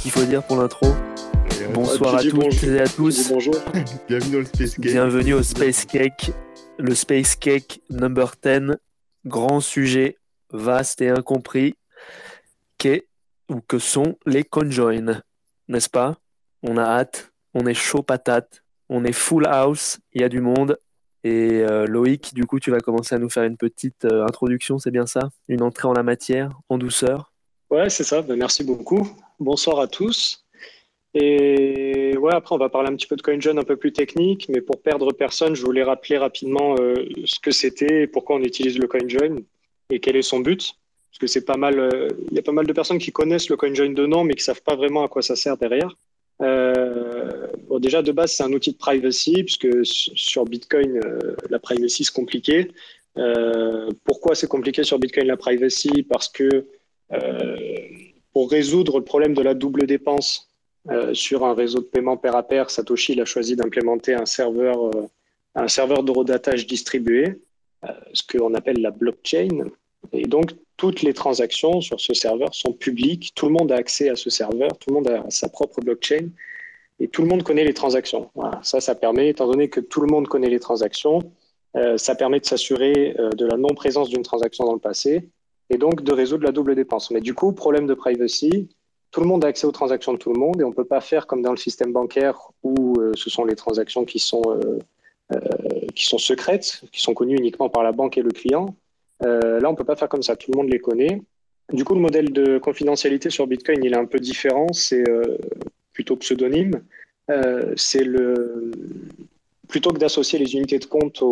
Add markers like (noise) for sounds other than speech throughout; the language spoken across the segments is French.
Qu'est-ce qu'il faut dire pour l'intro Bonsoir à toutes et à tous. Bonjour. (laughs) Bienvenue dans le Space Cake. Bienvenue au Space Cake, le Space Cake number 10. Grand sujet, vaste et incompris, qu'est ou que sont les conjoins, n'est-ce pas? On a hâte, on est chaud patate, on est full house, il y a du monde. Et euh, Loïc, du coup, tu vas commencer à nous faire une petite euh, introduction, c'est bien ça? Une entrée en la matière, en douceur? Ouais, c'est ça. Ben, merci beaucoup. Bonsoir à tous. Et ouais, après, on va parler un petit peu de CoinJoin un peu plus technique, mais pour perdre personne, je voulais rappeler rapidement euh, ce que c'était, pourquoi on utilise le CoinJoin et quel est son but. Parce que c'est pas mal, euh, il y a pas mal de personnes qui connaissent le CoinJoin de nom, mais qui savent pas vraiment à quoi ça sert derrière. Euh, bon, déjà, de base, c'est un outil de privacy, puisque sur Bitcoin, la privacy, c'est compliqué. pourquoi c'est compliqué sur Bitcoin, la privacy? Parce que pour résoudre le problème de la double dépense, euh, sur un réseau de paiement pair à pair, Satoshi a choisi d'implémenter un serveur, euh, d'horodatage distribué, euh, ce qu'on appelle la blockchain. Et donc, toutes les transactions sur ce serveur sont publiques. Tout le monde a accès à ce serveur, tout le monde a sa propre blockchain et tout le monde connaît les transactions. Ça, ça permet, étant donné que tout le monde connaît les transactions, ça permet de s'assurer de la non-présence d'une transaction dans le passé et donc de résoudre la double dépense. Mais du coup, problème de privacy, tout le monde a accès aux transactions de tout le monde et on ne peut pas faire comme dans le système bancaire où euh, ce sont les transactions qui sont, euh, euh, qui sont secrètes, qui sont connues uniquement par la banque et le client. là, on ne peut pas faire comme ça, tout le monde les connaît. Du coup, le modèle de confidentialité sur Bitcoin, il est un peu différent, c'est plutôt pseudonyme. c'est le plutôt que d'associer les unités de compte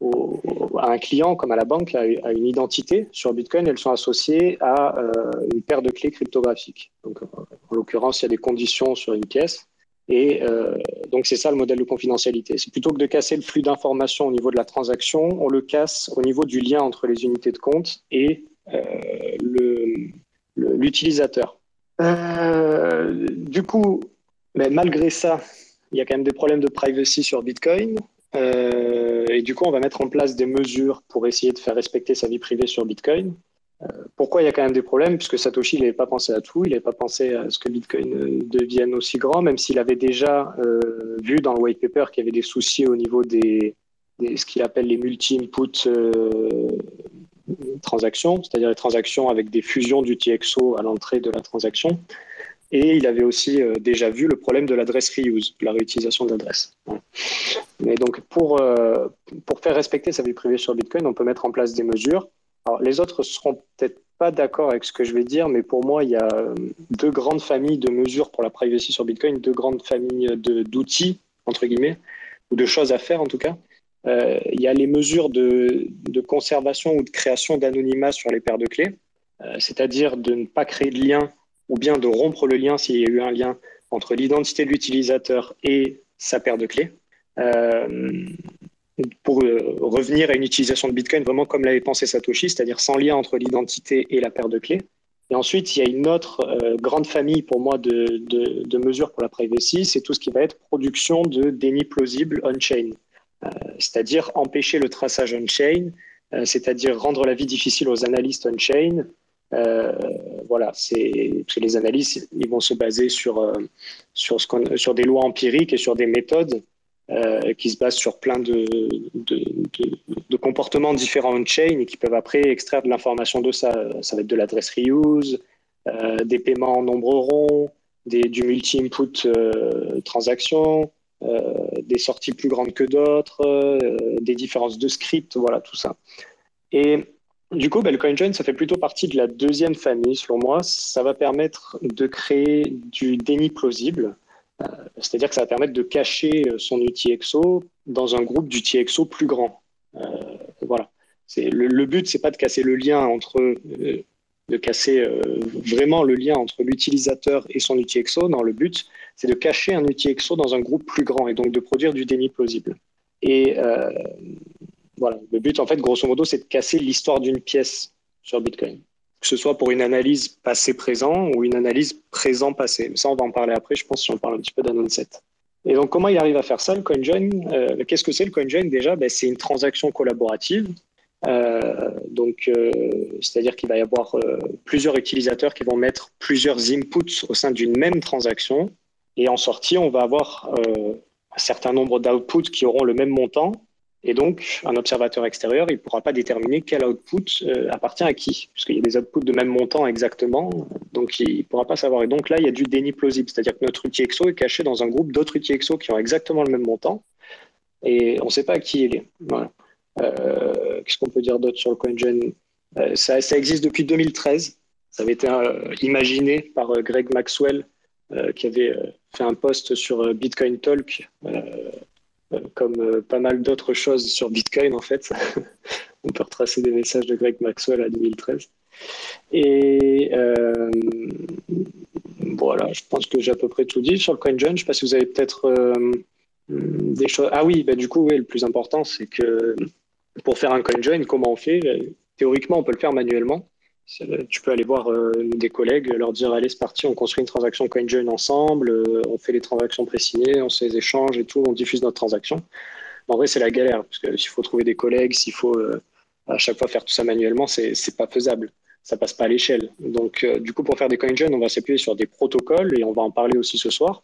à un client comme à la banque à, une identité sur Bitcoin, elles sont associées à euh, une paire de clés cryptographiques. Donc, en l'occurrence, il y a des conditions sur une pièce. Et euh, donc, c'est ça le modèle de confidentialité. C'est plutôt que de casser le flux d'informations au niveau de la transaction, on le casse au niveau du lien entre les unités de compte et euh, l'utilisateur. du coup, malgré ça, il y a quand même des problèmes de privacy sur Bitcoin. Euh, et du coup, on va mettre en place des mesures pour essayer de faire respecter sa vie privée sur Bitcoin. Euh, pourquoi il y a quand même des problèmes? Puisque Satoshi, n'avait pas pensé à tout, il n'avait pas pensé à ce que Bitcoin euh, devienne aussi grand, même s'il avait déjà vu dans le white paper qu'il y avait des soucis au niveau des, ce qu'il appelle les multi-input transactions, c'est-à-dire les transactions avec des fusions du TXO à l'entrée de la transaction. Et il avait aussi euh, déjà vu le problème de l'adresse reuse, la réutilisation d'adresse. Mais donc, pour, euh, pour faire respecter sa vie privée sur Bitcoin, on peut mettre en place des mesures. Alors, les autres seront peut-être pas d'accord avec ce que je vais dire, mais pour moi, il y a euh, deux grandes familles de mesures pour la privacy sur Bitcoin, deux grandes familles d'outils, entre guillemets, ou de choses à faire en tout cas. il y a les mesures de, de conservation ou de création d'anonymat sur les paires de clés, c'est-à-dire de ne pas créer de lien ou bien de rompre le lien s'il y a eu un lien entre l'identité de l'utilisateur et sa paire de clés. Euh, pour euh, revenir à une utilisation de Bitcoin vraiment comme l'avait pensé Satoshi, c'est-à-dire sans lien entre l'identité et la paire de clés. Et ensuite, il y a une autre euh, grande famille pour moi de, mesures pour la privacy, c'est tout ce qui va être production de déni plausible on-chain, c'est-à-dire empêcher le traçage on-chain, c'est-à-dire rendre la vie difficile aux analystes on-chain, voilà, c'est les analyses, ils vont se baser sur euh, sur, des lois empiriques et sur des méthodes euh, qui se basent sur plein de, de, comportements différents on-chain et qui peuvent après extraire de l'information de ça. Ça va être de l'adresse reuse, des paiements en nombre rond, des, du multi-input transaction, des sorties plus grandes que d'autres, des différences de script, voilà, tout ça. Et du coup, le CoinJoin, ça fait plutôt partie de la deuxième famille, selon moi. Ça va permettre de créer du déni plausible, euh, c'est-à-dire que ça va permettre de cacher euh, son UTXO dans un groupe d'UTXO plus grand. Euh, voilà. Le, le, but, c'est pas de casser le lien entre, de casser vraiment le lien entre l'utilisateur et son UTXO. Non, le but, c'est de cacher un UTXO dans un groupe plus grand et donc de produire du déni plausible. Et voilà. Le but, en fait, grosso modo, c'est de casser l'histoire d'une pièce sur Bitcoin. Que ce soit pour une analyse passé-présent ou une analyse présent-passé. Ça, on va en parler après, je pense, si on parle un petit peu d'Anonset. Et donc, comment il arrive à faire ça, le CoinJoin? Euh, Qu'est-ce que c'est le CoinJoin? Déjà, ben, c'est une transaction collaborative. donc, c'est-à-dire qu'il va y avoir plusieurs utilisateurs qui vont mettre plusieurs inputs au sein d'une même transaction. Et en sortie, on va avoir un certain nombre d'outputs qui auront le même montant et donc, un observateur extérieur, il ne pourra pas déterminer quel output euh, appartient à qui, puisqu'il y a des outputs de même montant exactement, donc il ne pourra pas savoir. Et donc là, il y a du déni plausible, c'est-à-dire que notre outil EXO est caché dans un groupe d'autres outils EXO qui ont exactement le même montant, et on ne sait pas à qui il est. Euh, qu'est-ce qu'on peut dire d'autre sur le CoinGen? Euh, ça, ça, existe depuis 2013. Ça avait été imaginé par Greg Maxwell, qui avait fait un post sur Bitcoin Talk comme euh, pas mal d'autres choses sur Bitcoin, en fait. (laughs) On peut retracer des messages de Greg Maxwell à 2013. Et euh, voilà, je pense que j'ai à peu près tout dit sur le CoinJoin. Je ne sais pas si vous avez peut-être des choses. Ah oui, bah, du coup, oui, le plus important, c'est que pour faire un CoinJoin, comment on fait? Théoriquement, on peut le faire manuellement. Tu peux aller voir euh, des collègues, leur dire allez, c'est parti, on construit une transaction CoinJoin ensemble, euh, on fait les transactions pré-signées, on fait les échanges et tout, on diffuse notre transaction. en vrai, c'est la galère, parce que s'il faut trouver des collègues, s'il faut euh, à chaque fois faire tout ça manuellement, c'est pas faisable. Ça passe pas à l'échelle. Donc, du coup, pour faire des CoinJoin, on va s'appuyer sur des protocoles et on va en parler aussi ce soir.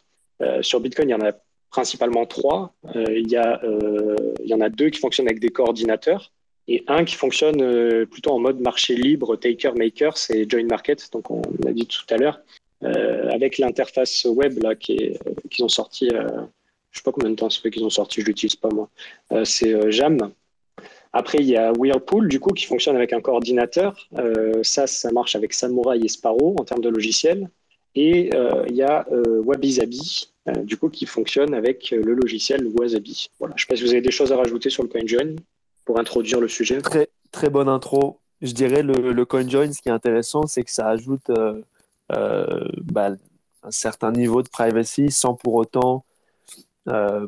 sur Bitcoin, il y en a principalement trois. il, y a, il y en a deux qui fonctionnent avec des coordinateurs et un qui fonctionne euh, plutôt en mode marché libre, taker-maker, c'est Join Market, donc on l'a dit tout à l'heure, euh, avec l'interface web là euh, qu'ils ont sorti, je sais pas combien de temps ça fait qu'ils ont sorti, je l'utilise pas moi, c'est Jam. Après, il y a Whirlpool, du coup, qui fonctionne avec un coordinateur. ça, ça marche avec Samurai et Sparrow en termes de logiciel. Et il y a Wabisabi, du coup, qui fonctionne avec le logiciel Wasabi. Voilà. Je ne sais pas si vous avez des choses à rajouter sur le CoinJoin pour introduire le sujet. Très, très bonne intro. Je dirais le, le CoinJoin, ce qui est intéressant, c'est que ça ajoute euh, euh, bah, un certain niveau de privacy sans pour autant euh,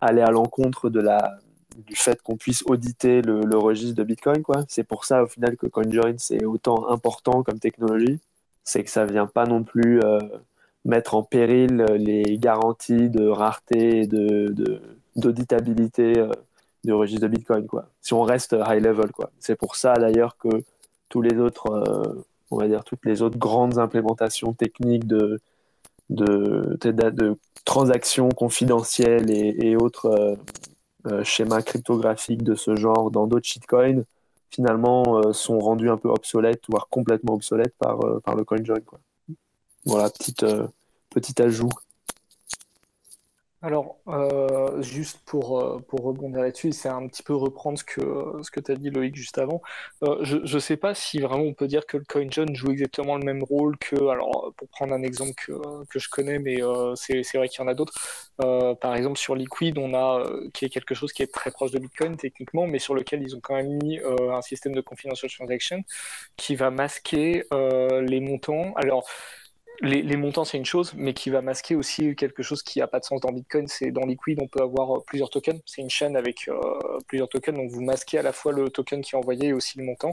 aller à l'encontre de la, du fait qu'on puisse auditer le, registre de Bitcoin. C'est pour ça, au final, que CoinJoin, c'est autant important comme technologie. C'est que ça ne vient pas non plus mettre en péril les garanties de rareté et d'auditabilité de, du registre de Bitcoin, quoi. Si on reste high level, quoi. C'est pour ça d'ailleurs que tous les autres, euh, on va dire toutes les autres grandes implémentations techniques de de, de, transactions confidentielles et, autres euh, euh, schémas cryptographiques de ce genre dans d'autres shitcoins, finalement, sont rendus un peu obsolètes, voire complètement obsolètes par, par le CoinJoin. Voilà, petite, petit ajout. Alors, euh, juste pour, euh, pour rebondir là-dessus, c'est un petit peu reprendre ce que, ce que tu as dit Loïc juste avant. Euh, je ne sais pas si vraiment on peut dire que le CoinJoin joue exactement le même rôle que, alors pour prendre un exemple que, que je connais, mais c'est vrai qu'il y en a d'autres. par exemple, sur Liquid, on a qui est quelque chose qui est très proche de Bitcoin techniquement, mais sur lequel ils ont quand même mis un système de confidential transaction qui va masquer les montants. Alors, les, montants, c'est une chose, mais qui va masquer aussi quelque chose qui n'a pas de sens dans Bitcoin. C'est dans Liquid, on peut avoir euh, plusieurs tokens. C'est une chaîne avec euh, plusieurs tokens, donc vous masquez à la fois le token qui est envoyé et aussi le montant.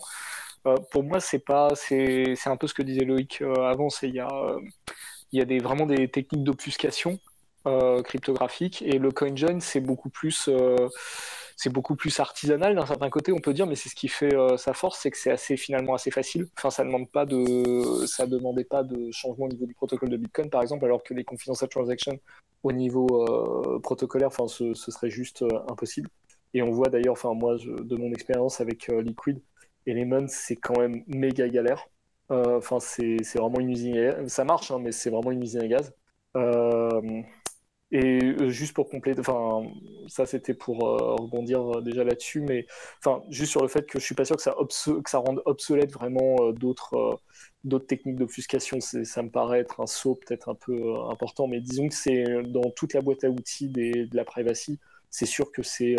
Euh, pour moi, c'est pas, c'est, un peu ce que disait Loïc avant. C'est il y a, il y a des, vraiment des techniques d'obfuscation cryptographique et le CoinJoin, c'est beaucoup plus c'est beaucoup plus artisanal d'un certain côté, on peut dire, mais c'est ce qui fait euh, sa force, c'est que c'est assez finalement assez facile. Enfin, ça demande pas de, ça demandait pas de changement au niveau du protocole de Bitcoin, par exemple, alors que les confidential transactions au niveau euh, protocolaire, enfin, ce, serait juste euh, impossible. Et on voit d'ailleurs, enfin, moi, de mon expérience avec Liquid, Elements, c'est quand même méga galère. Enfin, c'est vraiment une usine, ça marche, hein, mais c'est vraiment une usine à gaz. Et euh, juste pour compléter, enfin, ça c'était pour euh, rebondir euh, déjà là-dessus, mais enfin, juste sur le fait que je suis pas sûr que ça, rende obsolète vraiment d'autres techniques d'obfuscation, ça me paraît être un saut peut-être un peu important, mais disons que c'est dans toute la boîte à outils de la privacy, c'est sûr que c'est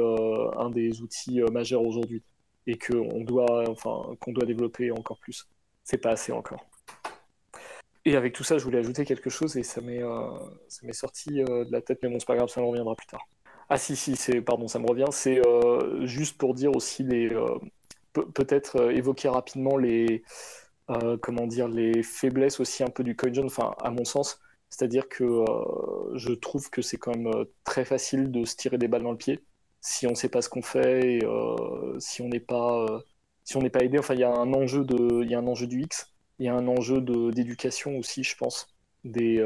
un des outils majeurs aujourd'hui et qu'on doit, enfin, qu'on doit développer encore plus. C'est pas assez encore. Et avec tout ça, je voulais ajouter quelque chose et ça m'est euh, sorti euh, de la tête, mais bon, c'est pas grave, ça me reviendra plus tard. Ah si, si, c'est pardon, ça me revient. C'est euh, juste pour dire aussi les peut-être évoquer rapidement les comment dire les faiblesses aussi un peu du CoinJoin, enfin à mon sens. C'est-à-dire que je trouve que c'est quand même très facile de se tirer des balles dans le pied si on ne sait pas ce qu'on fait et si on n'est pas si pas aidé, enfin, il y a un enjeu de, il y a un enjeu du X, il y a un enjeu d'éducation aussi, je pense, des,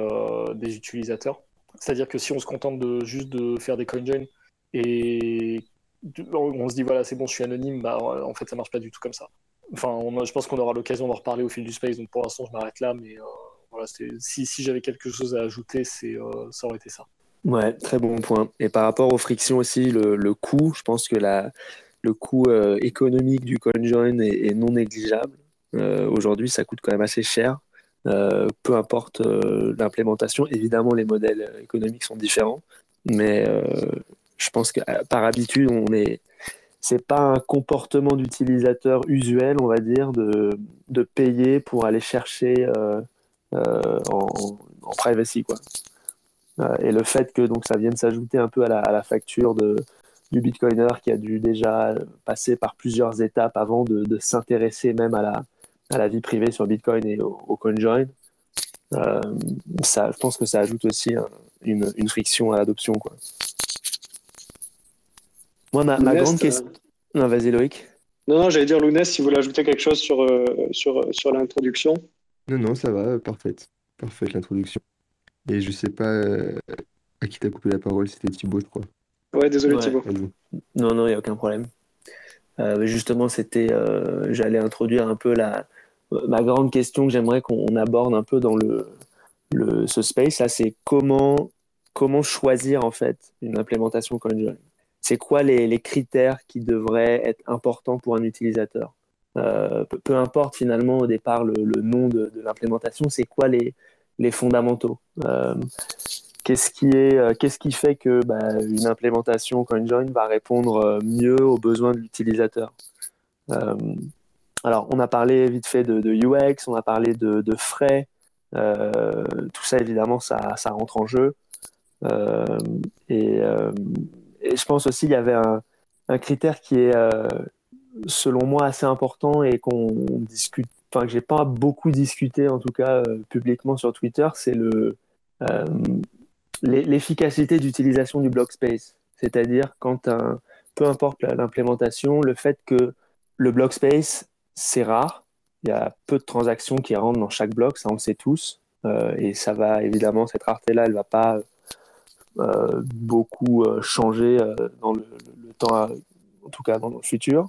des utilisateurs. C'est-à-dire que si on se contente de juste de faire des coinjoins et on se dit voilà c'est bon je suis anonyme, bah en fait ça marche pas du tout comme ça. Enfin, je pense qu'on aura l'occasion d'en reparler au fil du space, donc pour l'instant je m'arrête là, mais voilà, si, si j'avais quelque chose à ajouter, ça aurait été ça. Ouais, très bon point. Et par rapport aux frictions aussi, le, le coût, je pense que la, le coût euh, économique du CoinJoin est, est non négligeable. Euh, Aujourd'hui, ça coûte quand même assez cher. Euh, peu importe euh, l'implémentation, évidemment, les modèles économiques sont différents, mais je pense que par habitude, on est, pas un comportement d'utilisateur usuel, on va dire, de, de payer pour aller chercher en, privacy, quoi. Et le fait que donc ça vienne s'ajouter un peu à la, facture du bitcoiner qui a dû déjà passer par plusieurs étapes avant de s'intéresser même à la, à la vie privée sur Bitcoin et au, au CoinJoin, euh, ça, je pense que ça ajoute aussi un, une, une, friction à l'adoption. Quoi. Moi, ma, ma grande question. Euh... Non, vas-y, Loïc. Non, non j'allais dire, Lounès, si vous voulez ajouter quelque chose sur, euh, sur, sur l'introduction. Non, non, ça va, parfaite. Parfaite l'introduction. Et je sais pas euh, à qui t'as coupé la parole, c'était Thibaut, je crois. Ouais, désolé ouais. Thibaut. Non, non, il n'y a aucun problème. Euh, justement, c'était, euh, j'allais introduire un peu la, ma grande question que j'aimerais qu'on aborde un peu dans le, ce space, c'est comment, choisir en fait une implémentation CoinJoin. C'est quoi les, critères qui devraient être importants pour un utilisateur? Euh, peu, importe finalement au départ le, nom de, l'implémentation, c'est quoi les, fondamentaux? Euh, qu'est-ce qui est, euh, qu'est-ce qui fait que bah, une implémentation CoinJoin va répondre mieux aux besoins de l'utilisateur? Alors, on a parlé vite fait de, UX, on a parlé de, frais. Euh, tout ça, évidemment, ça, rentre en jeu. Et, et, je pense aussi qu'il y avait un, critère qui est, selon moi, assez important et qu'on discute enfin que j'ai pas beaucoup discuté en tout cas euh, publiquement sur Twitter, c'est le euh, l'efficacité d'utilisation du block space. C'est-à-dire quand un, peu importe l'implémentation, le fait que le block space c'est rare, il y a peu de transactions qui rentrent dans chaque bloc, ça on le sait tous, euh, et ça va évidemment cette rareté-là, elle va pas euh, beaucoup euh, changer dans le, temps, en tout cas dans le futur.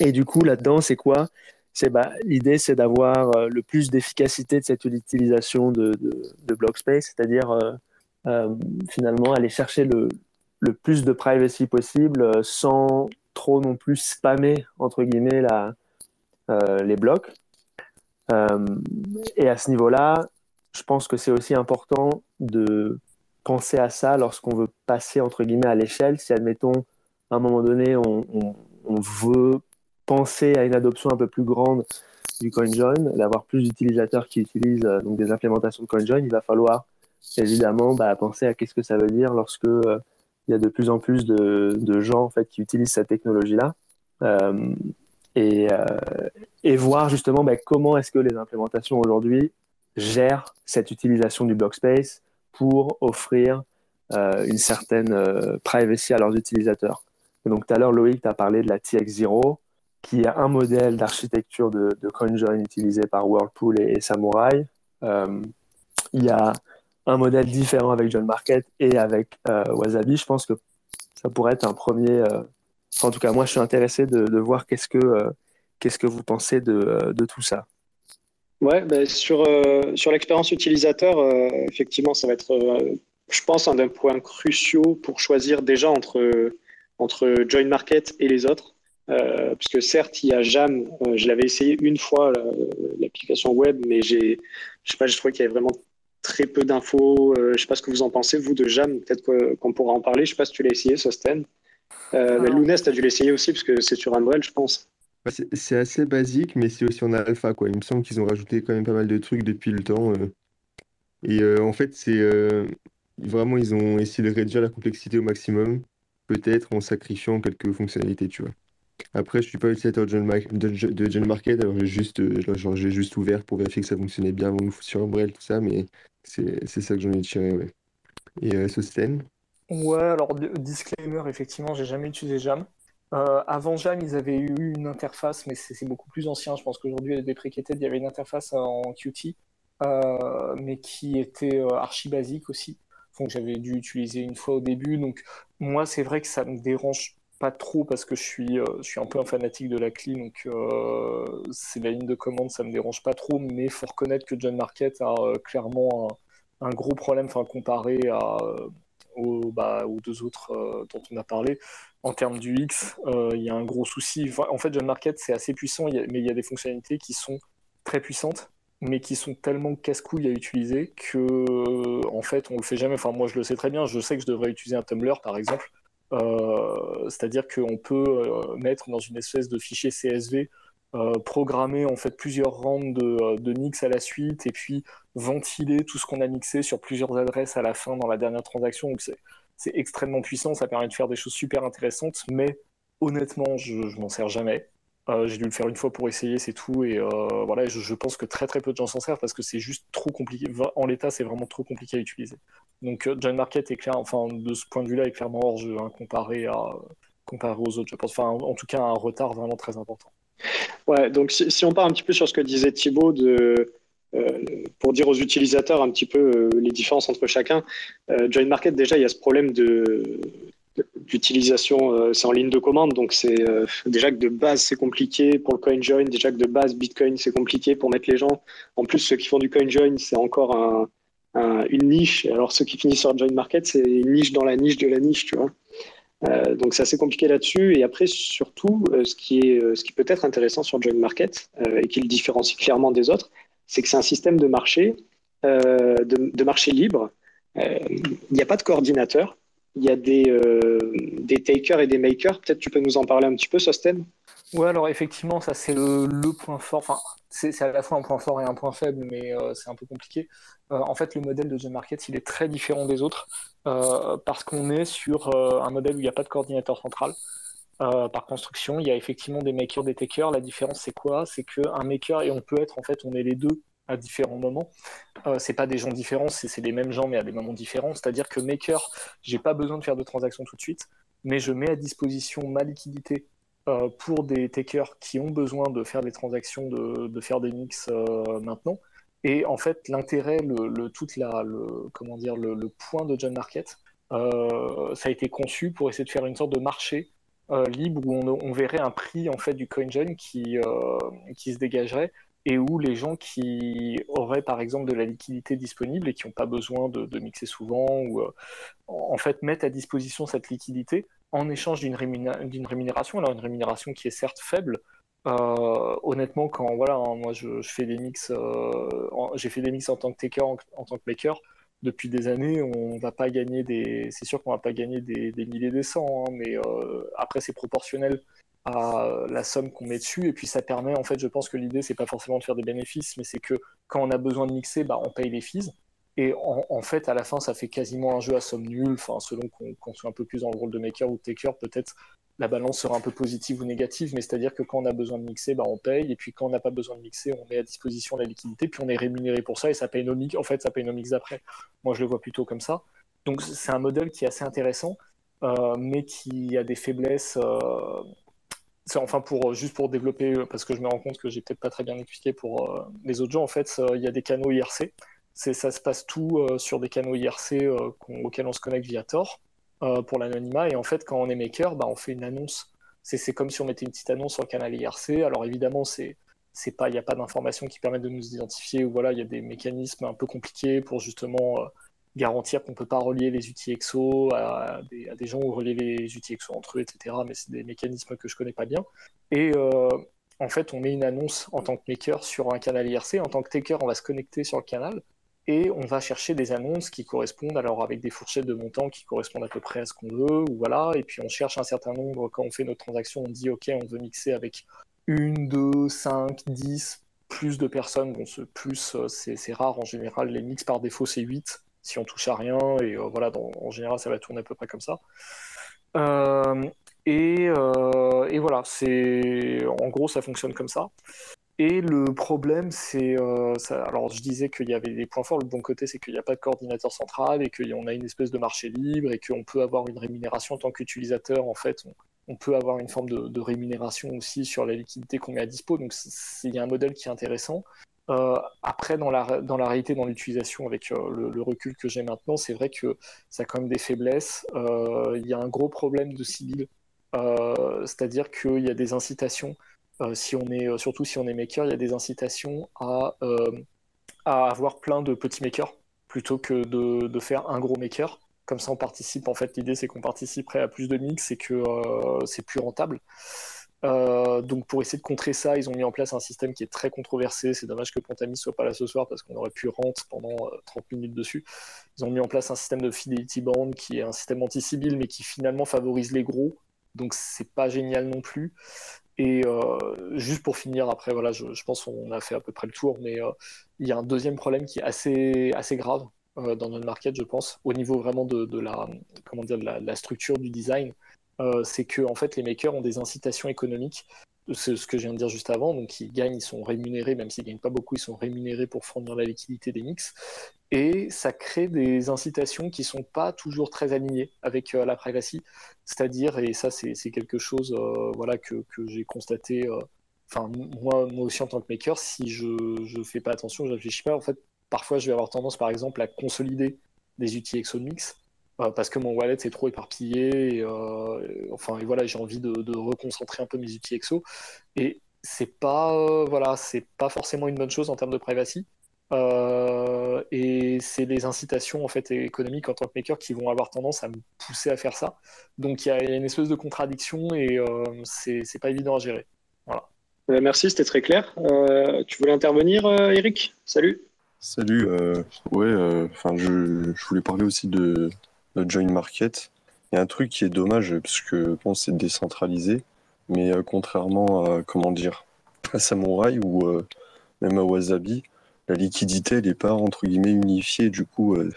Et du coup là-dedans c'est quoi? C'est bah, l'idée c'est d'avoir le plus d'efficacité de cette utilisation de, de, de block space, c'est-à-dire finalement aller chercher le, le, plus de privacy possible sans trop non plus spammer entre guillemets la, les blocs. Euh, et à ce niveau-là, je pense que c'est aussi important de penser à ça lorsqu'on veut passer entre guillemets à l'échelle. Si admettons à un moment donné on, veut penser à une adoption un peu plus grande du CoinJoin, d'avoir plus d'utilisateurs qui utilisent euh, donc des implémentations de CoinJoin, il va falloir évidemment bah, penser à qu'est-ce que ça veut dire lorsque euh, il y a de plus en plus de, gens en fait qui utilisent cette technologie-là euh, et, euh, et voir justement bah, comment est-ce que les implémentations aujourd'hui gèrent cette utilisation du block space pour offrir euh, une certaine euh, privacy à leurs utilisateurs. Donc tout à l'heure Loïc tu as parlé de la TX0 qui est un modèle d'architecture de, de CoinJoin utilisé par Whirlpool et, et Samurai. Euh, il y a un modèle différent avec John Market et avec euh, Wasabi. Je pense que ça pourrait être un premier. Euh, en tout cas, moi, je suis intéressé de, voir qu'est-ce que, euh, qu'est-ce que vous pensez de, euh, de tout ça. Ouais, ben sur, sur l'expérience utilisateur, effectivement, ça va être, je pense, un des points cruciaux pour choisir déjà entre, entre Join Market et les autres. Euh, parce que certes, il y a Jam, euh, je l'avais essayé une fois, l'application web, mais j'ai, je sais pas, je trouvais qu'il y avait vraiment très peu d'infos. Euh, je sais pas ce que vous en pensez, vous, de Jam. Peut-être qu'on pourra en parler. Je sais pas si tu l'as essayé, Sosten. Euh, mais Lounès, tu as dû l'essayer aussi, parce que c'est sur Umbrel, je pense. C'est assez basique, mais c'est aussi en alpha, quoi. Il me semble qu'ils ont rajouté quand même pas mal de trucs depuis le temps. Et en fait, c'est vraiment, ils ont essayé de réduire la complexité au maximum, peut-être en sacrifiant quelques fonctionnalités, tu vois. Après, je suis pas utilisateur de John Market, alors j'ai juste, genre, j'ai juste ouvert pour vérifier que ça fonctionnait bien sur Umbrel, tout ça, mais c'est ça que j'en ai tiré, ouais. Et euh, Sosten? Ouais, alors disclaimer, effectivement, j'ai jamais utilisé Jam. avant Jam, ils avaient eu une interface, mais c'est beaucoup plus ancien. Je pense qu'aujourd'hui, elle est. Il y avait une interface en Qt, mais qui était archi basique aussi. Donc j'avais dû utiliser une fois au début. Donc moi, c'est vrai que ça me dérange pas trop parce que je suis, je suis un peu un fanatique de la CLI, donc c'est la ligne de commande, ça me dérange pas trop. Mais faut reconnaître que John Market a clairement un, gros problème, enfin comparé à aux, bah, aux, deux autres euh, dont on a parlé. En termes du X, euh, il y a un gros souci. en fait, John Market, c'est assez puissant, mais il y a des fonctionnalités qui sont très puissantes, mais qui sont tellement casse-couilles à utiliser que, en fait, on le fait jamais. Enfin, moi, je le sais très bien. Je sais que je devrais utiliser un Tumblr, par exemple. Euh, c'est-à-dire qu'on peut mettre dans une espèce de fichier CSV euh, programmer en fait plusieurs rounds de, de, mix à la suite et puis ventiler tout ce qu'on a mixé sur plusieurs adresses à la fin dans la dernière transaction. Donc c'est extrêmement puissant, ça permet de faire des choses super intéressantes, mais honnêtement, je, je m'en sers jamais. Euh, j'ai dû le faire une fois pour essayer, c'est tout. Et euh, voilà, je, je, pense que très très peu de gens s'en servent parce que c'est juste trop compliqué. En l'état, c'est vraiment trop compliqué à utiliser. Donc John Market est clair, enfin de ce point de vue-là, est clairement hors jeu hein, comparé, à, comparé aux autres. Je pense, enfin en tout cas, un retard vraiment très important. Ouais, donc si, on part un petit peu sur ce que disait Thibaut, euh, pour dire aux utilisateurs un petit peu euh, les différences entre chacun, euh, Join Market, déjà, il y a ce problème de, d'utilisation, c'est en ligne de commande, donc c'est déjà que de base c'est compliqué pour le CoinJoin, déjà que de base Bitcoin c'est compliqué pour mettre les gens. En plus, ceux qui font du CoinJoin, c'est encore une niche, alors ceux qui finissent sur Join Market, c'est une niche dans la niche de la niche, tu vois. Euh, donc c'est assez compliqué là-dessus. Et après, surtout, euh, ce, qui est, euh, ce qui peut être intéressant sur Join Market et qui le différencie clairement des autres, c'est que c'est un système de marché, de, marché libre. Il n'y a pas de coordinateur. Il y a des, des takers et des makers. Peut-être tu peux nous en parler un petit peu, Sosten? Ouais, alors effectivement, ça c'est le, point fort. Enfin, c'est à la fois un point fort et un point faible, mais c'est un peu compliqué. en fait, le modèle de Join Market, il est très différent des autres. Euh, parce qu'on est sur euh, un modèle où il n'y a pas de coordinateur central. Euh, par construction, il y a effectivement des makers, des takers. La différence, c'est quoi? C'est qu'un maker, et on peut être, en fait, on est les deux à différents moments. Euh, c'est pas des gens différents, c'est les mêmes gens, mais à des moments différents. C'est-à-dire que maker, j'ai pas besoin de faire de transactions tout de suite, mais je mets à disposition ma liquidité euh, pour des takers qui ont besoin de faire des transactions, de, faire des mix euh, maintenant. Et en fait, l'intérêt, le, toute la, comment dire, le, point de John Market, euh, ça a été conçu pour essayer de faire une sorte de marché libre où on, verrait un prix en fait du CoinJoin qui, qui se dégagerait et où les gens qui auraient par exemple de la liquidité disponible et qui n'ont pas besoin de, de, mixer souvent ou en fait mettent à disposition cette liquidité en échange d'une rémunération, alors une rémunération qui est certes faible, euh, honnêtement, quand voilà, hein, moi je, fais des mix, euh, j'ai fait des mix en tant que taker, en, en, tant que maker depuis des années. On va pas gagner des, c'est sûr qu'on va pas gagner des, des milliers, des cents, hein, mais euh, après c'est proportionnel à la somme qu'on met dessus et puis ça permet en fait, je pense que l'idée c'est pas forcément de faire des bénéfices, mais c'est que quand on a besoin de mixer, bah, on paye les fees. Et en, fait, à la fin, ça fait quasiment un jeu à somme nulle. Enfin, selon qu'on qu soit un peu plus dans le rôle de maker ou de taker, peut-être la balance sera un peu positive ou négative, mais c'est-à-dire que quand on a besoin de mixer, bah, on paye, et puis quand on n'a pas besoin de mixer, on met à disposition la liquidité, puis on est rémunéré pour ça, et ça paye nos mix. En fait, ça paye nos mix d'après. Moi, je le vois plutôt comme ça. Donc, c'est un modèle qui est assez intéressant, euh, mais qui a des faiblesses. Euh... Enfin, pour, juste pour développer, parce que je me rends compte que j'ai peut-être pas très bien expliqué pour euh, les autres gens, en fait, il y a des canaux IRC. Ça se passe tout euh, sur des canaux IRC euh, auxquels on se connecte via Tor. Euh, pour l'anonymat. Et en fait, quand on est maker, bah, on fait une annonce. C'est comme si on mettait une petite annonce sur le canal IRC. Alors évidemment, c'est pas, il n'y a pas d'informations qui permettent de nous identifier. Ou voilà, il y a des mécanismes un peu compliqués pour justement garantir qu'on peut pas relier les outils EXO à, des, gens ou relier les outils EXO entre eux, etc. Mais c'est des mécanismes que je connais pas bien. Et en fait, on met une annonce en tant que maker sur un canal IRC. En tant que taker, on va se connecter sur le canal et on va chercher des annonces qui correspondent alors avec des fourchettes de montants qui correspondent à peu près à ce qu'on veut ou voilà. Et puis on cherche un certain nombre. Quand on fait notre transaction on dit ok on veut mixer avec une, deux, cinq, dix plus de personnes. Bon ce plus euh, c'est rare en général. Les mix par défaut c'est 8 si on touche à rien. Et euh, voilà en général ça va tourner à peu près comme ça. Euh, et, et voilà c'est en gros ça fonctionne comme ça et le problème, c'est. Euh, alors, je disais qu'il y avait des points forts. Le bon côté, c'est qu'il n'y a pas de coordinateur central et qu'on a une espèce de marché libre et qu'on peut avoir une rémunération en tant qu'utilisateur. En fait, on, peut avoir une forme de, rémunération aussi sur la liquidité qu'on met à dispo. Donc il y a un modèle qui est intéressant. Euh, après, dans la, réalité, dans l'utilisation, avec euh, le, recul que j'ai maintenant, c'est vrai que ça a quand même des faiblesses. Il y a un gros problème de Sibyl, c'est-à-dire qu'il y a des incitations, si on est, surtout si on est maker, il y a des incitations à, à avoir plein de petits makers plutôt que de, faire un gros maker. Comme ça, on participe. En fait, l'idée, c'est qu'on participerait à plus de mix et que c'est plus rentable. Euh, donc pour essayer de contrer ça, ils ont mis en place un système qui est très controversé. C'est dommage que Pontami soit pas là ce soir parce qu'on aurait pu rentrer pendant 30 euh, minutes dessus. Ils ont mis en place un système de fidelity band qui est un système anti-sibyl mais qui finalement favorise les gros. Donc c'est pas génial non plus. Et euh, juste pour finir, après voilà, je, pense qu'on a fait à peu près le tour, mais il y a un deuxième problème qui est assez, assez grave dans notre market, je pense, au niveau vraiment de, la, comment dire, de la structure du design. Euh, c'est que en fait les makers ont des incitations économiques. C'est ce que je viens de dire juste avant. Donc ils gagnent, ils sont rémunérés, même s'ils gagnent pas beaucoup, ils sont rémunérés pour fournir la liquidité des mix. Et ça crée des incitations qui sont pas toujours très alignées avec euh, la privacy. C'est-à-dire, et ça c'est quelque chose euh, voilà, que, que j'ai constaté, enfin moi, moi aussi en tant que maker, si je ne fais pas attention, je réfléchis pas, en fait, parfois je vais avoir tendance par exemple à consolider des outils ExoMix euh, parce que mon wallet est trop éparpillé. Et, euh, enfin, et voilà, j'ai envie de, reconcentrer un peu mes outils exo. Et c'est pas, euh, voilà, c'est pas forcément une bonne chose en termes de privacy. et c'est les incitations en fait économiques en tant que maker qui vont avoir tendance à me pousser à faire ça. Donc il y, a une espèce de contradiction et c'est pas évident à gérer. Voilà. merci, c'était très clair. tu voulais intervenir, Eric? Salut. Salut. ouais, enfin, je, je, voulais parler aussi de, notre join market. Il y a un truc qui est dommage parce que bon, c'est décentralisé, mais euh, contrairement à comment dire à Samurai ou euh, même à Wasabi, la liquidité n'est pas entre guillemets unifiée. Du coup, euh,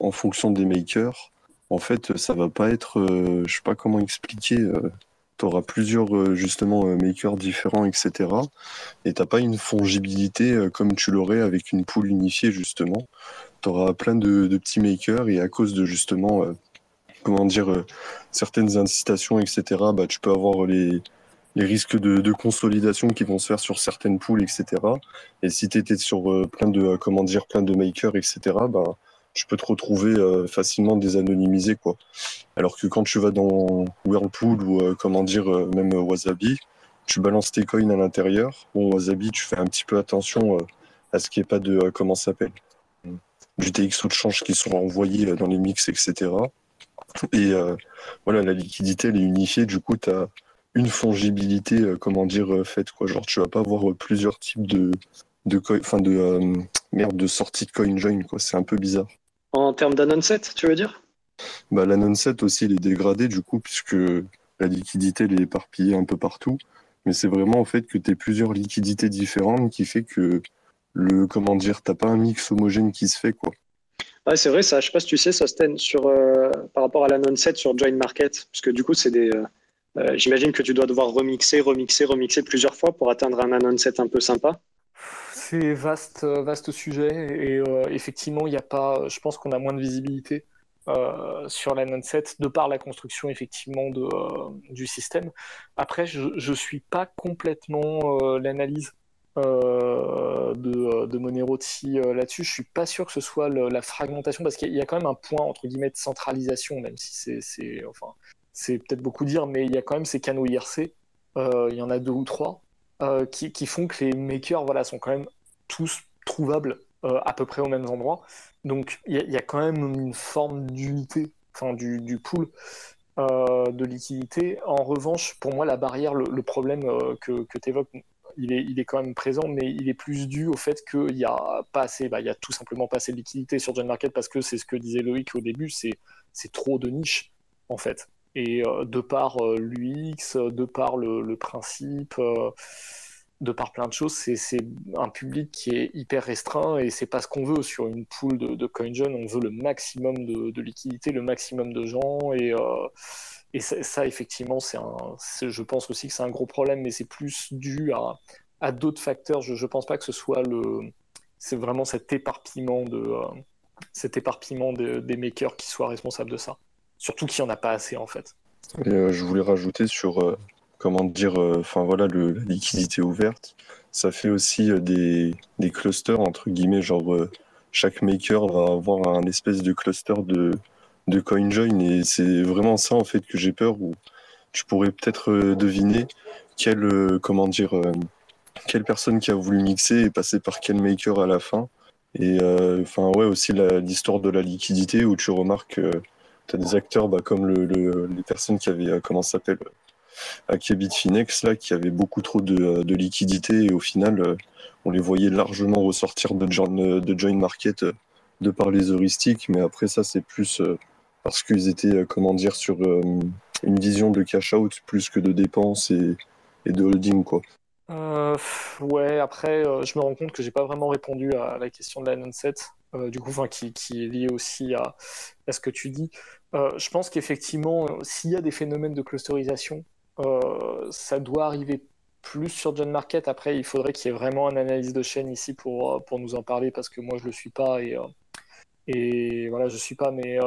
en fonction des makers, en fait, ça va pas être, je sais pas comment expliquer. tu auras plusieurs justement makers différents, etc. Et t'as pas une fongibilité comme tu l'aurais avec une pool unifiée justement tu auras plein de, petits makers et à cause de justement, euh, comment dire, euh, certaines incitations, etc., bah, tu peux avoir les, risques de, consolidation qui vont se faire sur certaines poules, etc. Et si tu étais sur euh, plein de, comment dire, plein de makers, etc., bah, tu peux te retrouver facilement désanonymisé, quoi. Alors que quand tu vas dans Whirlpool ou, comment dire, même Wasabi, tu balances tes coins à l'intérieur. Bon, Wasabi, tu fais un petit peu attention à ce qu'il n'y ait pas de, comment ça s'appelle, du TXO de change qui sont envoyés euh, dans les mix, etc. Et euh, voilà, la liquidité, elle est unifiée. Du coup, tu as une fongibilité, euh, comment dire, faite. Quoi. Genre, tu vas pas avoir plusieurs types de, de, fin de, merde, de sortie de CoinJoin. C'est un peu bizarre. En termes d'annonset, tu veux dire? Bah, L'annonset aussi, il est dégradé, du coup, puisque la liquidité, elle est éparpillée un peu partout. Mais c'est vraiment en fait que tu as plusieurs liquidités différentes qui fait que le comment dire, t'as pas un mix homogène qui se fait quoi. Ouais, c'est vrai, ça. Je sais pas si tu sais, Sosten, sur euh, par rapport à la non-set sur Join Market, parce que du coup, c'est des. Euh, euh, j'imagine que tu dois devoir remixer, remixer, remixer plusieurs fois pour atteindre un non-set un peu sympa. C'est vaste, vaste sujet et effectivement, il n'y a pas. Je pense qu'on a moins de visibilité sur la non-set de par la construction effectivement de, du système. Après, je ne suis pas complètement l'analyse euh, de, euh, de Moneroti euh, là-dessus. Je suis pas sûr que ce soit la fragmentation, parce qu'il y a quand même un point entre guillemets de centralisation, même si c'est, enfin, peut-être beaucoup dire, mais il y a quand même ces canaux IRC. il y en a deux ou trois qui, font que les makers, voilà, sont quand même tous trouvables à peu près aux mêmes endroits. Donc il y, a quand même une forme d'unité, enfin du, du pool. de liquidité. En revanche, pour moi, la barrière, le, problème que, que tu évoques, il est, il est quand même présent, mais il est plus dû au fait qu'il n'y a pas assez, bah, il y a tout simplement pas assez de liquidité sur John Market parce que c'est ce que disait Loïc au début, c'est, trop de niche en fait. Et euh, de par euh, l'UX, de par le, principe, euh, de par plein de choses, c'est, un public qui est hyper restreint et c'est pas ce qu'on veut sur une pool de, de CoinJoin. On veut le maximum de, de, liquidité, le maximum de gens et et ça, effectivement, c'est un, je pense aussi que c'est un gros problème, mais c'est plus dû à, à d'autres facteurs. Je ne pense pas que ce soit le, c'est vraiment cet éparpillement de, euh, cet éparpillement des makers qui soit responsable de ça. Surtout qu'il n'y en a pas assez en fait. Euh, je voulais rajouter sur, euh, comment dire, enfin voilà, la liquidité ouverte. Ça fait aussi des, des clusters, entre guillemets, genre chaque maker va avoir un espèce de cluster de, de CoinJoin et c'est vraiment ça en fait que j'ai peur où tu pourrais peut-être euh, deviner quelle, euh, comment dire, euh, quelle personne qui a voulu mixer est passée par quel maker à la fin. Et enfin ouais aussi l'histoire de la liquidité où tu remarques que tu as des acteurs bah, comme le, le- les personnes qui avaient, comment ça s'appelle, Hacké Bitfinex là, qui avaient beaucoup trop de, de liquidité et au final on les voyait largement ressortir de join, de join market de par les heuristiques, mais après ça c'est plus parce qu'ils étaient, euh, comment dire, sur euh, une vision de cash out plus que de dépenses et, de holding quoi. Euh, ouais, après, je me rends compte que j'ai pas vraiment répondu à la question de la non-set, du coup, qui, qui est liée aussi à, à ce que tu dis. Je pense qu'effectivement, s'il y a des phénomènes de clusterisation, ça doit arriver plus sur John Market. Après, il faudrait qu'il y ait vraiment une analyse de chaîne ici pour, pour nous en parler, parce que moi, je le suis pas et, et voilà, je suis pas, mais.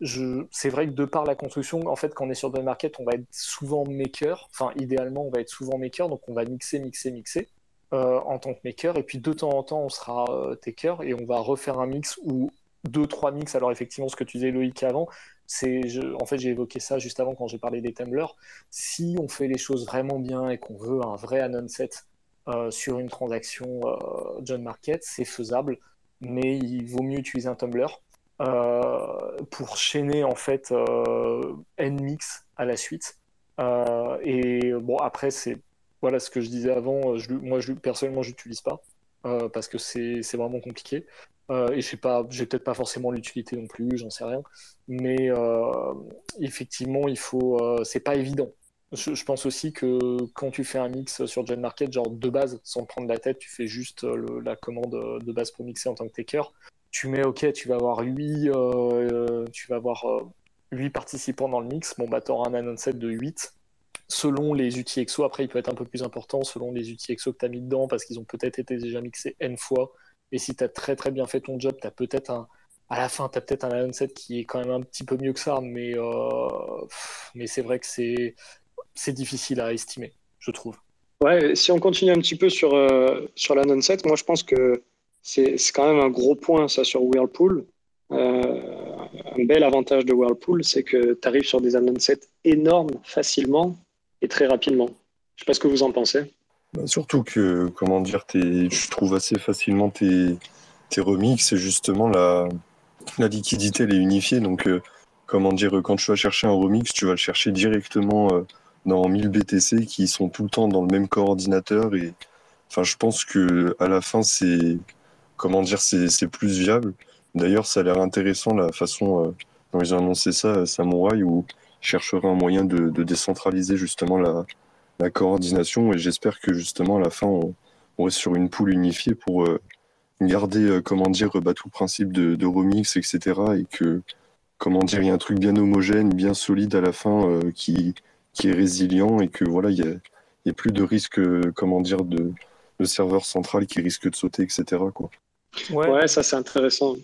C'est vrai que de par la construction, en fait, quand on est sur John Market, on va être souvent maker. Enfin, idéalement, on va être souvent maker, donc on va mixer, mixer, mixer euh, en tant que maker. Et puis de temps en temps, on sera euh, taker et on va refaire un mix ou deux, trois mix. Alors effectivement, ce que tu disais Loïc avant, c'est, en fait, j'ai évoqué ça juste avant quand j'ai parlé des tumblers. Si on fait les choses vraiment bien et qu'on veut un vrai anon set euh, sur une transaction John Market, c'est faisable, mais il vaut mieux utiliser un tumbler pour chaîner en fait euh, n mix à la suite. Euh, et bon, après, c'est voilà ce que je disais avant. Je, moi, je, personnellement, je l'utilise pas euh, parce que c'est vraiment compliqué. Euh, et je sais pas, j'ai peut-être pas forcément l'utilité non plus, j'en sais rien. Mais euh, effectivement, il faut, euh, c'est pas évident. Je, pense aussi que quand tu fais un mix sur Gen Market, genre de base, sans prendre la tête, tu fais juste la commande de base pour mixer en tant que taker. Tu mets, ok, tu vas avoir 8, euh, euh, 8 participants dans le mix. Bon, bah, tu un anon set de 8. Selon les outils EXO, après, il peut être un peu plus important selon les outils EXO que tu mis dedans parce qu'ils ont peut-être été déjà mixés N fois. Et si tu as très très bien fait ton job, tu as peut-être un. À la fin, tu as peut-être un anon set qui est quand même un petit peu mieux que ça, mais, euh... mais c'est vrai que c'est difficile à estimer, je trouve. Ouais, si on continue un petit peu sur, euh, sur moi je pense que c'est quand même un gros point ça sur Whirlpool. Euh, un bel avantage de Whirlpool, c'est que tu arrives sur des non-set énormes facilement et très rapidement. Je sais pas ce que vous en pensez. Bah, surtout que, comment dire, tu trouves assez facilement tes, tes remixes et justement la, la liquidité elle est unifiée. Donc, euh, comment dire, quand tu vas chercher un remix, tu vas le chercher directement. Euh, dans 1000 BTC qui sont tout le temps dans le même coordinateur et enfin je pense que à la fin c'est comment dire c'est plus viable d'ailleurs ça a l'air intéressant la façon euh, dont ils ont annoncé ça Samouraï où ils chercheraient un moyen de, décentraliser justement la, coordination et j'espère que justement à la fin on, on reste sur une poule unifiée pour euh, garder euh, comment dire bah, tout le principe de, remix etc et que comment dire il y a un truc bien homogène bien solide à la fin qui est résilient et que voilà, il y a, y a, plus de risque, comment dire, de, de serveur central qui risque de sauter, etc. Quoi. Ouais. ouais ça c'est intéressant.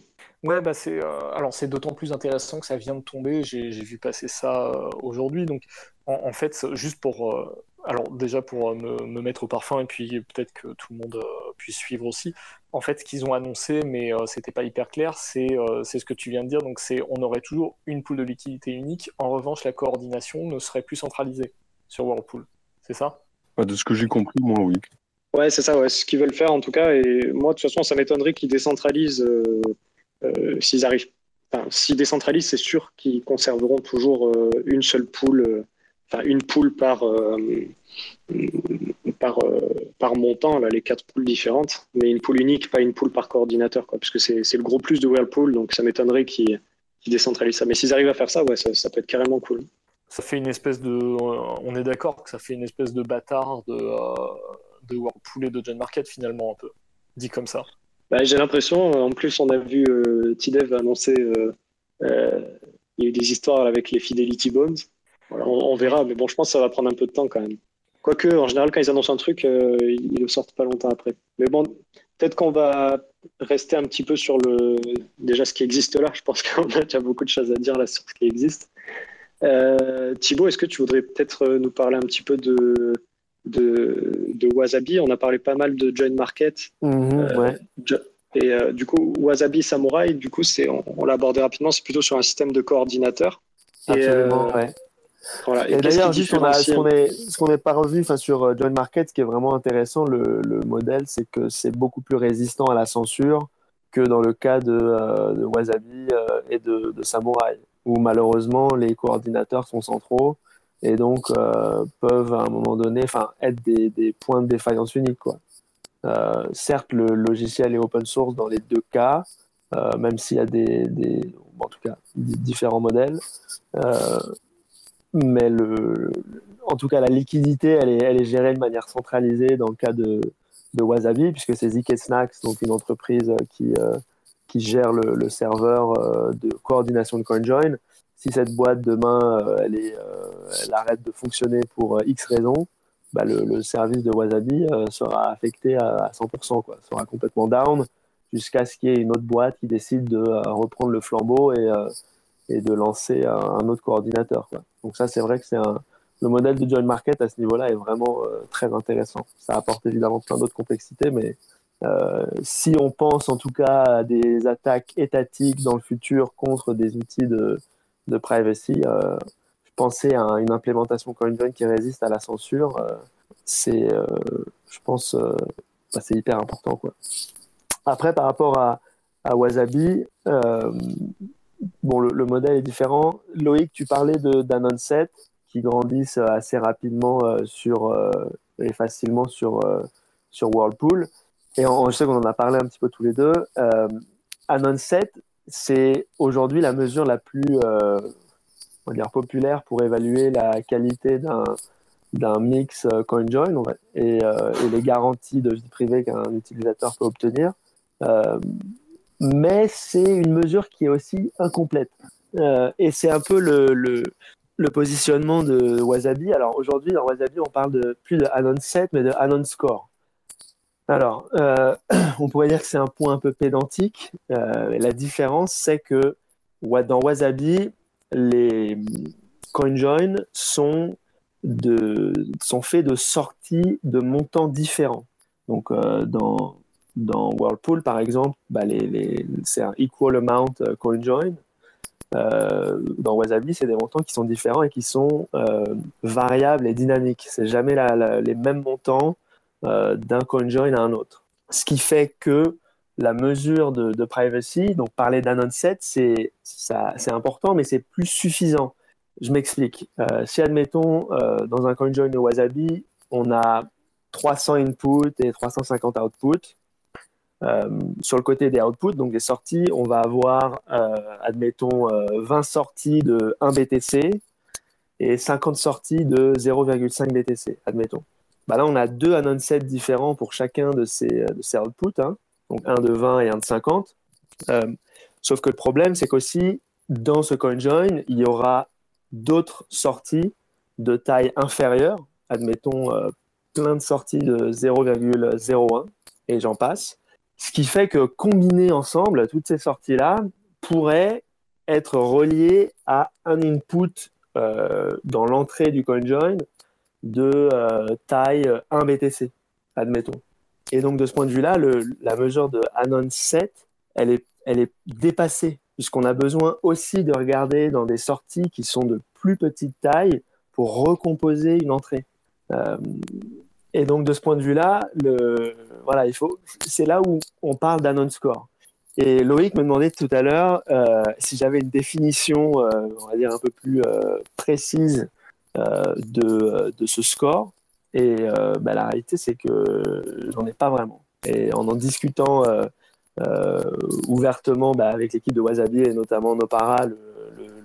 Ouais, bah c'est euh, alors c'est d'autant plus intéressant que ça vient de tomber. J'ai vu passer ça euh, aujourd'hui. Donc en, en, fait, juste pour euh, alors déjà pour me, me, mettre au parfum et puis peut-être que tout le monde euh, puisse suivre aussi. En fait, ce qu'ils ont annoncé, mais euh, c'était pas hyper clair, c'est euh, ce que tu viens de dire. Donc c'est on aurait toujours une poule de liquidité unique. En revanche, la coordination ne serait plus centralisée sur Whirlpool. C'est ça? Bah, De ce que j'ai compris, moi, oui. Ouais, c'est ça. Ouais, ce qu'ils veulent faire en tout cas. Et moi, de toute façon, ça m'étonnerait qu'ils décentralisent euh, s'ils arrivent. Enfin, s'ils décentralisent, c'est sûr qu'ils conserveront toujours euh, une seule poule enfin une poule par, euh, par, euh, par montant, là, les quatre poules différentes, mais une poule unique, pas une poule par coordinateur, quoi, parce que c'est le gros plus de Whirlpool, donc ça m'étonnerait qu'ils qu décentralisent ça. Mais s'ils arrivent à faire ça, ouais, ça, ça, peut être carrément cool. Ça fait une espèce de. On est d'accord que ça fait une espèce de bâtard de, euh, de Whirlpool et de Gen Market, finalement, un peu, dit comme ça. Bah, J'ai l'impression, en plus, on a vu euh, T-Dev annoncer. euh, il y a eu des histoires avec les Fidelity. Voilà, on, verra, mais bon, je pense que ça va prendre un peu de temps quand même. Quoique, en général, quand ils annoncent un truc, euh, ils le sortent pas longtemps après. Mais bon, peut-être qu'on va rester un petit peu sur le déjà ce qui existe là. Je pense (laughs) qu'on a déjà beaucoup de choses à dire là sur ce qui existe. Euh, Thibaut, est-ce que tu voudrais peut-être nous parler un petit peu de, de, de Wasabi On a parlé pas mal de Join Market. Mhm, ouais. Et du coup, Wasabi Samurai, du coup, c'est, on, l'a abordé rapidement, c'est plutôt sur un système de coordinateur. Absolument, ouais. Voilà. Et, d'ailleurs, juste on a, ce qu'on n'est pas revu sur Join Market, ce qui est vraiment intéressant, le, le modèle, c'est que c'est beaucoup plus résistant à la censure que dans le cas de, de Wasabi et de, de Samurai où malheureusement les coordinateurs sont centraux et donc euh, peuvent à un moment donné être des, points de défaillance uniques. Quoi. Euh, certes, le logiciel est open source dans les deux cas, euh, même s'il y a des, en tout cas, différents modèles. mais le, en tout cas, la liquidité, elle est, elle est gérée de manière centralisée dans le cas de, de Wasabi, puisque c'est ZK Snacks, donc une entreprise qui, qui gère le, serveur de coordination de CoinJoin. Si cette boîte demain euh, elle, est, euh, elle arrête de fonctionner pour X raisons, bah, le, service de Wasabi sera affecté à, 100%, quoi, sera complètement down jusqu'à ce qu'il y ait une autre boîte qui décide de reprendre le flambeau et, et de lancer un, autre coordinateur. Donc ça, c'est vrai que c'est un, le modèle de join market à ce niveau-là est vraiment très intéressant. Ça apporte évidemment plein d'autres complexités, mais euh, si on pense en tout cas à des attaques étatiques dans le futur contre des outils de, de privacy, euh, penser à une implémentation CoinJoin qui résiste à la censure, euh, c'est, euh, je pense, bah, c'est hyper important. Quoi. Après, par rapport à, à Wasabi, bon, le, le, modèle est différent. Loïc, tu parlais d'un onset qui grandissent assez rapidement sur, et facilement sur, sur Whirlpool. Et je sais qu'on en a parlé un petit peu tous les deux. Euh, un onset, c'est aujourd'hui la mesure la plus euh, populaire pour évaluer la qualité d'un mix euh, CoinJoin et, euh, et, les garanties de vie privée qu'un utilisateur peut obtenir. Mais c'est une mesure qui est aussi incomplète. Et c'est un peu le, positionnement de Wasabi. Alors aujourd'hui, dans Wasabi, on parle de plus de Anon set, mais de Anon score. Alors, euh, (clears throat) on pourrait dire que c'est un point un peu pédantique. Euh, la différence, c'est que dans Wasabi, les CoinJoin sont, sont faits de sorties de montants différents. Donc, euh, dans, Whirlpool, par exemple, bah, c'est un equal amount CoinJoin. Euh, dans Wasabi, c'est des montants qui sont différents et qui sont variables et dynamiques. C'est jamais la, les mêmes montants d'un CoinJoin à un autre. Ce qui fait que la mesure de, privacy, donc parler d'un onset, c'est important, mais c'est plus suffisant. Je m'explique. Euh, si, admettons, euh, dans un CoinJoin de Wasabi, on a 300 inputs et 350 outputs, euh, sur le côté des outputs, donc des sorties, on va avoir, euh, admettons, 20 euh, sorties de 1 BTC et 50 sorties de 0,5 BTC, admettons. Bah là, on a deux announcets différents pour chacun de ces, de ces outputs, hein. donc un de 20 et un de 50. Euh, sauf que le problème, c'est qu'aussi, dans ce CoinJoin, il y aura d'autres sorties de taille inférieure, admettons euh, plein de sorties de 0,01, et j'en passe. Ce qui fait que combiner ensemble, toutes ces sorties-là pourraient être reliées à un input euh, dans l'entrée du CoinJoin de euh, taille 1 BTC, admettons. Et donc, de ce point de vue-là, la mesure de Anon 7, elle est, elle est dépassée, puisqu'on a besoin aussi de regarder dans des sorties qui sont de plus petite taille pour recomposer une entrée. Euh, et donc, de ce point de vue-là, voilà, il faut, c'est là où on parle d'Anon score. Et Loïc me demandait tout à l'heure euh, si j'avais une définition, euh, on va dire un peu plus euh, précise euh, de, de, ce score. Et euh, bah, la réalité, c'est que j'en ai pas vraiment. Et en en discutant euh, ouvertement bah, avec l'équipe de Wasabi et notamment Nopara, le,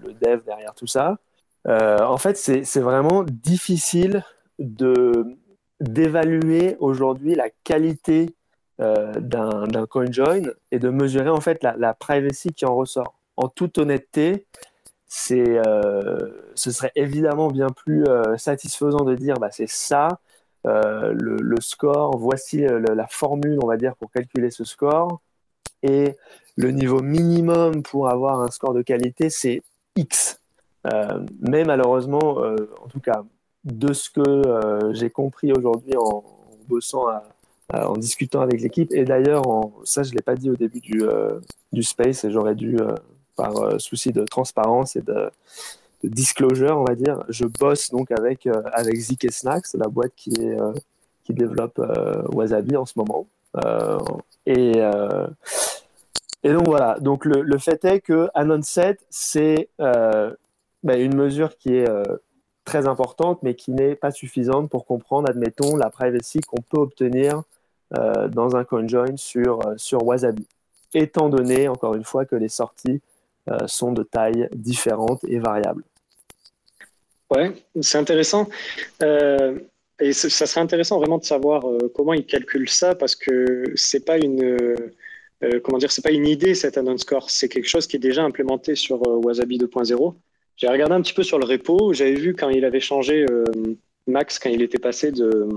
le, dev derrière tout ça, en fait, c'est vraiment difficile de d'évaluer aujourd'hui la qualité euh, d'un CoinJoin et de mesurer en fait la, la, privacy qui en ressort. En toute honnêteté, c'est, euh, ce serait évidemment bien plus euh, satisfaisant de dire bah, c'est ça euh, le, score, voici la formule, on va dire, pour calculer ce score. Et le niveau minimum pour avoir un score de qualité, c'est X. mais malheureusement, en tout cas, de ce que j'ai compris aujourd'hui en, bossant en discutant avec l'équipe. Et d'ailleurs, ça, je ne l'ai pas dit au début du, du Space et j'aurais dû, par souci de transparence et de, disclosure, on va dire, je bosse donc avec, avec Zik Snacks, la boîte qui, est, qui développe Wasabi en ce moment. et, et donc voilà, donc le, le fait est que Anon 7, c'est bah, une mesure qui est très importante, mais qui n'est pas suffisante pour comprendre, admettons, la privacy qu'on peut obtenir euh, dans un conjoin sur, euh, sur Wasabi, étant donné, encore une fois, que les sorties euh, sont de taille différentes et variables. Ouais, c'est intéressant. et ça serait intéressant vraiment de savoir comment ils calculent ça, parce que c'est pas une... comment dire, c'est pas une idée cette announce score, c'est quelque chose qui est déjà implémenté sur Wasabi 2.0 j'ai regardé un petit peu sur le repo. J'avais vu quand il avait changé euh, Max, quand il était passé de,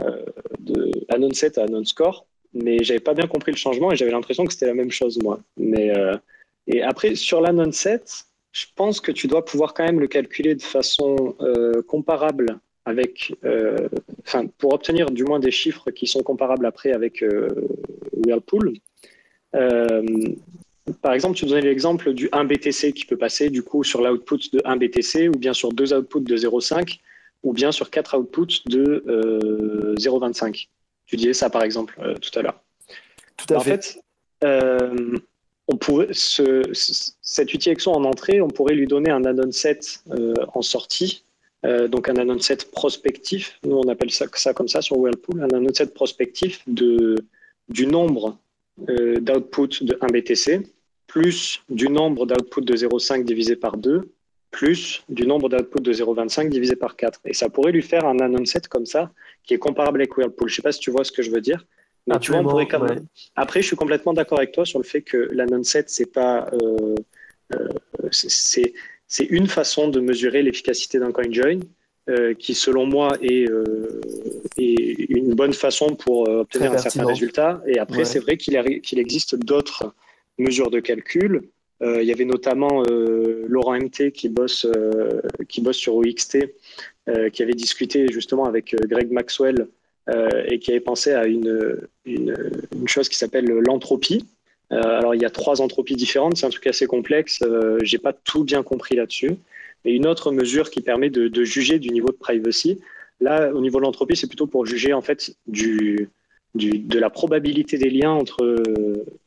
euh, de 7 à Anon Score, mais j'avais pas bien compris le changement et j'avais l'impression que c'était la même chose, moi. Mais, euh, et après, sur l'Anon 7, je pense que tu dois pouvoir quand même le calculer de façon comparable avec, enfin, pour obtenir du moins des chiffres qui sont comparables après avec Whirlpool. Par exemple, tu donnais l'exemple du 1 BTC qui peut passer du coup sur l'output de 1 BTC ou bien sur deux outputs de 0,5 ou bien sur quatre outputs de 0,25. Euh, tu disais ça par exemple euh, tout à l'heure. Tout à en fait, euh, on pourrait, ce, cet Exxon en entrée, on pourrait lui donner un add-on set en sortie, donc un add-on prospectif. Nous, on appelle ça, comme ça sur Whirlpool, un add-on prospectif de, du nombre euh, d'output de 1 BTC, plus du nombre d'output de 0,5 divisé par 2, plus du nombre d'output de 0,25 divisé par 4. Et ça pourrait lui faire un set comme ça, qui est comparable avec Whirlpool. Je ne sais pas si tu vois ce que je veux dire. Mais tu vois, on pourrait quand même... Après, je suis complètement d'accord avec toi sur le fait que l'anon set, c'est pas. Euh, euh, c'est une façon de mesurer l'efficacité d'un coin join. Euh, qui selon moi est, euh, est, une bonne façon pour obtenir un certain résultat. Et après, c'est vrai qu'il qu'il existe d'autres mesures de calcul. il y avait notamment Laurent MT qui bosse, qui bosse sur OXT, qui avait discuté justement avec Greg Maxwell et qui avait pensé à une, une, une chose qui s'appelle l'entropie. alors, il y a trois entropies différentes, c'est un truc assez complexe. J'ai pas tout bien compris là-dessus et une autre mesure qui permet de, juger du niveau de privacy. Là, au niveau de l'entropie, c'est plutôt pour juger en fait du, de la probabilité des liens entre,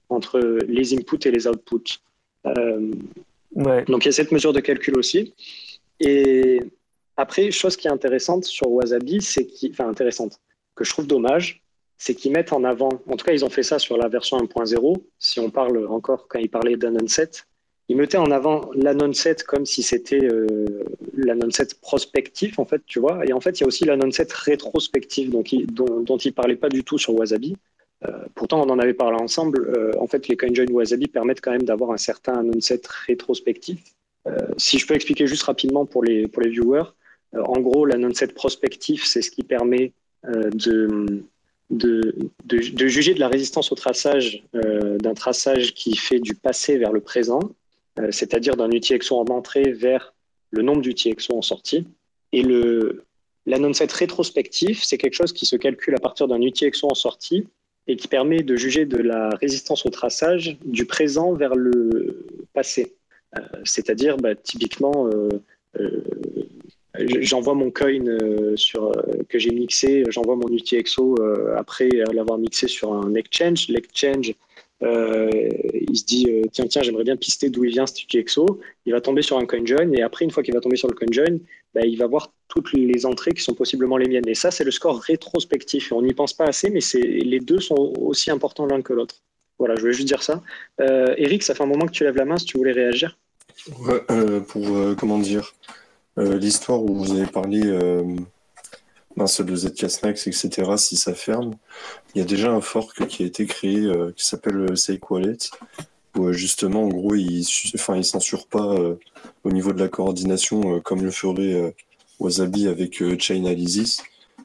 entre les inputs et les outputs. Euh, donc il y a cette mesure de calcul aussi. Et après, chose qui est intéressante sur Wasabi, c'est qui, enfin intéressante, que je trouve dommage, c'est qu'ils mettent en avant, en tout cas ils ont fait ça sur la version 1.0, si on parle encore quand ils parlaient d'un onset, il mettait en avant l'annonce comme si c'était euh, l'annonce prospectif, en fait, tu vois. Et en fait, il y a aussi l'annonce rétrospectif, donc dont, dont il parlait pas du tout sur Wasabi. Euh, pourtant, on en avait parlé ensemble. Euh, en fait, les CoinJoin Wasabi permettent quand même d'avoir un certain annonce rétrospectif. Euh, si je peux expliquer juste rapidement pour les, pour les viewers, en gros, l'annonce prospectif, c'est ce qui permet de, de, de, de, juger de la résistance au traçage d'un traçage qui fait du passé vers le présent euh, c'est-à-dire d'un UTXO en entrée vers le nombre d'UTXO en sortie. Et le, l'annonce rétrospectif, c'est quelque chose qui se calcule à partir d'un UTXO en sortie et qui permet de juger de la résistance au traçage du présent vers le passé. Euh, c'est-à-dire, bah, typiquement, euh, j'envoie mon coin sur, que j'ai mixé, j'envoie mon UTXO après l'avoir mixé sur un exchange. L'exchange euh, il se dit euh, tiens tiens j'aimerais bien pister d'où il vient ce UTXO il va tomber sur un CoinJoin et après une fois qu'il va tomber sur le CoinJoin bah, il va voir toutes les entrées qui sont possiblement les miennes. Et ça c'est le score rétrospectif. On n'y pense pas assez mais les deux sont aussi importants l'un que l'autre. Voilà je voulais juste dire ça. Euh, Eric ça fait un moment que tu lèves la main si tu voulais réagir. Pour comment dire? L'histoire où vous avez parlé mince, de ZK Snacks, etc., si ça ferme, il y a déjà un fork qui a été créé euh, qui s'appelle euh, Sake Wallet, euh, justement, en gros, il ne censure pas au niveau de la coordination comme le ferait Wasabi avec Chainalysis.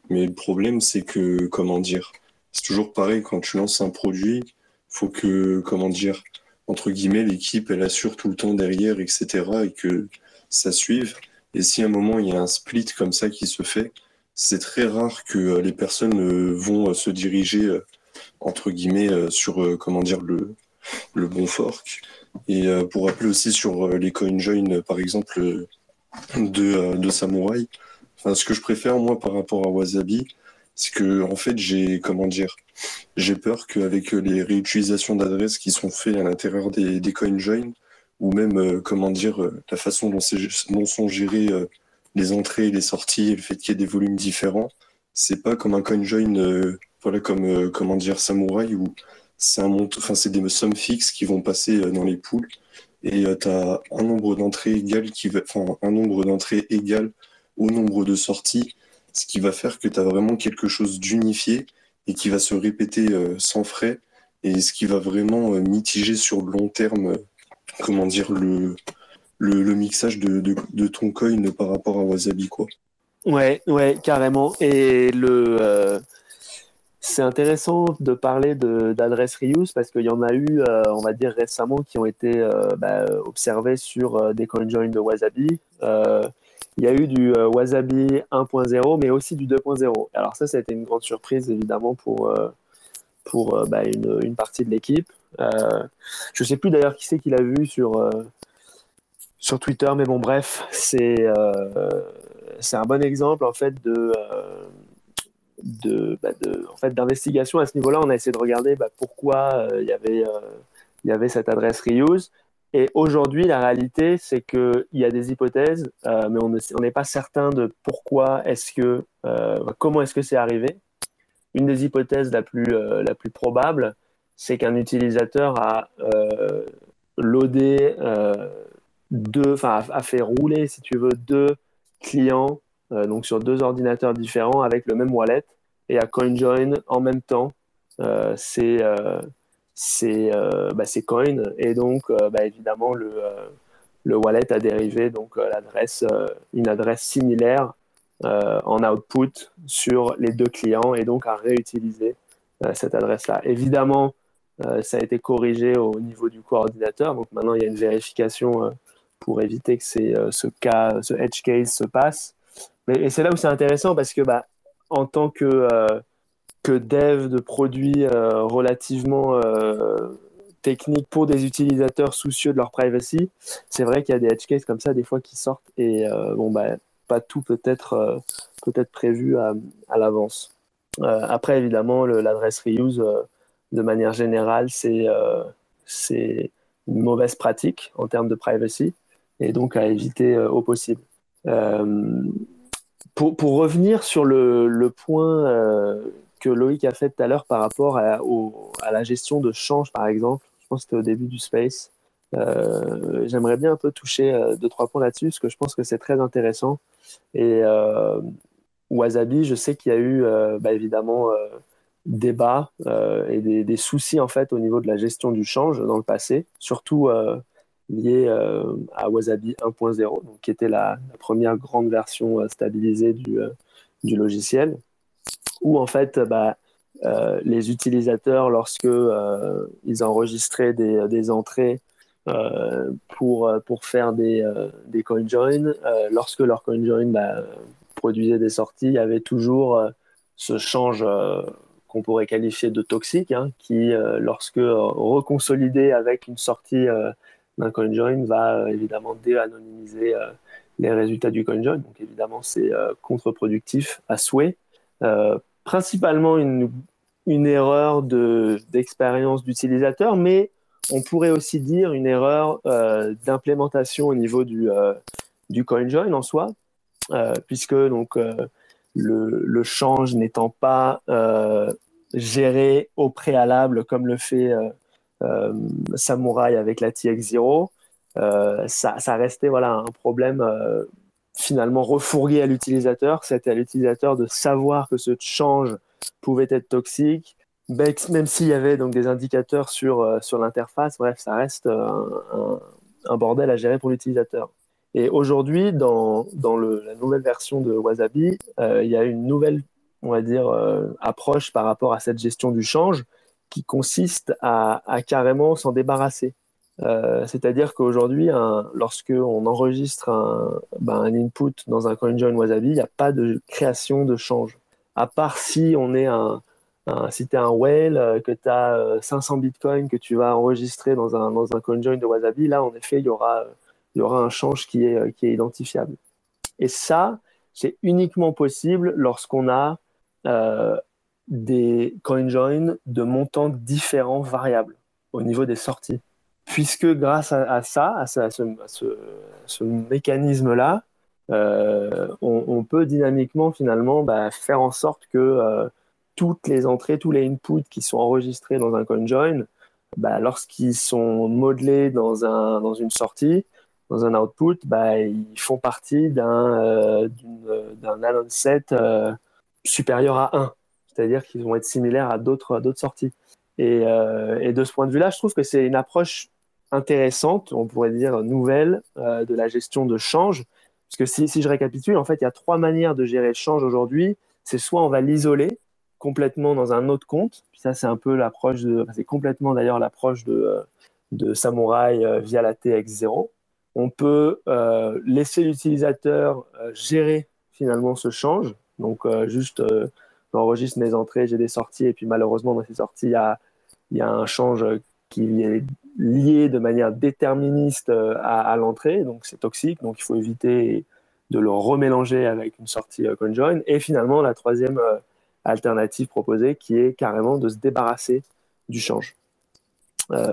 Mais le problème, c'est que, comment dire, c'est toujours pareil, quand tu lances un produit, faut que, comment dire, entre guillemets, l'équipe, elle assure tout le temps derrière, etc. Et que ça suive. Et si à un moment il y a un split comme ça qui se fait, c'est très rare que les personnes vont se diriger entre guillemets sur comment dire le, le bon fork. Et pour rappeler aussi sur les CoinJoin par exemple de, de Samurai, enfin, ce que je préfère moi par rapport à Wasabi, c'est que en fait j'ai comment dire j'ai peur qu'avec les réutilisations d'adresses qui sont faites à l'intérieur des, des CoinJoin ou même euh, comment dire euh, la façon dont, sont gérées euh, les entrées et les sorties et le fait qu'il y ait des volumes différents c'est pas comme un CoinJoin voilà comme comment dire Samurai où c'est enfin des sommes fixes qui vont passer dans les poules et tu as un nombre d'entrées égal qui va un nombre d'entrées égal au nombre de sorties ce qui va faire que tu as vraiment quelque chose d'unifié et qui va se répéter sans frais et ce qui va vraiment mitiger sur le long terme, comment dire, le, le, mixage de, de, ton coin par rapport à Wasabi, quoi. Ouais, ouais, carrément. Et le, c'est intéressant de parler d'adresse reuse parce qu'il y en a eu, on va dire récemment, qui ont été bah, observés sur des CoinJoin de Wasabi il y a eu du euh, Wasabi 1.0, mais aussi du 2.0. Alors ça, ça a été une grande surprise, évidemment, pour, euh, pour euh, bah, une, une, partie de l'équipe. Je ne sais plus d'ailleurs qui c'est qui l'a vu sur, sur Twitter, mais bon, bref, c'est c'est un bon exemple, en fait, de... de, bah, de, en fait, d'investigation à ce niveau-là, on a essayé de regarder bah, pourquoi il y avait il y avait cette adresse reuse. Et aujourd'hui, la réalité, c'est qu'il y a des hypothèses, euh, mais on n'est pas certain de pourquoi est-ce que, euh, comment est-ce que c'est arrivé. Une des hypothèses la plus, euh, la plus probable, c'est qu'un utilisateur a loadé deux, enfin, a fait rouler, si tu veux, deux clients, donc sur deux ordinateurs différents avec le même wallet et à CoinJoin en même temps. c'est c'est euh, bah, Coin et donc euh, bah, évidemment le, euh, le wallet a dérivé donc une adresse similaire en output sur les deux clients et donc a réutilisé cette adresse là évidemment ça a été corrigé au niveau du coordinateur donc maintenant il y a une vérification pour éviter que ce cas ce edge case se passe mais et c'est là où c'est intéressant parce que bah, en tant que dev de produits euh, relativement euh, techniques pour des utilisateurs soucieux de leur privacy, c'est vrai qu'il y a des edge cases comme ça des fois qui sortent et euh, bon bah pas tout peut être peut-être prévu à l'avance. après évidemment l'adresse reuse de manière générale c'est c'est une mauvaise pratique en termes de privacy et donc à éviter au possible. Pour, pour, revenir sur le, point que Loïc a fait tout à l'heure par rapport à, la gestion de change, par exemple. Je pense que c'était au début du space. Euh, j'aimerais bien un peu toucher euh, deux, trois points là-dessus, parce que je pense que c'est très intéressant. Et euh, Wasabi, je sais qu'il y a eu bah, évidemment débat et des, soucis en fait au niveau de la gestion du change dans le passé, surtout lié à Wasabi 1.0, qui était la, première grande version stabilisée du, logiciel où en fait bah, euh, les utilisateurs, lorsque euh, ils enregistraient des, entrées euh, pour, pour faire des, des lorsque leur coinjoin bah, produisait des sorties, il y avait toujours ce change qu'on pourrait qualifier de toxique, hein, qui, lorsque reconsolidé avec une sortie d'un coinjoin, va évidemment dé-anonymiser les résultats du coinjoin. Donc évidemment, c'est contre-productif à souhait principalement une, une erreur d'expérience d'utilisateur, mais on pourrait aussi dire une erreur euh, d'implémentation au niveau du, euh, du CoinJoin en soi, euh, puisque donc, le, change n'étant pas géré au préalable comme le fait Samurai avec la TX0, ça, restait voilà, un problème finalement refourgué à l'utilisateur. C'était à l'utilisateur de savoir que ce change pouvait être toxique, même s'il y avait donc des indicateurs sur, euh, sur l'interface. Bref, ça reste un, bordel à gérer pour l'utilisateur. Et aujourd'hui, dans, la nouvelle version de Wasabi, euh, il y a une nouvelle, on va dire, euh, approche par rapport à cette gestion du change qui consiste à, carrément s'en débarrasser. Euh, c'est-à-dire qu'aujourd'hui, lorsque on enregistre un, ben, un, input dans un CoinJoin Wasabi, il n'y a pas de création de change. À part si on est un, si tu es un whale, que tu as 500 bitcoins que tu vas enregistrer dans un, dans un CoinJoin de Wasabi, là, en effet, il y aura, il y aura un change qui est, qui est identifiable. Et ça, c'est uniquement possible lorsqu'on a euh, des CoinJoin de montants différents variables au niveau des sorties. Puisque grâce à, ça, à, ce, mécanisme-là, euh, on, peut dynamiquement finalement bah, faire en sorte que euh, toutes les entrées, tous les inputs qui sont enregistrés dans un CoinJoin, bah, lorsqu'ils sont modelés dans, un, dans une sortie, dans un output, bah, ils font partie d'un euh, d'un set euh, supérieur à 1. C'est-à-dire qu'ils vont être similaires à d'autres sorties. Et, euh, de ce point de vue-là, je trouve que c'est une approche intéressante, on pourrait dire nouvelle, euh, de la gestion de change. Parce que si, je récapitule, en fait, il y a trois manières de gérer le change aujourd'hui. C'est soit on va l'isoler complètement dans un autre compte, ça c'est un peu l'approche de, c'est complètement d'ailleurs l'approche de, de Samurai via la TX0 on peut euh, laisser l'utilisateur euh, gérer finalement ce change. Donc, euh, juste, j'enregistre mes entrées, j'ai des sorties, et puis malheureusement, dans ces sorties, il y a, un change qui est lié de manière déterministe à, l'entrée, donc c'est toxique, donc il faut éviter de le remélanger avec une sortie conjoin. Et finalement, la troisième alternative proposée, qui est carrément de se débarrasser du change,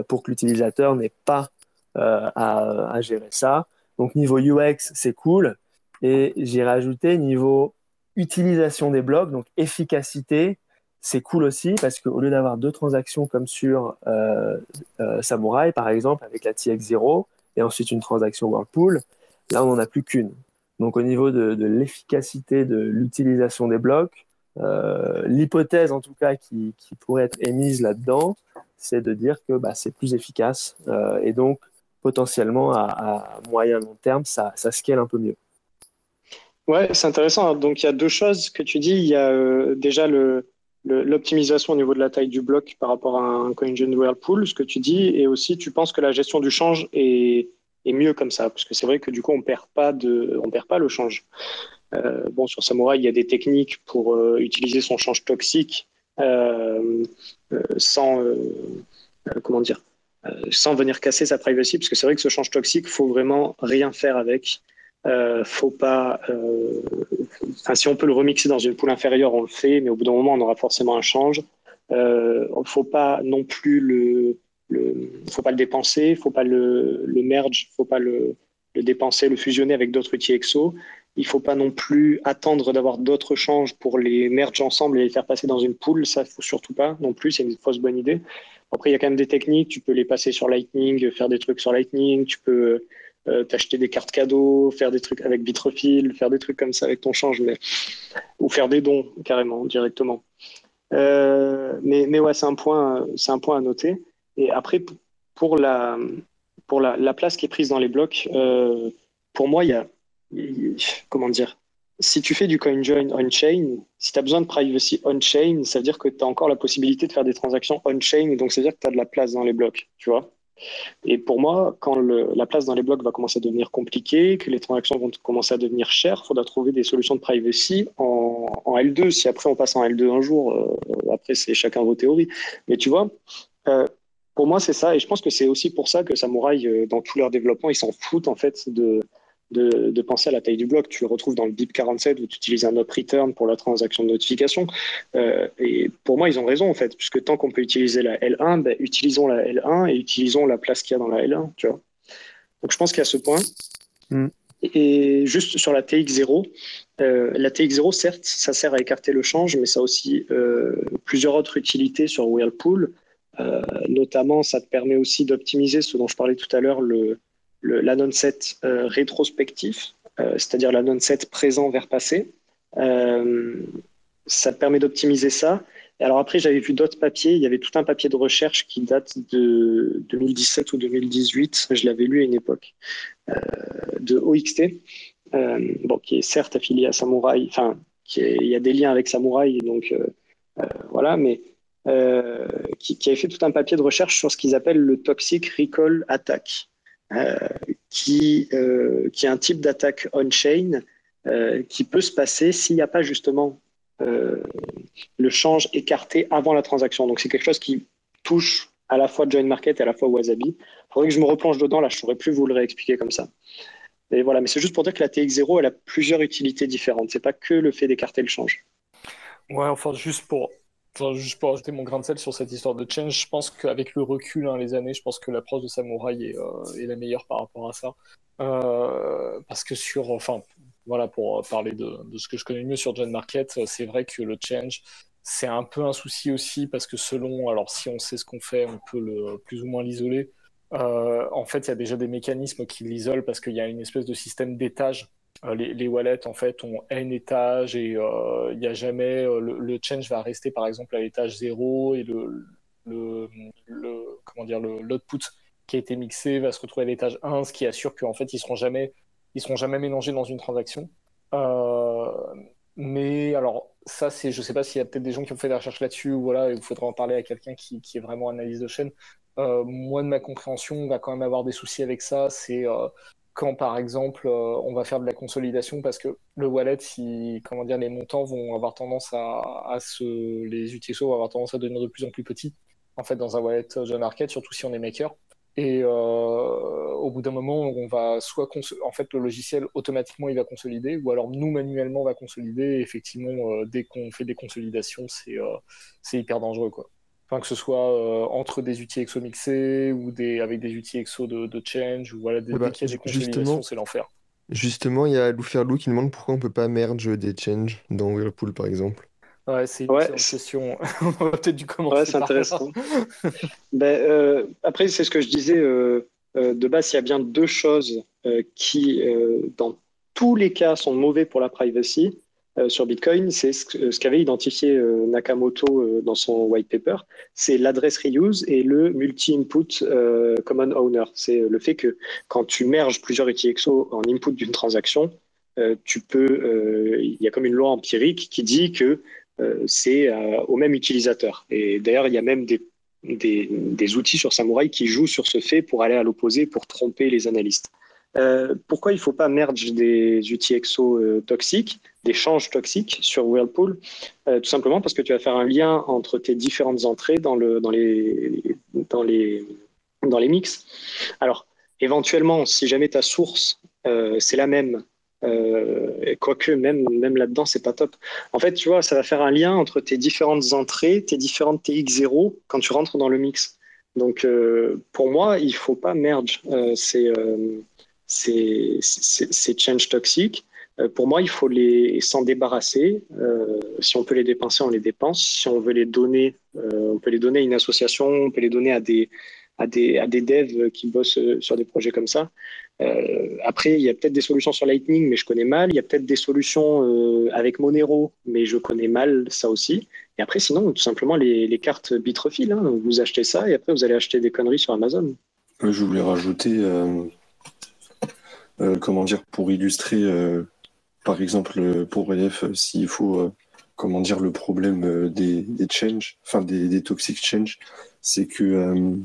pour que l'utilisateur n'ait pas euh, à, gérer ça. Donc niveau UX, c'est cool. Et j'ai rajouté niveau utilisation des blocs, donc efficacité, c'est cool aussi parce qu'au lieu d'avoir deux transactions comme sur euh, euh, Samurai, par exemple, avec la TX0 et ensuite une transaction Whirlpool, là, on n'en a plus qu'une. Donc, au niveau de, l'efficacité de l'utilisation des blocs, l'hypothèse en tout cas qui, pourrait être émise là-dedans, c'est de dire que bah, c'est plus efficace. et donc, potentiellement à, moyen long terme, ça, scale un peu mieux. Ouais, c'est intéressant. Donc il y a deux choses que tu dis. Il y a euh, déjà l'optimisation au niveau de la taille du bloc par rapport à un CoinJoin Whirlpool, ce que tu dis, et aussi tu penses que la gestion du change est, mieux comme ça, parce que c'est vrai que du coup on perd perd pas le change. Euh, bon, sur Samurai, il y a des techniques pour euh, utiliser son change toxique sans, comment dire, sans venir casser sa privacy, parce que c'est vrai que ce change toxique, faut vraiment rien faire avec. Euh, faut pas. Euh, si on peut le remixer dans une poule inférieure, on le fait, mais au bout d'un moment, on aura forcément un change. Euh, faut pas non plus le, le, faut pas le dépenser, faut pas le, le merge, faut pas le, le dépenser, le fusionner avec d'autres outils EXO. Il faut pas non plus attendre d'avoir d'autres changes pour les merge ensemble et les faire passer dans une poule. Ça, faut surtout pas non plus. C'est une fausse bonne idée. Après, il y a quand même des techniques. Tu peux les passer sur Lightning, faire des trucs sur Lightning. Tu peux euh, t'acheter des cartes cadeaux, faire des trucs avec Bitrefill, faire des trucs comme ça avec ton change, mais... ou faire des dons carrément, directement. Euh, mais, mais ouais, c'est un, point, un point à noter. Et après, pour la, pour la, la place qui est prise dans les blocs, euh, pour moi, il y a. Comment dire si tu fais du CoinJoin on-chain, si tu as besoin de privacy on-chain, ça veut dire que tu as encore la possibilité de faire des transactions on-chain, donc ça veut dire que tu as de la place dans les blocs, tu vois. Et pour moi, quand la place dans les blocs va commencer à devenir compliquée, que les transactions vont commencer à devenir chères, il faudra trouver des solutions de privacy en, L2. Si après on passe en L2 un jour, euh, après c'est chacun vos théories. Mais tu vois, euh, pour moi c'est ça, et je pense que c'est aussi pour ça que Samurai, euh, dans tout leur développement, ils s'en foutent en fait de, de, penser à la taille du bloc. Tu le retrouves dans le BIP47 où tu utilises un up return pour la transaction de notification. Euh, et pour moi, ils ont raison en fait, puisque tant qu'on peut utiliser la L1, ben, utilisons la L1 et utilisons la place qu'il y a dans la L1. Tu vois. Donc je pense qu'il y a ce point. Mm. Et juste sur la TX0, euh, la TX0, certes, ça sert à écarter le change, mais ça a aussi euh, plusieurs autres utilités sur Whirlpool. notamment, ça te permet aussi d'optimiser ce dont je parlais tout à l'heure, le, l'annonce-set euh, rétrospectif, euh, c'est-à-dire l'annonce-set présent vers passé. Euh, ça permet d'optimiser ça. Et alors après, j'avais vu d'autres papiers. Il y avait tout un papier de recherche qui date de 2017 ou 2018. Je l'avais lu à une époque de OXT, bon, qui est certes affilié à Samurai. Enfin, il y a des liens avec Samurai, donc voilà. Mais qui, qui, avait fait tout un papier de recherche sur ce qu'ils appellent le Toxic Recall Attack, qui, qui est un type d'attaque on-chain qui peut se passer s'il n'y a pas justement le change écarté avant la transaction. Donc c'est quelque chose qui touche à la fois Join Market et à la fois Wasabi. Il faudrait que je me replonge dedans, là je ne saurais plus vous le réexpliquer comme ça. Et voilà, mais c'est juste pour dire que la TX0, elle a plusieurs utilités différentes. C'est pas que le fait d'écarter le change. Ouais, enfin, juste pour, juste pour ajouter mon grain de sel sur cette histoire de change, je pense qu'avec le recul, hein, les années, je pense que l'approche de Samouraï est, euh, est, la meilleure par rapport à ça. Euh, parce que sur, enfin, voilà, pour parler de, ce que je connais mieux sur John Market, c'est vrai que le change, c'est un peu un souci aussi parce que selon, alors si on sait ce qu'on fait, on peut plus ou moins l'isoler. Euh, en fait, il y a déjà des mécanismes qui l'isolent parce qu'il y a une espèce de système d'étage. Euh, les, wallets, en fait, ont n étages et euh, il n'y a jamais. Le, change va rester, par exemple, à l'étage 0 et le, le, comment dire, l'output qui a été mixé va se retrouver à l'étage 1, ce qui assure qu'en fait, ils seront jamais, ils seront jamais mélangés dans une transaction. mais alors, ça, c'est, je sais pas s'il y a peut-être des gens qui ont fait des recherches là-dessus, ou voilà, il faudrait en parler à quelqu'un qui, qui, est vraiment analyse de chaîne. Euh, moi, de ma compréhension, on va quand même avoir des soucis avec ça. C'est euh, quand, par exemple, euh, on va faire de la consolidation parce que le wallet, si, comment dire, les montants vont avoir tendance à, se, les UTXO vont avoir tendance à devenir de plus en plus petits. En fait, dans un wallet John Market, surtout si on est maker. Et euh, au bout d'un moment, on va soit en fait le logiciel automatiquement il va consolider, ou alors nous manuellement on va consolider. Et effectivement, euh, dès qu'on fait des consolidations, c'est euh, c'est hyper dangereux quoi. Enfin, que ce soit entre des outils exo mixés ou des, avec des outils exo de, de change, ou voilà, dès, bah, a des consolidations, c'est l'enfer. Justement, il y a Louferlou qui demande pourquoi on peut pas merge des changes dans Whirlpool par exemple. Ouais, c'est une question. (laughs) on aurait peut-être dû commencer. Ouais, c'est intéressant. ben, euh, après, c'est ce que je disais. Euh, euh, de base, il y a bien deux choses qui, dans tous les cas, sont mauvais pour la privacy sur Bitcoin. C'est ce, qu'avait identifié Nakamoto dans son white paper. C'est l'adresse reuse et le multi-input common owner. C'est le fait que quand tu merges plusieurs UTXO en input d'une transaction, tu peux. Il y a comme une loi empirique qui dit que euh, c'est euh, au même utilisateur. Et d'ailleurs, il y a même des, outils sur Samurai qui jouent sur ce fait pour aller à l'opposé, pour tromper les analystes. Euh, pourquoi il ne faut pas merge des exo toxiques, des changes toxiques sur Whirlpool Tout simplement parce que tu vas faire un lien entre tes différentes entrées dans, le, dans, les, dans, les, dans les mix. Alors, éventuellement, si jamais ta source, c'est la même euh, quoique même, même là-dedans, c'est pas top. En fait, tu vois, ça va faire un lien entre tes différentes entrées, tes différentes TX0 quand tu rentres dans le mix. Donc, euh, pour moi, il faut pas merge euh, ces, ces, change toxiques. Pour moi, il faut s'en débarrasser. si on peut les dépenser, on les dépense. Si on veut les donner, on peut les donner à une association, on peut les donner à des, à des, à des devs qui bossent sur des projets comme ça. Euh, après, il y a peut-être des solutions sur Lightning, mais je connais mal. Il y a peut-être des solutions euh, avec Monero, mais je connais mal ça aussi. Et après, sinon, tout simplement les, les cartes Bitrefill. Hein. Vous achetez ça et après, vous allez acheter des conneries sur Amazon. Je voulais rajouter, euh, comment dire, pour illustrer, par exemple, pour EF, s'il faut, comment dire, le problème des, des change, enfin des, des toxic change, c'est que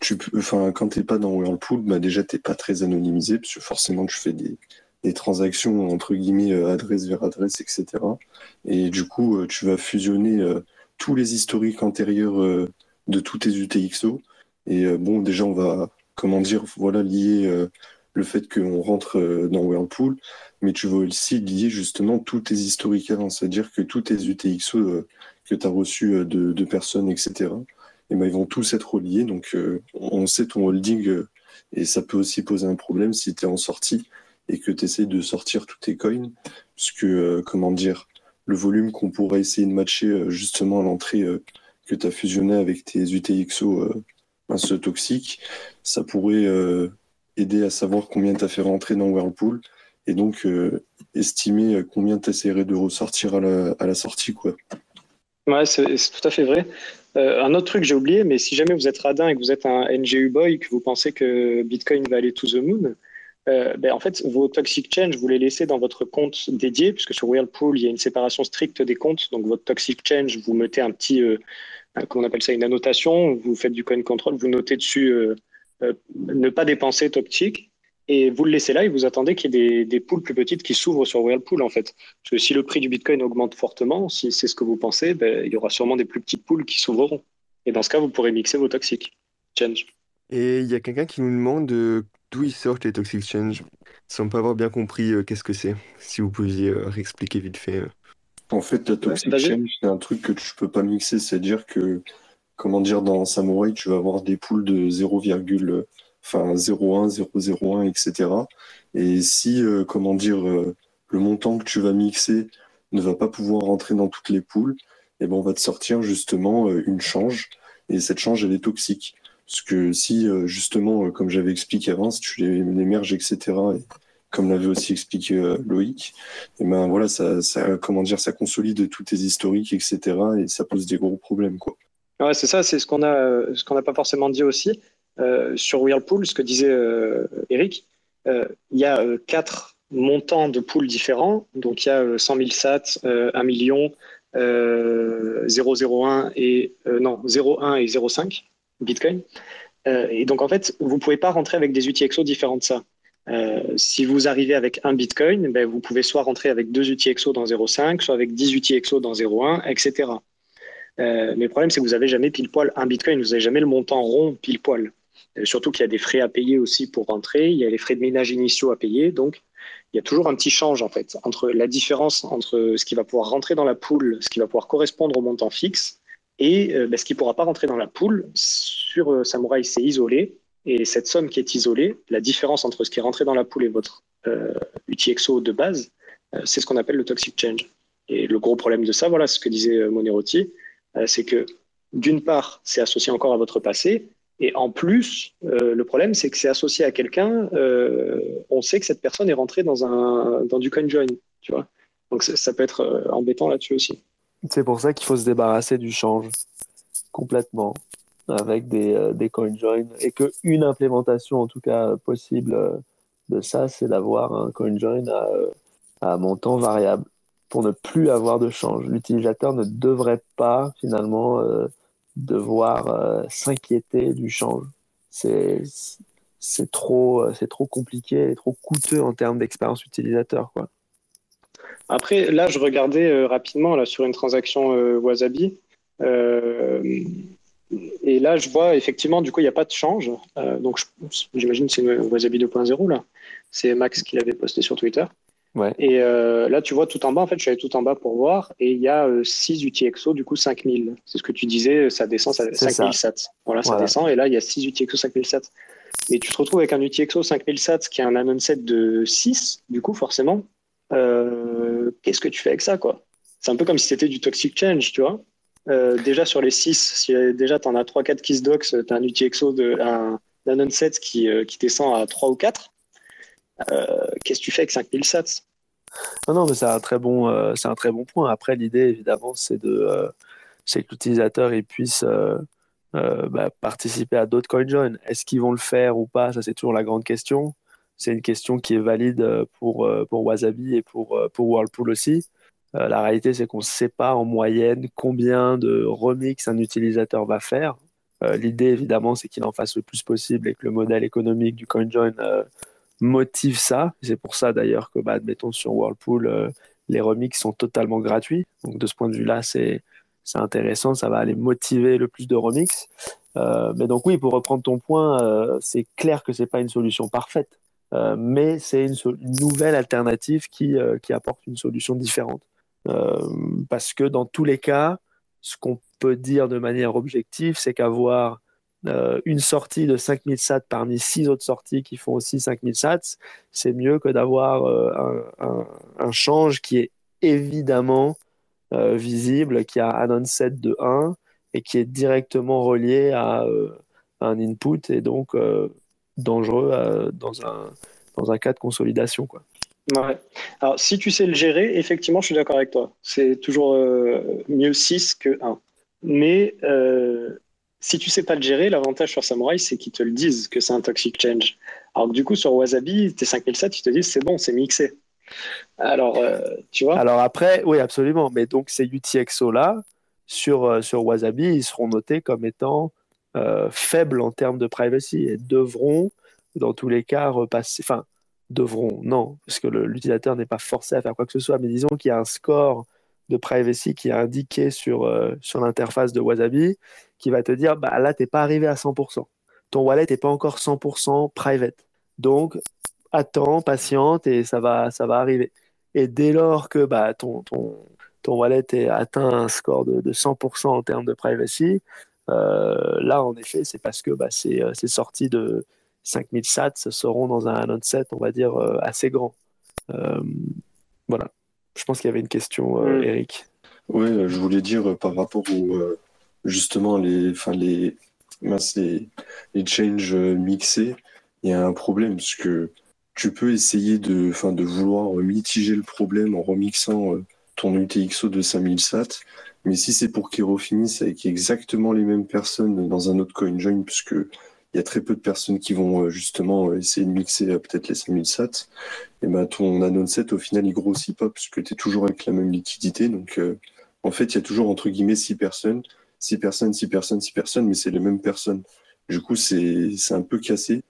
tu enfin, quand t'es pas dans Whirlpool, bah déjà t'es pas très anonymisé parce que forcément tu fais des, transactions entre guillemets euh, adresse vers adresse, etc. Et du coup, euh, tu vas fusionner euh, tous les historiques antérieurs de tous tes UTXO. Et bon, déjà on va, comment dire, voilà, lier le fait qu'on rentre dans Whirlpool, mais tu vas aussi lier justement tous tes historiques avant, c'est-à-dire que tous tes UTXO que tu as reçus de, de personnes, etc et ben, ils vont tous être reliés. Donc, euh, on sait ton holding euh, et ça peut aussi poser un problème si tu es en sortie et que tu essaies de sortir tous tes coins, puisque, euh, comment dire, le volume qu'on pourrait essayer de matcher justement à l'entrée que tu as fusionné avec tes UTXO ce toxiques, ça pourrait aider à savoir combien tu as fait rentrer dans Whirlpool et donc estimer combien tu essaierais de ressortir à la, sortie. Quoi. Ouais, c'est tout à fait vrai. Euh, un autre truc, j'ai oublié, mais si jamais vous êtes radin et que vous êtes un NGU boy, que vous pensez que Bitcoin va aller to the moon, euh, ben, en fait, vos toxic change, vous les laissez dans votre compte dédié, puisque sur Whirlpool, il y a une séparation stricte des comptes. Donc, votre toxic change, vous mettez un petit, euh, qu'on appelle ça une annotation. Vous faites du coin control, vous notez dessus ne pas dépenser toxique et vous le laissez là et vous attendez qu'il y ait des, des, poules plus petites qui s'ouvrent sur Whirlpool en fait. Parce que si le prix du Bitcoin augmente fortement, si c'est ce que vous pensez, ben, il y aura sûrement des plus petites poules qui s'ouvriront. Et dans ce cas, vous pourrez mixer vos toxiques. Change. Et il y a quelqu'un qui nous demande d'où ils sortent les toxic change, sans pas avoir bien compris qu'est-ce que c'est. Si vous pouviez réexpliquer vite fait. En fait, la toxic change, c'est un truc que tu peux pas mixer, c'est-à-dire que comment dire, dans Samurai, tu vas avoir des poules de 0, enfin 0,1, 0,01, etc. Et si, euh, comment dire, euh, le montant que tu vas mixer ne va pas pouvoir rentrer dans toutes les poules, et eh ben on va te sortir justement euh, une change. Et cette change, elle est toxique. Parce que si, justement, comme j'avais expliqué avant, si tu les, merges, etc., et comme l'avait aussi expliqué Loïc, et eh ben voilà, ça, ça, comment dire, ça consolide tous tes historiques, etc., et ça pose des gros problèmes, quoi. C'est ça, c'est ce qu'on a, qu'on n'a pas forcément dit aussi. Euh, sur Whirlpool, ce que disait euh, Eric, euh, il y a quatre montants de poules différents. Donc il y a 100 000 sats, 1 million, 0,01 et non 0,1 et 0,5 Bitcoin. et donc en fait, vous pouvez pas rentrer avec des UTXO différents de ça. si vous arrivez avec un Bitcoin, ben, vous pouvez soit rentrer avec deux UTXO dans 0,5, soit avec 10 UTXO dans 0,1, etc. mais le problème, c'est que vous n'avez jamais pile poil un Bitcoin, vous n'avez jamais le montant rond pile poil. Euh, surtout qu'il y a des frais à payer aussi pour rentrer, il y a les frais de ménage initiaux à payer, donc il y a toujours un petit change en fait entre la différence entre ce qui va pouvoir rentrer dans la poule, ce qui va pouvoir correspondre au montant fixe, et euh, ben, ce qui ne pourra pas rentrer dans la poule. Sur euh, Samurai, c'est isolé, et cette somme qui est isolée, la différence entre ce qui est rentré dans la poule et votre UTXO de base, c'est ce qu'on appelle le toxic change. Et le gros problème de ça, voilà ce que disait Monerotti, c'est que d'une part, c'est associé encore à votre passé, et en plus, euh, le problème, c'est que c'est associé à quelqu'un, euh, on sait que cette personne est rentrée dans, un, dans du CoinJoin, tu vois. Donc ça peut être euh, embêtant là-dessus aussi. C'est pour ça qu'il faut se débarrasser du change complètement avec des, des CoinJoin et qu'une implémentation, en tout cas possible de ça, c'est d'avoir un CoinJoin à, à montant variable pour ne plus avoir de change. L'utilisateur ne devrait pas finalement devoir euh, s'inquiéter du change. C'est trop euh, trop compliqué et trop coûteux en termes d'expérience utilisateur. Après là je regardais euh, rapidement là sur une transaction Wasabi et là je vois effectivement du coup il n'y a pas de change donc j'imagine c'est Wasabi 2.0 là c'est Max qui l'avait posté sur Twitter et euh, là, tu vois tout en bas, en fait, je suis allé tout en bas pour voir, et il y a 6 euh, UTXO, du coup 5000. C'est ce que tu disais, ça descend, ça, 5000 sats. Voilà, ça descend, et là, il y a 6 UTXO 5000 sats. Et tu te retrouves avec un UTXO 5000 sats qui a un anon set de 6, du coup, forcément. Euh, qu'est-ce que tu fais avec ça, quoi? C'est un peu comme si c'était du toxic change, tu vois? déjà sur les 6, si déjà tu en as 3-4 qui se dox, tu as un UTXO, de, un, anon set qui, qui descend à 3 ou 4. Euh, qu'est-ce que tu fais avec 5000 sats? Non, non, mais c'est un très bon, euh, un très bon point. Après, l'idée, évidemment, c'est euh, que l'utilisateur puisse bah, participer à d'autres CoinJoin. Est-ce qu'ils vont le faire ou pas? Ça, c'est toujours la grande question. C'est une question qui est valide pour, pour Wasabi et pour, pour Whirlpool aussi. la réalité, c'est qu'on ne sait pas en moyenne combien de remix un utilisateur va faire. L'idée, évidemment, c'est qu'il en fasse le plus possible et que le modèle économique du CoinJoin motive ça. C'est pour ça d'ailleurs que, bah, admettons, sur Whirlpool, euh, les remix sont totalement gratuits. Donc de ce point de vue-là, c'est intéressant, ça va aller motiver le plus de remix. Euh, mais donc oui, pour reprendre ton point, euh, c'est clair que c'est pas une solution parfaite, mais c'est une, une, nouvelle alternative qui, qui apporte une solution différente. parce que dans tous les cas, ce qu'on peut dire de manière objective, c'est qu'avoir euh, une sortie de 5000 sats parmi six autres sorties qui font aussi 5000 sats, c'est mieux que d'avoir euh, un, un, change qui est évidemment euh, visible, qui a un onset de 1 et qui est directement relié à, un input et donc dangereux dans, un, dans un cas de consolidation. Quoi. Alors, si tu sais le gérer, effectivement, je suis d'accord avec toi. C'est toujours mieux 6 que 1. Mais si tu sais pas le gérer, l'avantage sur Samurai, c'est qu'ils te le disent que c'est un toxic change. Alors que du coup, sur Wasabi, tes 5007, tu te dis c'est bon, c'est mixé. Alors, euh, tu vois? Alors après, oui, absolument. Mais donc, ces UTXO-là, sur, sur Wasabi, ils seront notés comme étant faibles en termes de privacy et devront, dans tous les cas, repasser. Enfin, devront, non, parce que l'utilisateur n'est pas forcé à faire quoi que ce soit, mais disons qu'il y a un score de privacy qui est indiqué sur, sur l'interface de Wasabi qui va te dire bah, là, tu n'es pas arrivé à 100%. Ton wallet n'est pas encore 100% private. Donc, attends, patiente et ça va, ça va arriver. Et dès lors que bah, ton, ton, ton wallet est atteint un score de, de 100% en termes de privacy, euh, là, en effet, c'est parce que bah, c'est euh, sorti de 5000 sats seront dans un onset, on va dire, euh, assez grand. voilà. Je pense qu'il y avait une question, mm. Eric. Oui, je voulais dire par rapport au, justement les, enfin les, les, les changes mixés, il y a un problème parce que tu peux essayer de, enfin, de vouloir mitiger le problème en remixant euh, ton UTXO de 5000 sats. Mais si c'est pour qu'il refinisse avec exactement les mêmes personnes dans un autre CoinJoin, puisque il y a très peu de personnes qui vont euh, justement euh, essayer de mixer peut-être les 5000 sats, et ben ton anon set au final il grossit pas puisque tu es toujours avec la même liquidité. Donc en fait, il y a toujours entre guillemets 6 personnes, 6 personnes, 6 personnes, 6 personnes, mais c'est les mêmes personnes. Du coup, c'est un peu cassé.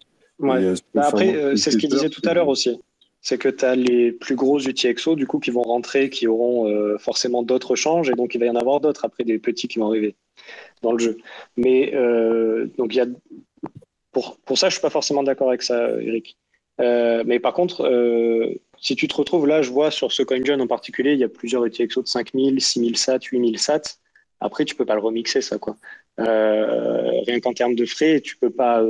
Euh, bah, après, euh, c'est ce qu'il disait tout à l'heure aussi. C'est que tu as les plus gros UTXO du coup qui vont rentrer, qui auront euh, forcément d'autres changes, et donc il va y en avoir d'autres après des petits qui vont arriver dans le jeu. Mais donc il y a pour, ça, je suis pas forcément d'accord avec ça, Eric. mais par contre, si tu te retrouves là, je vois sur ce CoinJoin en particulier, il y a plusieurs UTXO de 5000, 6000 sats, 8000 sats. Après, tu peux pas le remixer, ça, quoi. rien qu'en termes de frais, tu peux pas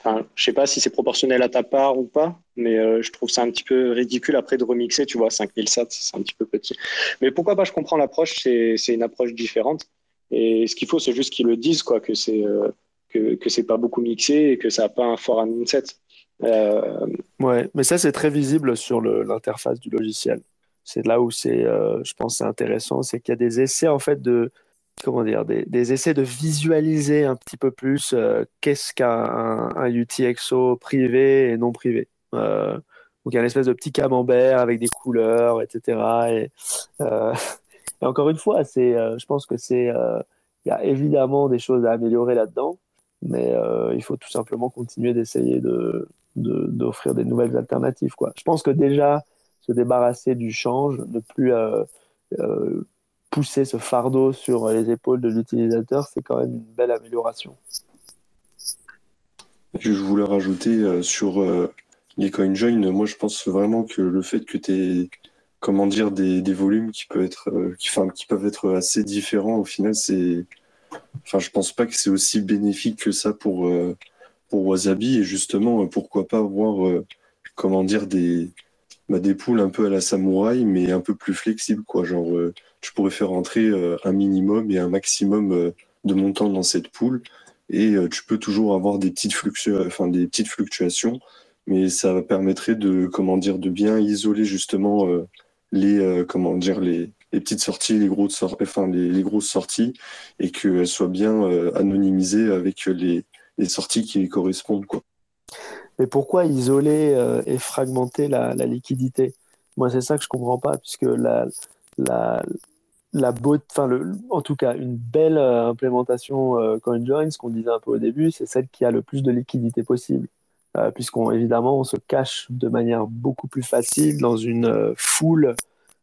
Enfin, je sais pas si c'est proportionnel à ta part ou pas, mais euh, je trouve ça un petit peu ridicule après de remixer, tu vois, 5007, c'est un petit peu petit. Mais pourquoi pas, je comprends l'approche, c'est une approche différente. Et ce qu'il faut, c'est juste qu'ils le disent, quoi, que c'est euh, que, que c'est pas beaucoup mixé et que ça n'a pas un fort set. Euh... Ouais, mais ça, c'est très visible sur l'interface du logiciel. C'est là où c'est, euh, je pense, c'est intéressant, c'est qu'il y a des essais, en fait, de, comment dire, des, essais de visualiser un petit peu plus euh, qu'est-ce qu'un un, UTXO privé et non privé. Euh, donc il y a une espèce de petit camembert avec des couleurs, etc. Euh, (laughs) et, encore une fois, c'est, je pense que c'est, il y a évidemment des choses à améliorer là-dedans, mais il faut tout simplement continuer d'essayer de, d'offrir des nouvelles alternatives. Quoi. Je pense que déjà se débarrasser du change, ne plus pousser ce fardeau sur les épaules de l'utilisateur, c'est quand même une belle amélioration. Je voulais rajouter euh, sur euh, les CoinJoin, moi je pense vraiment que le fait que tu aies comment dire, des, des, volumes qui peuvent être, euh, qui, qui peuvent être assez différents, au final, c'est. Enfin, je pense pas que c'est aussi bénéfique que ça pour, pour Wasabi. Et justement, pourquoi pas avoir, comment dire, des, bah, des poules un peu à la samouraï, mais un peu plus flexibles, quoi. Genre, tu pourrais faire entrer euh, un minimum et un maximum euh, de montants dans cette poule et euh, tu peux toujours avoir des petites, fluctuations, mais ça permettrait de, comment de bien isoler justement les, comment dire, les, les petites sorties, les grosses, enfin, les, grosses sorties, et qu'elles soient bien anonymisées avec les, sorties qui les correspondent. Quoi. Mais pourquoi isoler et fragmenter la, liquidité? Moi, c'est ça que je comprends pas, puisque la, la, la enfin le, en tout cas une belle euh, implémentation euh, CoinJoin, ce qu'on disait un peu au début, c'est celle qui a le plus de liquidité possible, euh, puisqu'on évidemment on se cache de manière beaucoup plus facile dans une foule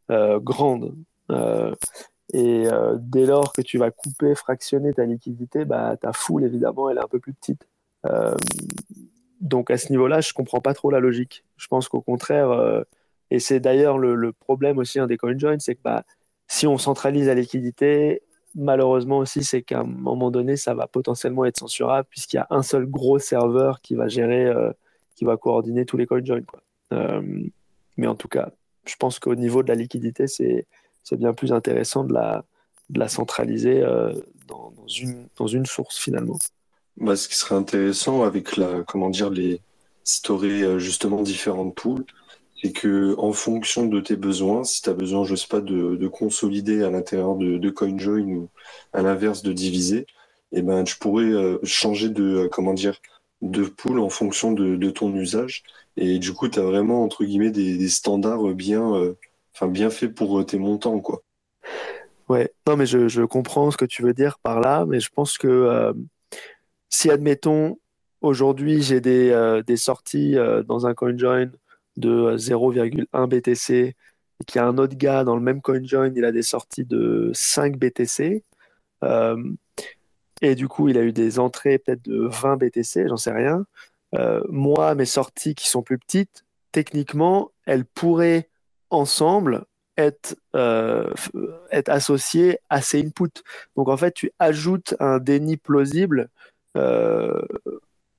grande. Et dès lors que tu vas couper, fractionner ta liquidité, bah, ta foule évidemment elle est un peu plus petite. donc à ce niveau-là, je comprends pas trop la logique. Je pense qu'au contraire, et c'est d'ailleurs le, problème aussi hein, des CoinJoin, c'est que bah, si on centralise la liquidité, malheureusement aussi, c'est qu'à un moment donné, ça va potentiellement être censurable puisqu'il y a un seul gros serveur qui va gérer, euh, qui va coordonner tous les CoinJoin. Euh, mais en tout cas, je pense qu'au niveau de la liquidité, c'est bien plus intéressant de la, de la centraliser euh, dans, une, dans une source finalement. Bah, ce qui serait intéressant avec la, comment dire, les, si tu justement différentes poules, c'est que en fonction de tes besoins, si tu as besoin, je sais pas, de, de consolider à l'intérieur de, de CoinJoin ou à l'inverse de diviser, eh ben tu pourrais euh, changer de euh, comment dire de pool en fonction de, de ton usage. Et du coup, tu as vraiment entre guillemets des, standards bien, enfin bien faits pour tes montants, quoi. Ouais, non, mais je, comprends ce que tu veux dire par là, mais je pense que euh, si, admettons, aujourd'hui j'ai des, euh, des sorties euh, dans un CoinJoin de 0,1 BTC et qu'il y a un autre gars dans le même CoinJoin, il a des sorties de 5 BTC, euh, et du coup il a eu des entrées peut-être de 20 BTC, j'en sais rien. Euh, moi, mes sorties qui sont plus petites, techniquement, elles pourraient ensemble être, euh, être associées à ces inputs. Donc en fait, tu ajoutes un déni plausible euh,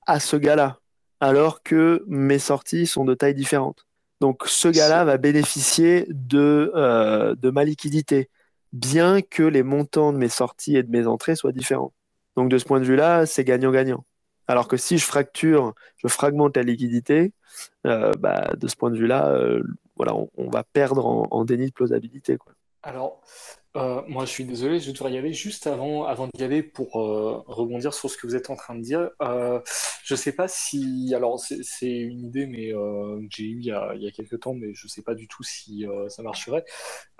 à ce gars-là, alors que mes sorties sont de tailles différentes. Donc ce gars-là va bénéficier de, euh, de ma liquidité, bien que les montants de mes sorties et de mes entrées soient différents. Donc de ce point de vue-là, c'est gagnant-gagnant. Alors que si je fracture, je fragmente la liquidité, euh, bah, de ce point de vue-là, euh, voilà, on, va perdre en, déni de plausibilité. Alors, euh, moi, je suis désolé, je devrais y aller juste avant, avant d'y aller pour euh, rebondir sur ce que vous êtes en train de dire. Euh, je sais pas si, alors c'est une idée, mais que j'ai eue il y a, quelques temps, mais je sais pas du tout si ça marcherait.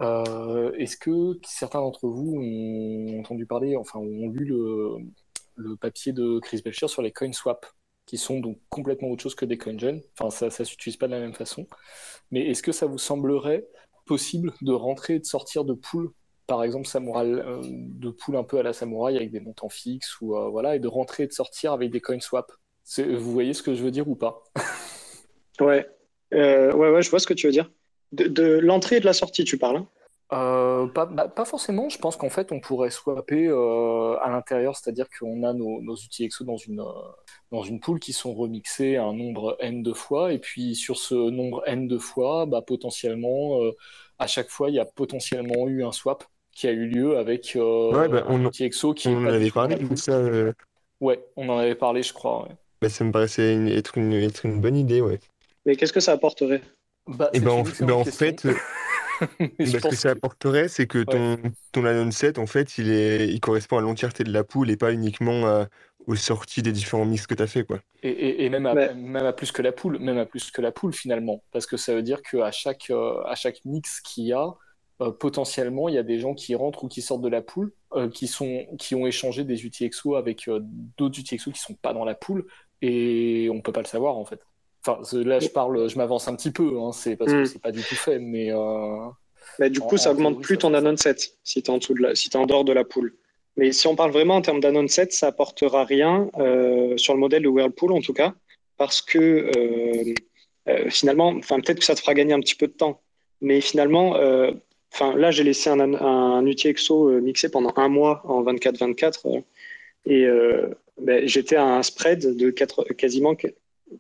Est-ce que certains d'entre vous ont entendu parler, enfin, ont lu le, papier de Chris Belcher sur les coin swaps, qui sont donc complètement autre chose que des CoinJoin. Enfin, ça, ça s'utilise pas de la même façon. Mais est-ce que ça vous semblerait possible de rentrer et de sortir de poules, par exemple samouraï, euh, de poules un peu à la samouraï avec des montants fixes ou euh, voilà, et de rentrer et de sortir avec des coin. C'est- Vous voyez ce que je veux dire ou pas? Ouais. Euh, ouais, ouais, je vois ce que tu veux dire. De, de l'entrée et de la sortie, tu parles. hein? Euh, pas, bah, pas forcément, je pense qu'en fait on pourrait swapper euh, à l'intérieur, c'est-à-dire qu'on a nos, nos outils EXO dans une, euh, dans une pool qui sont remixés un nombre n de fois, et puis sur ce nombre n de fois, bah, potentiellement, euh, à chaque fois, il y a potentiellement eu un swap qui a eu lieu avec euh, Ouais, bah, on, un outil EXO qui on est en avait parlé ça. euh, Ouais, on en avait parlé, je crois. ouais. bah, ça me paraissait une- être une, être une bonne idée, ouais. Mais qu'est-ce que ça apporterait? Bah, Et c'est ben en, ben, en fait, euh, je bah, ce que ça que apporterait, c'est que ouais. ton, ton anon set, en fait, il est, il correspond à l'entièreté de la pool et pas uniquement à- aux sorties des différents mix que tu as fait, quoi. Et, et- et même à, Mais même à plus que la poule, même à plus que la poule finalement, parce que ça veut dire qu'à chaque, euh, à chaque mix qu'il y a, euh, potentiellement, il y a des gens qui rentrent ou qui sortent de la poule, euh, qui sont, qui ont échangé des UTXO avec euh, d'autres UTXO qui sont pas dans la poule, et on peut pas le savoir en fait. Enfin, là, je parle, je m'avance un petit peu, hein, c'est parce que Hmm. c'est pas du tout fait, mais euh, Mais du en, coup, ça en augmente théorie, plus ça ton anon set si tu es en dessous de la, si t'es en dehors de la pool. Mais si on parle vraiment en termes d'anon set, ça apportera rien euh, sur le modèle de Whirlpool en tout cas, parce que euh, finalement, enfin peut-être que ça te fera gagner un petit peu de temps, mais finalement, enfin là j'ai laissé un, un UTXO euh, mixé pendant un mois en 24-24 euh, et ben, j'étais à un spread de quasiment,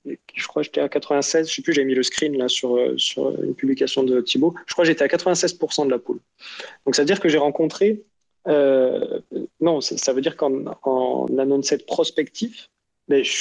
je crois que j'étais à 96, je sais plus, j'ai mis le screen là sur, euh, sur une publication de Thibaut, je crois que j'étais à 96% de la pool. Donc ça veut dire que j'ai rencontré, euh, non, ça, veut dire qu'en en anon set prospectif, ben, je,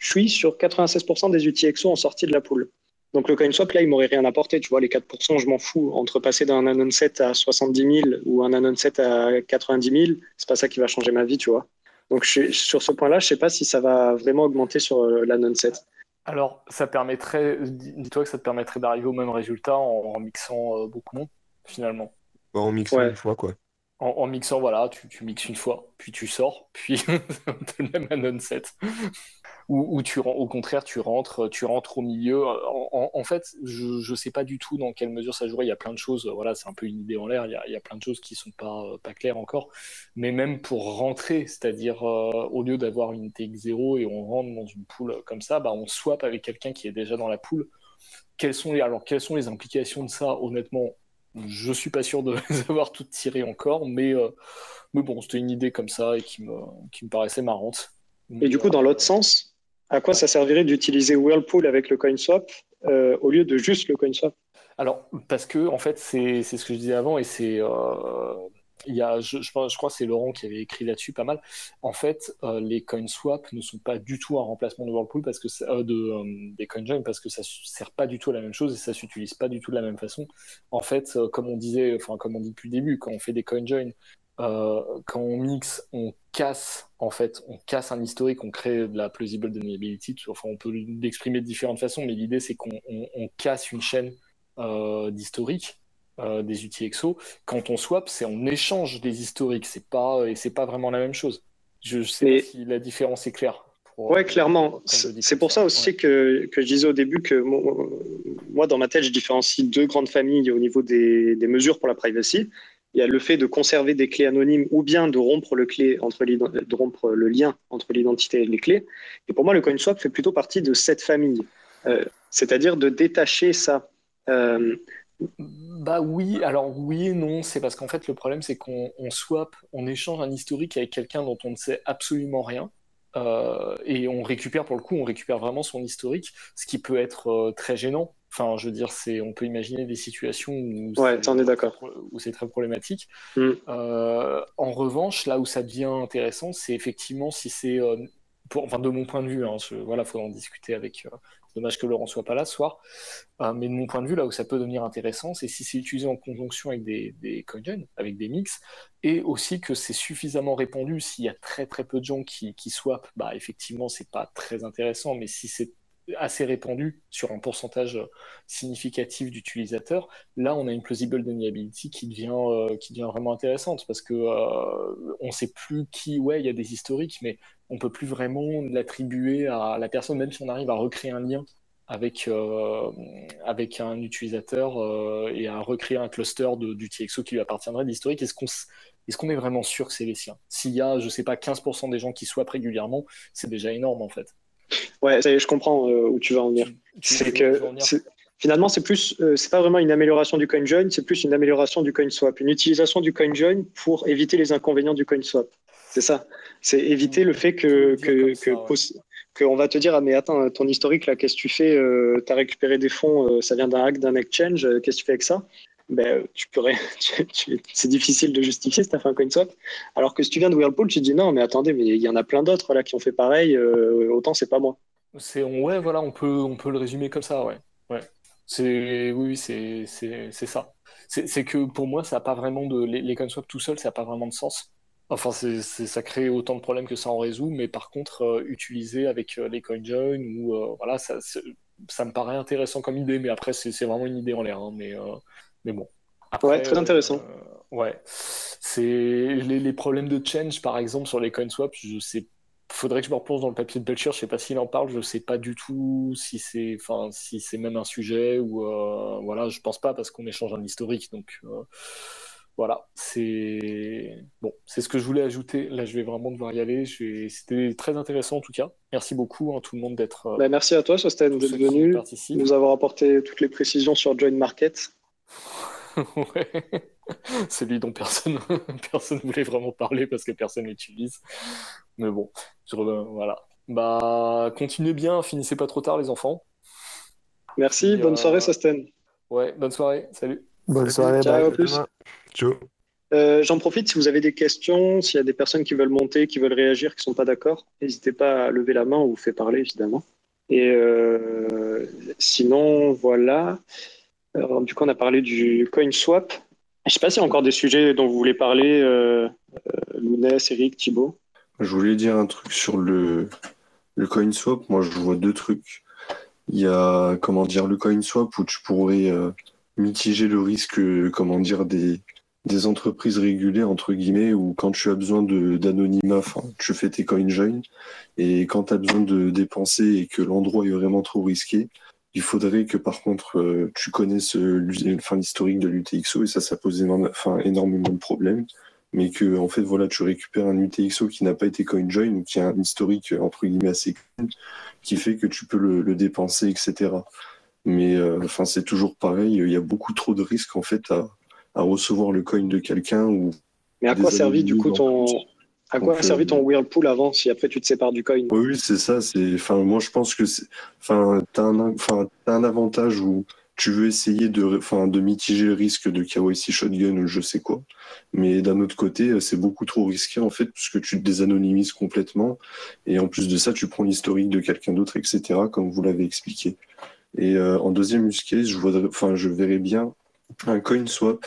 suis sur 96% des UTXO en sortie de la pool. Donc le CoinSwap, là, il m'aurait rien apporté. Tu vois, les 4%, je m'en fous. Entre passer d'un anon set à 70 000 ou un anon set à 90 000, c'est pas ça qui va changer ma vie, tu vois. Donc je, sur ce point-là, je sais pas si ça va vraiment augmenter sur euh, l'anon set. Alors, ça permettrait, dis- dis-toi que ça te permettrait d'arriver au même résultat en, en mixant euh, beaucoup moins, finalement. Bah, en mixant Ouais. une fois, quoi. En, en mixant, voilà, tu, tu mixes une fois, puis tu sors, puis (laughs) t'as le même anon set. Ou, tu, au contraire, tu rentres, tu rentres au milieu. En, en- en fait, je, je sais pas du tout dans quelle mesure ça jouerait. Il y a plein de choses, voilà, c'est un peu une idée en l'air. Il y a, il y a plein de choses qui sont pas, euh, pas claires encore. Mais même pour rentrer, c'est-à-dire euh, au lieu d'avoir une TX0 et on rentre dans une poule comme ça, bah, on swap avec quelqu'un qui est déjà dans la poule. Quelles sont les, alors, quelles sont les implications de ça? Honnêtement, je suis pas sûr de (laughs) les avoir toutes tirées encore, mais, euh, mais bon, c'était une idée comme ça et qui me, qui me paraissait marrante. Et du coup, dans l'autre sens, à quoi ça servirait d'utiliser Whirlpool avec le CoinSwap euh, au lieu de juste le CoinSwap? Alors, parce que, en fait, c'est ce que je disais avant, et c'est. euh, il y a, je, je, pense- je crois que c'est Laurent qui avait écrit là-dessus pas mal. En fait, euh, les CoinSwap ne sont pas du tout un remplacement de Whirlpool parce que de, des CoinJoin parce que ça ne sert pas du tout à la même chose et ça s'utilise pas du tout de la même façon. En fait, comme on disait, enfin comme on dit depuis le début, quand on fait des CoinJoin, euh, quand on mixe, on casse en fait, on casse un historique, on crée de la plausible deniability. Enfin, on peut l'exprimer de différentes façons, mais l'idée c'est qu'on on- on casse une chaîne euh, d'historique. des UTXO. Quand on swap, c'est on échange des historiques, c'est pas et c'est pas vraiment la même chose. Je, sais pas si la différence est claire. Ouais, clairement. C'est pour ça aussi que, que, je disais au début que moi, dans ma tête, je différencie deux grandes familles au niveau des, des mesures pour la privacy. Il y a le fait de conserver des clés anonymes ou bien de rompre le, lien entre l'identité et les clés. Et pour moi, le CoinSwap fait plutôt partie de cette famille. Euh, c'est-à-dire de détacher ça. Euh, bah oui, alors oui et non, c'est parce qu'en fait le problème c'est qu'on swap, on échange un historique avec quelqu'un dont on ne sait absolument rien. Euh, et on récupère pour le coup, on récupère vraiment son historique, ce qui peut être très gênant Enfin, je veux dire, c'est, on peut imaginer des situations où, ouais, c'est, d'accord. où c'est très problématique. Mm. Euh, en revanche, là où ça devient intéressant, c'est effectivement si c'est, euh, pour, enfin, de mon point de vue, hein, voilà, faudra en discuter avec. Euh, dommage que Laurent soit pas là ce soir, mais de mon point de vue, là où ça peut devenir intéressant, c'est si c'est utilisé en conjonction avec des, des coinjoins, avec des mix, et aussi que c'est suffisamment répandu. S'il y a très très peu de gens qui, qui swap, bah effectivement, c'est pas très intéressant, mais si c'est assez répandu sur un pourcentage significatif d'utilisateurs, là on a une plausible deniability qui devient, euh, qui devient vraiment intéressante parce que euh, on sait plus qui, ouais, il y a des historiques, mais on peut plus vraiment l'attribuer à la personne, même si on arrive à recréer un lien avec, euh, avec un utilisateur et à recréer un cluster de, du TXO qui lui appartiendrait d'historique. Est-ce qu'on est, vraiment sûr que c'est les siens? S'il y a, je sais pas, 15% des gens qui swappent régulièrement, c'est déjà énorme en fait. Ouais, je comprends euh, où tu vas en venir. C'est que finalement, c'est plus, euh, c'est pas vraiment une amélioration du coin join, c'est plus une amélioration du coin swap, une utilisation du coin join pour éviter les inconvénients du coin swap. C'est ça. C'est éviter le fait que que, on va te dire ah mais attends ton historique là, qu'est-ce que tu fais euh, Tu as récupéré des fonds, ça vient d'un hack, d'un exchange, qu'est-ce que tu fais avec ça? Ben, tu pourrais, (laughs) c'est difficile de justifier si tu as fait un coin swap. Alors que si tu viens de Whirlpool, tu te dis non, mais attendez, mais il y en a plein d'autres là qui ont fait pareil, euh, autant c'est pas moi. C'est ouais, voilà, on peut, on peut le résumer comme ça, ouais. ouais. C'est oui, c'est ça. C'est que pour moi, ça a pas vraiment de les, les coin swaps tout seul, ça n'a pas vraiment de sens. Enfin, c'est ça crée autant de problèmes que ça en résout, mais par contre, euh, utiliser avec euh, les CoinJoin ou voilà, ça, ça me paraît intéressant comme idée, mais après, c'est vraiment une idée en l'air. Hein, mais mais bon. ouais, très intéressant. Euh, ouais. C'est les, les, problèmes de change, par exemple, sur les coin swaps, je sais faudrait que je me replonge dans le papier de Belcher, je sais pas s'il en parle, je sais pas du tout si c'est enfin si c'est même un sujet ou euh, voilà, je pense pas parce qu'on échange un historique donc euh, voilà, c'est bon, c'est ce que je voulais ajouter. Là, je vais vraiment devoir y aller. C'était très intéressant en tout cas. Merci beaucoup à hein, tout le monde d'être. Bah, merci à toi, Sosten, d'être venu, nous avoir apporté toutes les précisions sur Join Market. Ouais. Celui dont personne (laughs) personne voulait vraiment parler parce que personne l'utilise. Mais bon, voilà. Bah, continuez bien, finissez pas trop tard les enfants. Merci, bonne soirée Sosten. Ouais, bonne soirée, salut. Bonne soirée, Ciao, plus. Ciao. Euh, j'en profite, si vous avez des questions, s'il y a des personnes qui veulent monter, qui veulent réagir, qui ne sont pas d'accord, n'hésitez pas à lever la main ou vous fait parler, évidemment. Et euh, sinon, voilà du coup, on a parlé du coin swap. Je ne sais pas s'il y a encore des sujets dont vous voulez parler, euh, euh, Lounès, Eric, Thibault. Je voulais dire un truc sur le, coin swap. Moi, je vois deux trucs. Il y a, comment dire, le coin swap où tu pourrais euh, mitiger le risque, comment dire, des, des entreprises régulées, entre guillemets, où quand tu as besoin d'anonymat, tu fais tes coin join. Et quand tu as besoin de dépenser et que l'endroit est vraiment trop risqué, il faudrait que par contre euh, tu connaisses l'historique de l'UTXO et ça, ça pose énormément de problèmes. Mais que en fait voilà, tu récupères un UTXO qui n'a pas été coinjoin ou qui a un historique entre guillemets assez clean, qui fait que tu peux le, dépenser, etc. Mais euh, enfin c'est toujours pareil, il y a beaucoup trop de risques en fait à, recevoir le coin de quelqu'un ou. Mais à quoi servi du coup ton à quoi a servi ton Whirlpool avant si après tu te sépares du coin? Oui, c'est ça. C'est, enfin, moi je pense que c'est, enfin, t'as un, enfin, un avantage où tu veux essayer de, enfin, de mitiger le risque de KYC shotgun ou je sais quoi. Mais d'un autre côté, c'est beaucoup trop risqué en fait puisque tu te désanonymises complètement et en plus de ça, tu prends l'historique de quelqu'un d'autre, etc. Comme vous l'avez expliqué. Et euh, en deuxième use case, je voudrais, enfin, je verrais bien un coin swap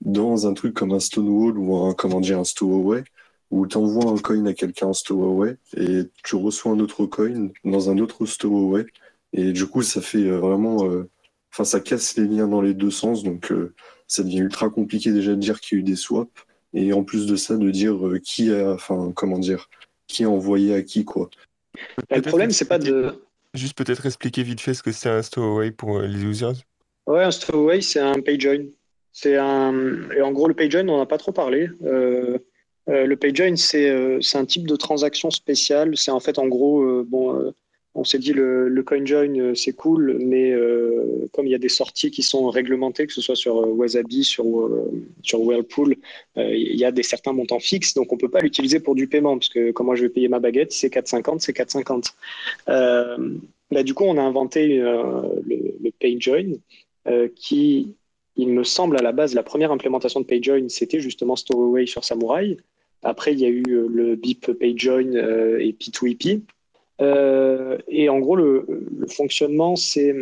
dans un truc comme un Stonewall ou un, comment dire, un Stowaway où tu envoies un coin à quelqu'un en stowaway et tu reçois un autre coin dans un autre stowaway. Et du coup, ça fait euh, vraiment. Euh, enfin, ça casse les liens dans les deux sens. Donc, euh, ça devient ultra compliqué déjà de dire qu'il y a eu des swaps. Et en plus de ça, de dire qui a, enfin, comment dire, qui a envoyé à qui, quoi. Le problème, c'est pas de. Juste peut-être expliquer vite fait ce que c'est un stowaway pour les users. Ouais, un stowaway, c'est un page join. C'est un... Et en gros, le page join, on n'a pas trop parlé. Euh, euh, le page join, c'est euh, c'est un type de transaction spéciale. C'est en fait, en gros, bon, on s'est dit le, le CoinJoin, c'est cool, mais comme il y a des sorties qui sont réglementées, que ce soit sur Wasabi, sur, sur Whirlpool, il y a des certains montants fixes, donc on ne peut pas l'utiliser pour du paiement, parce que moi je vais payer ma baguette, c'est 4,50, c'est 4,50. Euh, bah, du coup, on a inventé le, le PayJoin, qui il me semble à la base, la première implémentation de PageJoin, c'était justement Stowaway sur Samurai. Après, il y a eu euh, le BIP PageJoin euh, et P2EP. Euh, et en gros, le, fonctionnement, c'est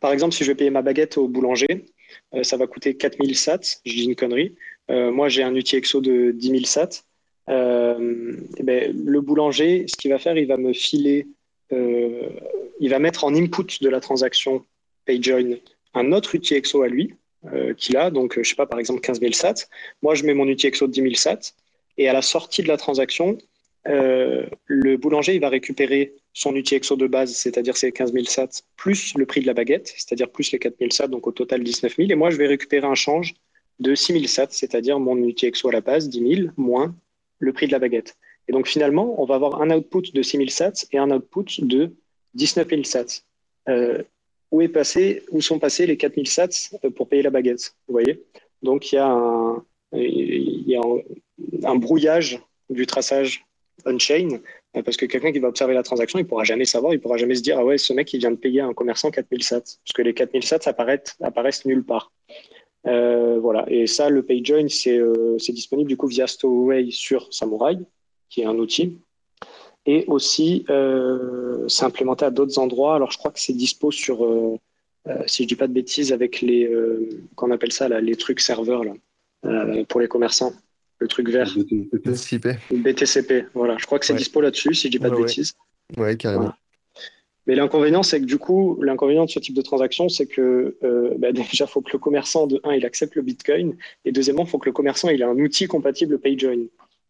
par exemple, si je vais payer ma baguette au boulanger, ça va coûter 4000 sats. Je dis une connerie. moi, j'ai un UTXO de 10 000 sats. et ben, le boulanger, ce qu'il va faire, il va me filer, il va mettre en input de la transaction PageJoin un autre UTXO à lui euh, qu'il a, donc je sais pas, par exemple 15 000 sats. Moi, je mets mon UTXO de 10 000 sats et à la sortie de la transaction, euh, le boulanger il va récupérer son UTXO de base, c'est-à-dire ses 15 000 sats, plus le prix de la baguette, c'est-à-dire plus les 4 000 sats, donc au total 19 000. Et moi, je vais récupérer un change de 6 000 sats, c'est-à-dire mon UTXO à la base, 10 000, moins le prix de la baguette. Et donc finalement, on va avoir un output de 6 000 sats et un output de 19 000 sats. Euh, où, est passé, où sont passés les 4000 sats euh, pour payer la baguette. Vous voyez Donc il y a, un, brouillage du traçage on-chain euh, parce que quelqu'un qui va observer la transaction, il ne pourra jamais savoir, il ne pourra jamais se dire Ah ouais, ce mec, il vient de payer un commerçant 4000 sats. Parce que les 4000 sats apparaissent, apparaissent nulle part. Euh, voilà. Et ça, le PayJoin, c'est disponible du coup via Stowaway sur Samurai, qui est un outil. Et aussi, euh, c'est implémenté à d'autres endroits. Alors, je crois que c'est dispo sur, euh, euh, si je dis pas de bêtises, avec les, qu'on appelle ça, là, les trucs serveurs là, pour les commerçants. Le truc vert. BTCP. BTCP, voilà. Je crois que c'est dispo là-dessus, si je dis pas de bêtises. Ouais, carrément. Mais l'inconvénient, c'est que du coup, l'inconvénient de ce type de transaction, c'est que bah, (laughs) déjà, il faut que le commerçant, de un, il accepte le Bitcoin, et deuxièmement, il faut que le commerçant il ait un outil compatible PayJoin.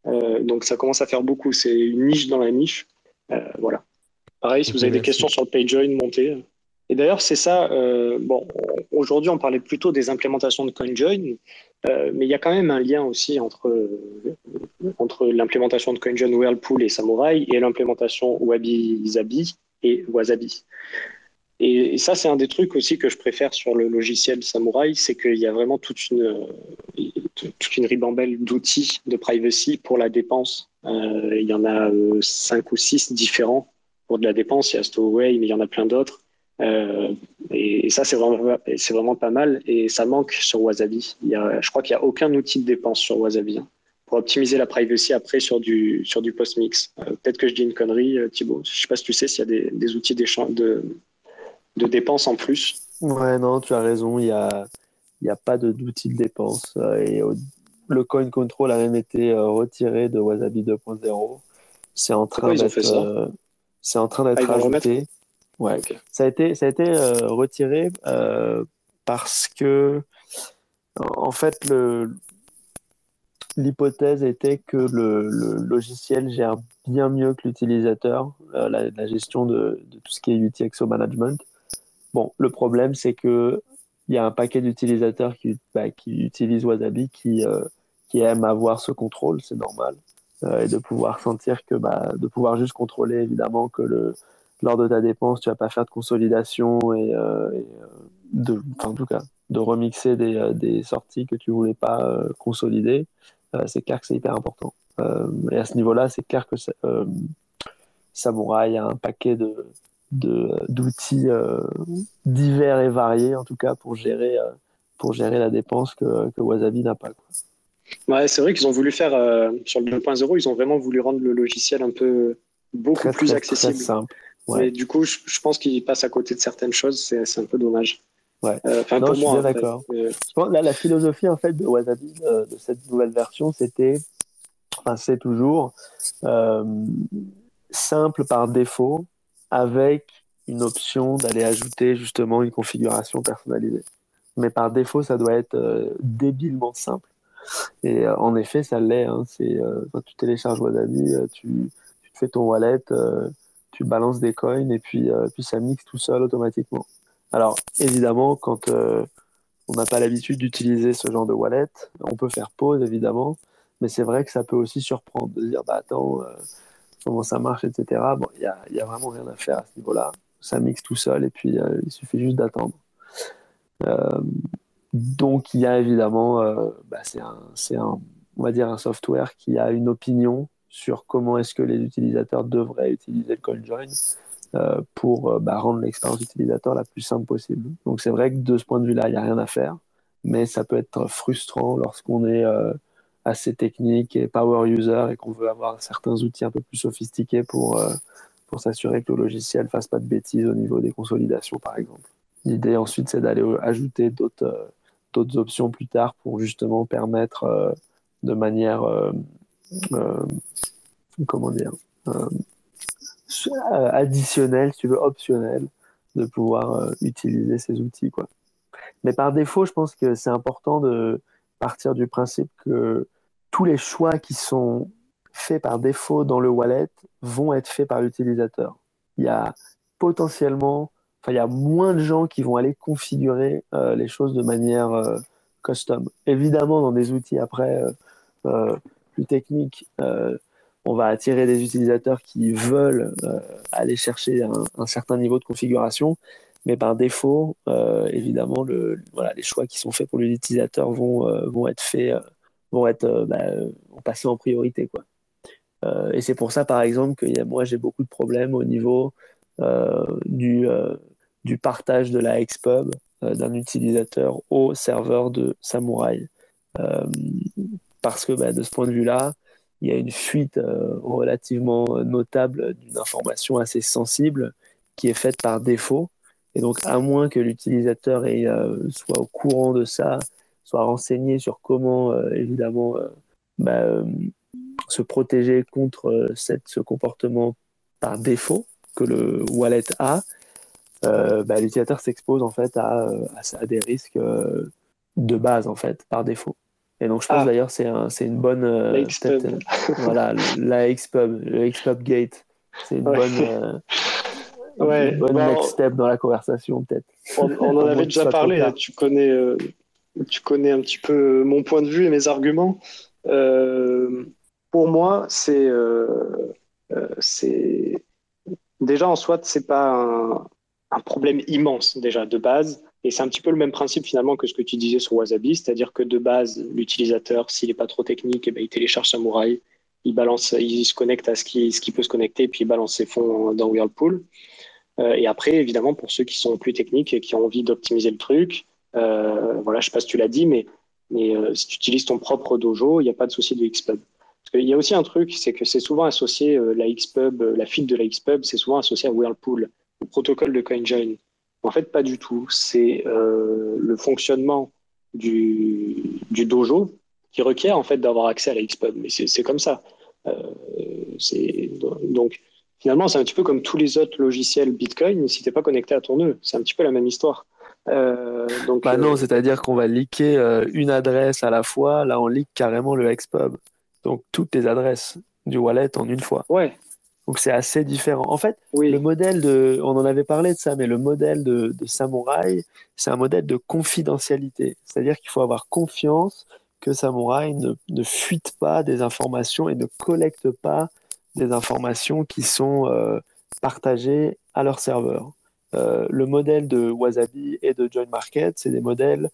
Euh, donc ça commence à faire beaucoup. C'est une niche dans la niche. Euh, voilà. Pareil, si vous avez des questions sur le PageJoin, montez. Et d'ailleurs, c'est ça. Euh, bon, aujourd'hui, on parlait plutôt des implémentations de CoinJoin, mais il y a quand même un lien aussi entre, entre l'implémentation de CoinJoin Whirlpool et Samurai et l'implémentation Wabi Zabi et Wasabi. Et, ça, c'est un des trucs aussi que je préfère sur le logiciel Samurai, c'est qu'il y a vraiment toute une, toute une ribambelle d'outils de privacy pour la dépense. Euh, il y en a euh, cinq ou six différents pour de la dépense. Il y a Stowaway, mais il y en a plein d'autres. Euh, et, ça, c'est vraiment, pas mal. Et ça manque sur Wasabi. Il y a, je crois qu'il n'y a aucun outil de dépense sur Wasabi hein, pour optimiser la privacy après sur du, sur du post-mix. peut-être que je dis une connerie, Thibaut. Je ne sais pas si tu sais s'il y a des, outils de, de dépense en plus. Ouais, non, tu as raison. Il y a n'y a pas d'outil de, dépense. Euh, et le coin control a même été euh, retiré de Wasabi 2.0. C'est en train d'être euh, c'est en train d'être ah, ajouté. Ouais. Ça a été ça a été retiré parce que en fait l'hypothèse était que le, logiciel gère bien mieux que l'utilisateur la, gestion de, de, tout ce qui est UTXO management. Bon, le problème c'est que il y a un paquet d'utilisateurs qui, bah, qui utilisent Wasabi qui, euh, qui aiment avoir ce contrôle, c'est normal, euh, et de pouvoir sentir que, bah, de pouvoir juste contrôler évidemment que le, lors de ta dépense, tu vas pas faire de consolidation et, euh, de, en tout cas, de remixer des, des sorties que tu voulais pas consolider. c'est clair que c'est hyper important. et à ce niveau-là, c'est clair que Samurai a un paquet de, d'outils euh, divers et variés, en tout cas, pour gérer, euh, pour gérer la dépense que, que Wasabi n'a pas. Quoi. Ouais, c'est vrai qu'ils ont voulu faire, euh, sur le 2.0, ils ont vraiment voulu rendre le logiciel un peu beaucoup plus accessible. Très simple. Ouais. Et du coup, je, pense qu'ils passent à côté de certaines choses, c'est un peu dommage. Ouais. Pour je moi, suis d'accord. Là, la philosophie en fait de Wasabi de, de cette nouvelle version, c'était, enfin, c'est toujours simple par défaut, avec une option d'aller ajouter justement une configuration personnalisée. mais par défaut, ça doit être euh, débilement simple. Et euh, en effet, ça l'est. Hein. C'est quand tu télécharges Wasabi, tu, tu fais ton wallet, tu balances des coins et puis, puis ça mixe tout seul automatiquement. Alors évidemment, quand on n'a pas l'habitude d'utiliser ce genre de wallet, on peut faire pause évidemment, mais c'est vrai que ça peut aussi surprendre de dire bah attends comment ça marche, etc. Bon, il n'y a, y a, vraiment rien à faire à ce niveau-là. Ça mixe tout seul et puis euh, il suffit juste d'attendre. Euh, donc il y a évidemment, euh, bah, c'est un, on va dire un software qui a une opinion sur comment est-ce que les utilisateurs devraient utiliser le CoinJoin euh, pour bah, rendre l'expérience utilisateur la plus simple possible. Donc c'est vrai que de ce point de vue-là, il n'y a rien à faire, mais ça peut être frustrant lorsqu'on est assez technique et power user et qu'on veut avoir certains outils un peu plus sophistiqués pour, euh, pour s'assurer que le logiciel fasse pas de bêtises au niveau des consolidations, par exemple. L'idée ensuite, c'est d'aller ajouter d'autres euh, d'autres options plus tard pour justement permettre euh, de manière, comment dire, additionnelle, si tu veux, optionnelle, de pouvoir utiliser ces outils. Quoi. Mais par défaut, je pense que c'est important de partir du principe que tous les choix qui sont faits par défaut dans le wallet vont être faits par l'utilisateur. Il y a potentiellement, enfin, il y a moins de gens qui vont aller configurer euh, les choses de manière euh, custom. Évidemment, dans des outils après euh, plus techniques, on va attirer des utilisateurs qui veulent aller chercher un, certain niveau de configuration, mais par défaut, évidemment, les choix qui sont faits pour l'utilisateur vont être faits être euh, bah, passés en priorité. Quoi. Euh, et c'est pour ça, par exemple, que moi, j'ai beaucoup de problèmes au niveau euh, du, du partage de la Xpub d'un utilisateur au serveur de Samurai. parce que bah, de ce point de vue-là, il y a une fuite relativement notable d'une information assez sensible qui est faite par défaut. Et donc, à moins que l'utilisateur soit au courant de ça soit renseigné sur comment, euh, évidemment, euh, bah, euh, se protéger contre cette, ce comportement par défaut que le wallet a, bah, l'utilisateur s'expose en fait à, à, des risques de base en fait par défaut. Et donc je pense ah. d'ailleurs c'est un, c'est une bonne la voilà la Xpub, le Xpub Gate, c'est une bonne ouais. bonne bah, next step dans la conversation peut-être. On, on en avait déjà parlé, hein. tu connais tu connais un petit peu mon point de vue et mes arguments. Euh, pour moi, c'est euh, euh, c'est déjà en soi, c'est pas un, problème immense déjà de base. Et c'est un petit peu le même principe finalement que ce que tu disais sur Wasabi, c'est-à-dire que de base, l'utilisateur, s'il n'est pas trop technique, eh ben, il télécharge Samurai, il balance, il se connecte à ce qui, peut se connecter, puis il balance ses fonds dans Whirlpool. et après, évidemment, pour ceux qui sont plus techniques et qui ont envie d'optimiser le truc, euh, voilà, je ne sais pas si tu l'as dit, mais, euh, si tu utilises ton propre dojo, il n'y a pas de souci de Xpub. Qu'il y a aussi un truc, c'est que c'est souvent associé, euh, la Xpub, la fuite de la Xpub, c'est souvent associé à Whirlpool, le protocole de CoinJoin. En fait, pas du tout. C'est le fonctionnement du, du, dojo qui requiert en fait d'avoir accès à la Xpub. Mais c'est comme ça. donc, finalement, c'est un petit peu comme tous les autres logiciels Bitcoin. Si tu n'es pas connecté à ton nœud, c'est un petit peu la même histoire. Euh, donc, bah non, euh, c'est-à-dire qu'on va liker euh, une adresse à la fois. Là, on leak carrément le Xpub. Donc, toutes les adresses du wallet en une fois. Ouais. Donc, c'est assez différent. En fait, le modèle de. On en avait parlé de ça, mais le modèle de, de Samurai, c'est un modèle de confidentialité. C'est-à-dire qu'il faut avoir confiance que Samurai ne, ne fuite pas des informations et ne collecte pas des informations qui sont partagées à leur serveur. Euh, le modèle de Wasabi et de Join Market, c'est des modèles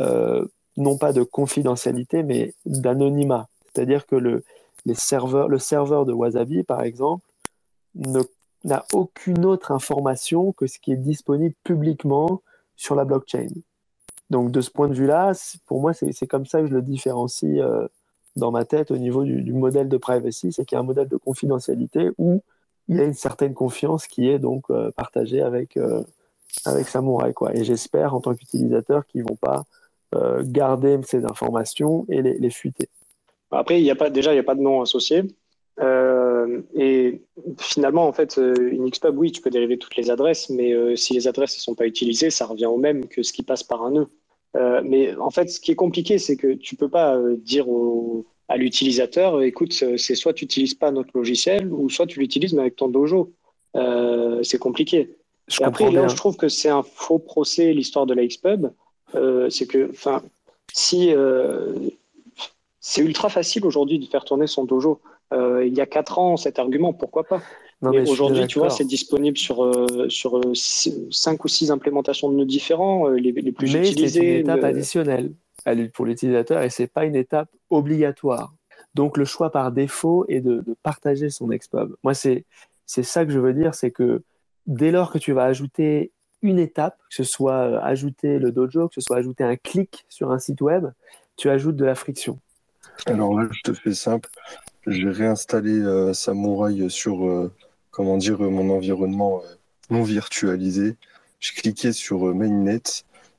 euh, non pas de confidentialité, mais d'anonymat. C'est-à-dire que le, les le serveur de Wasabi, par exemple, n'a aucune autre information que ce qui est disponible publiquement sur la blockchain. Donc de ce point de vue-là, pour moi, c'est comme ça que je le différencie euh, dans ma tête au niveau du modèle de privacy, c'est qu'il y a un modèle de confidentialité où il y a une certaine confiance qui est donc euh, partagée avec, euh, avec Samurai. Quoi. Et j'espère, en tant qu'utilisateur, qu'ils ne vont pas euh, garder ces informations et les, fuiter. Après, il y a pas, déjà, il n'y a pas de nom associé. et finalement, en fait, une Xpub, oui, tu peux dériver toutes les adresses, mais si les adresses ne sont pas utilisées, ça revient au même que ce qui passe par un nœud. Euh, mais en fait, ce qui est compliqué, c'est que tu peux pas euh, dire à l'utilisateur, écoute, c'est soit tu n'utilises pas notre logiciel, ou soit tu l'utilises mais avec ton dojo. Euh, c'est compliqué. Je Et après, là je trouve que c'est un faux procès, l'histoire de la Xpub, euh, c'est que, enfin, si euh, c'est ultra facile aujourd'hui de faire tourner son dojo. Euh, il y a quatre ans, cet argument, pourquoi pas? Non, Mais aujourd'hui, tu vois, c'est disponible sur, euh, sur euh, six- cinq ou six implémentations de nœuds différents, euh, les, les plus Mais c'est une utilisées. étape le- additionnelle pour l'utilisateur et c'est pas une étape obligatoire. Donc le choix par défaut est de, partager son expub. Moi, c'est ça que je veux dire, c'est que dès lors que tu vas ajouter une étape, que ce soit euh, ajouter le dojo, que ce soit ajouter un clic sur un site web, tu ajoutes de la friction. Alors là, je te fais simple. J'ai réinstallé euh, Samouraï sur, euh, comment dire, euh, mon environnement non virtualisé. Je cliquais sur Mainnet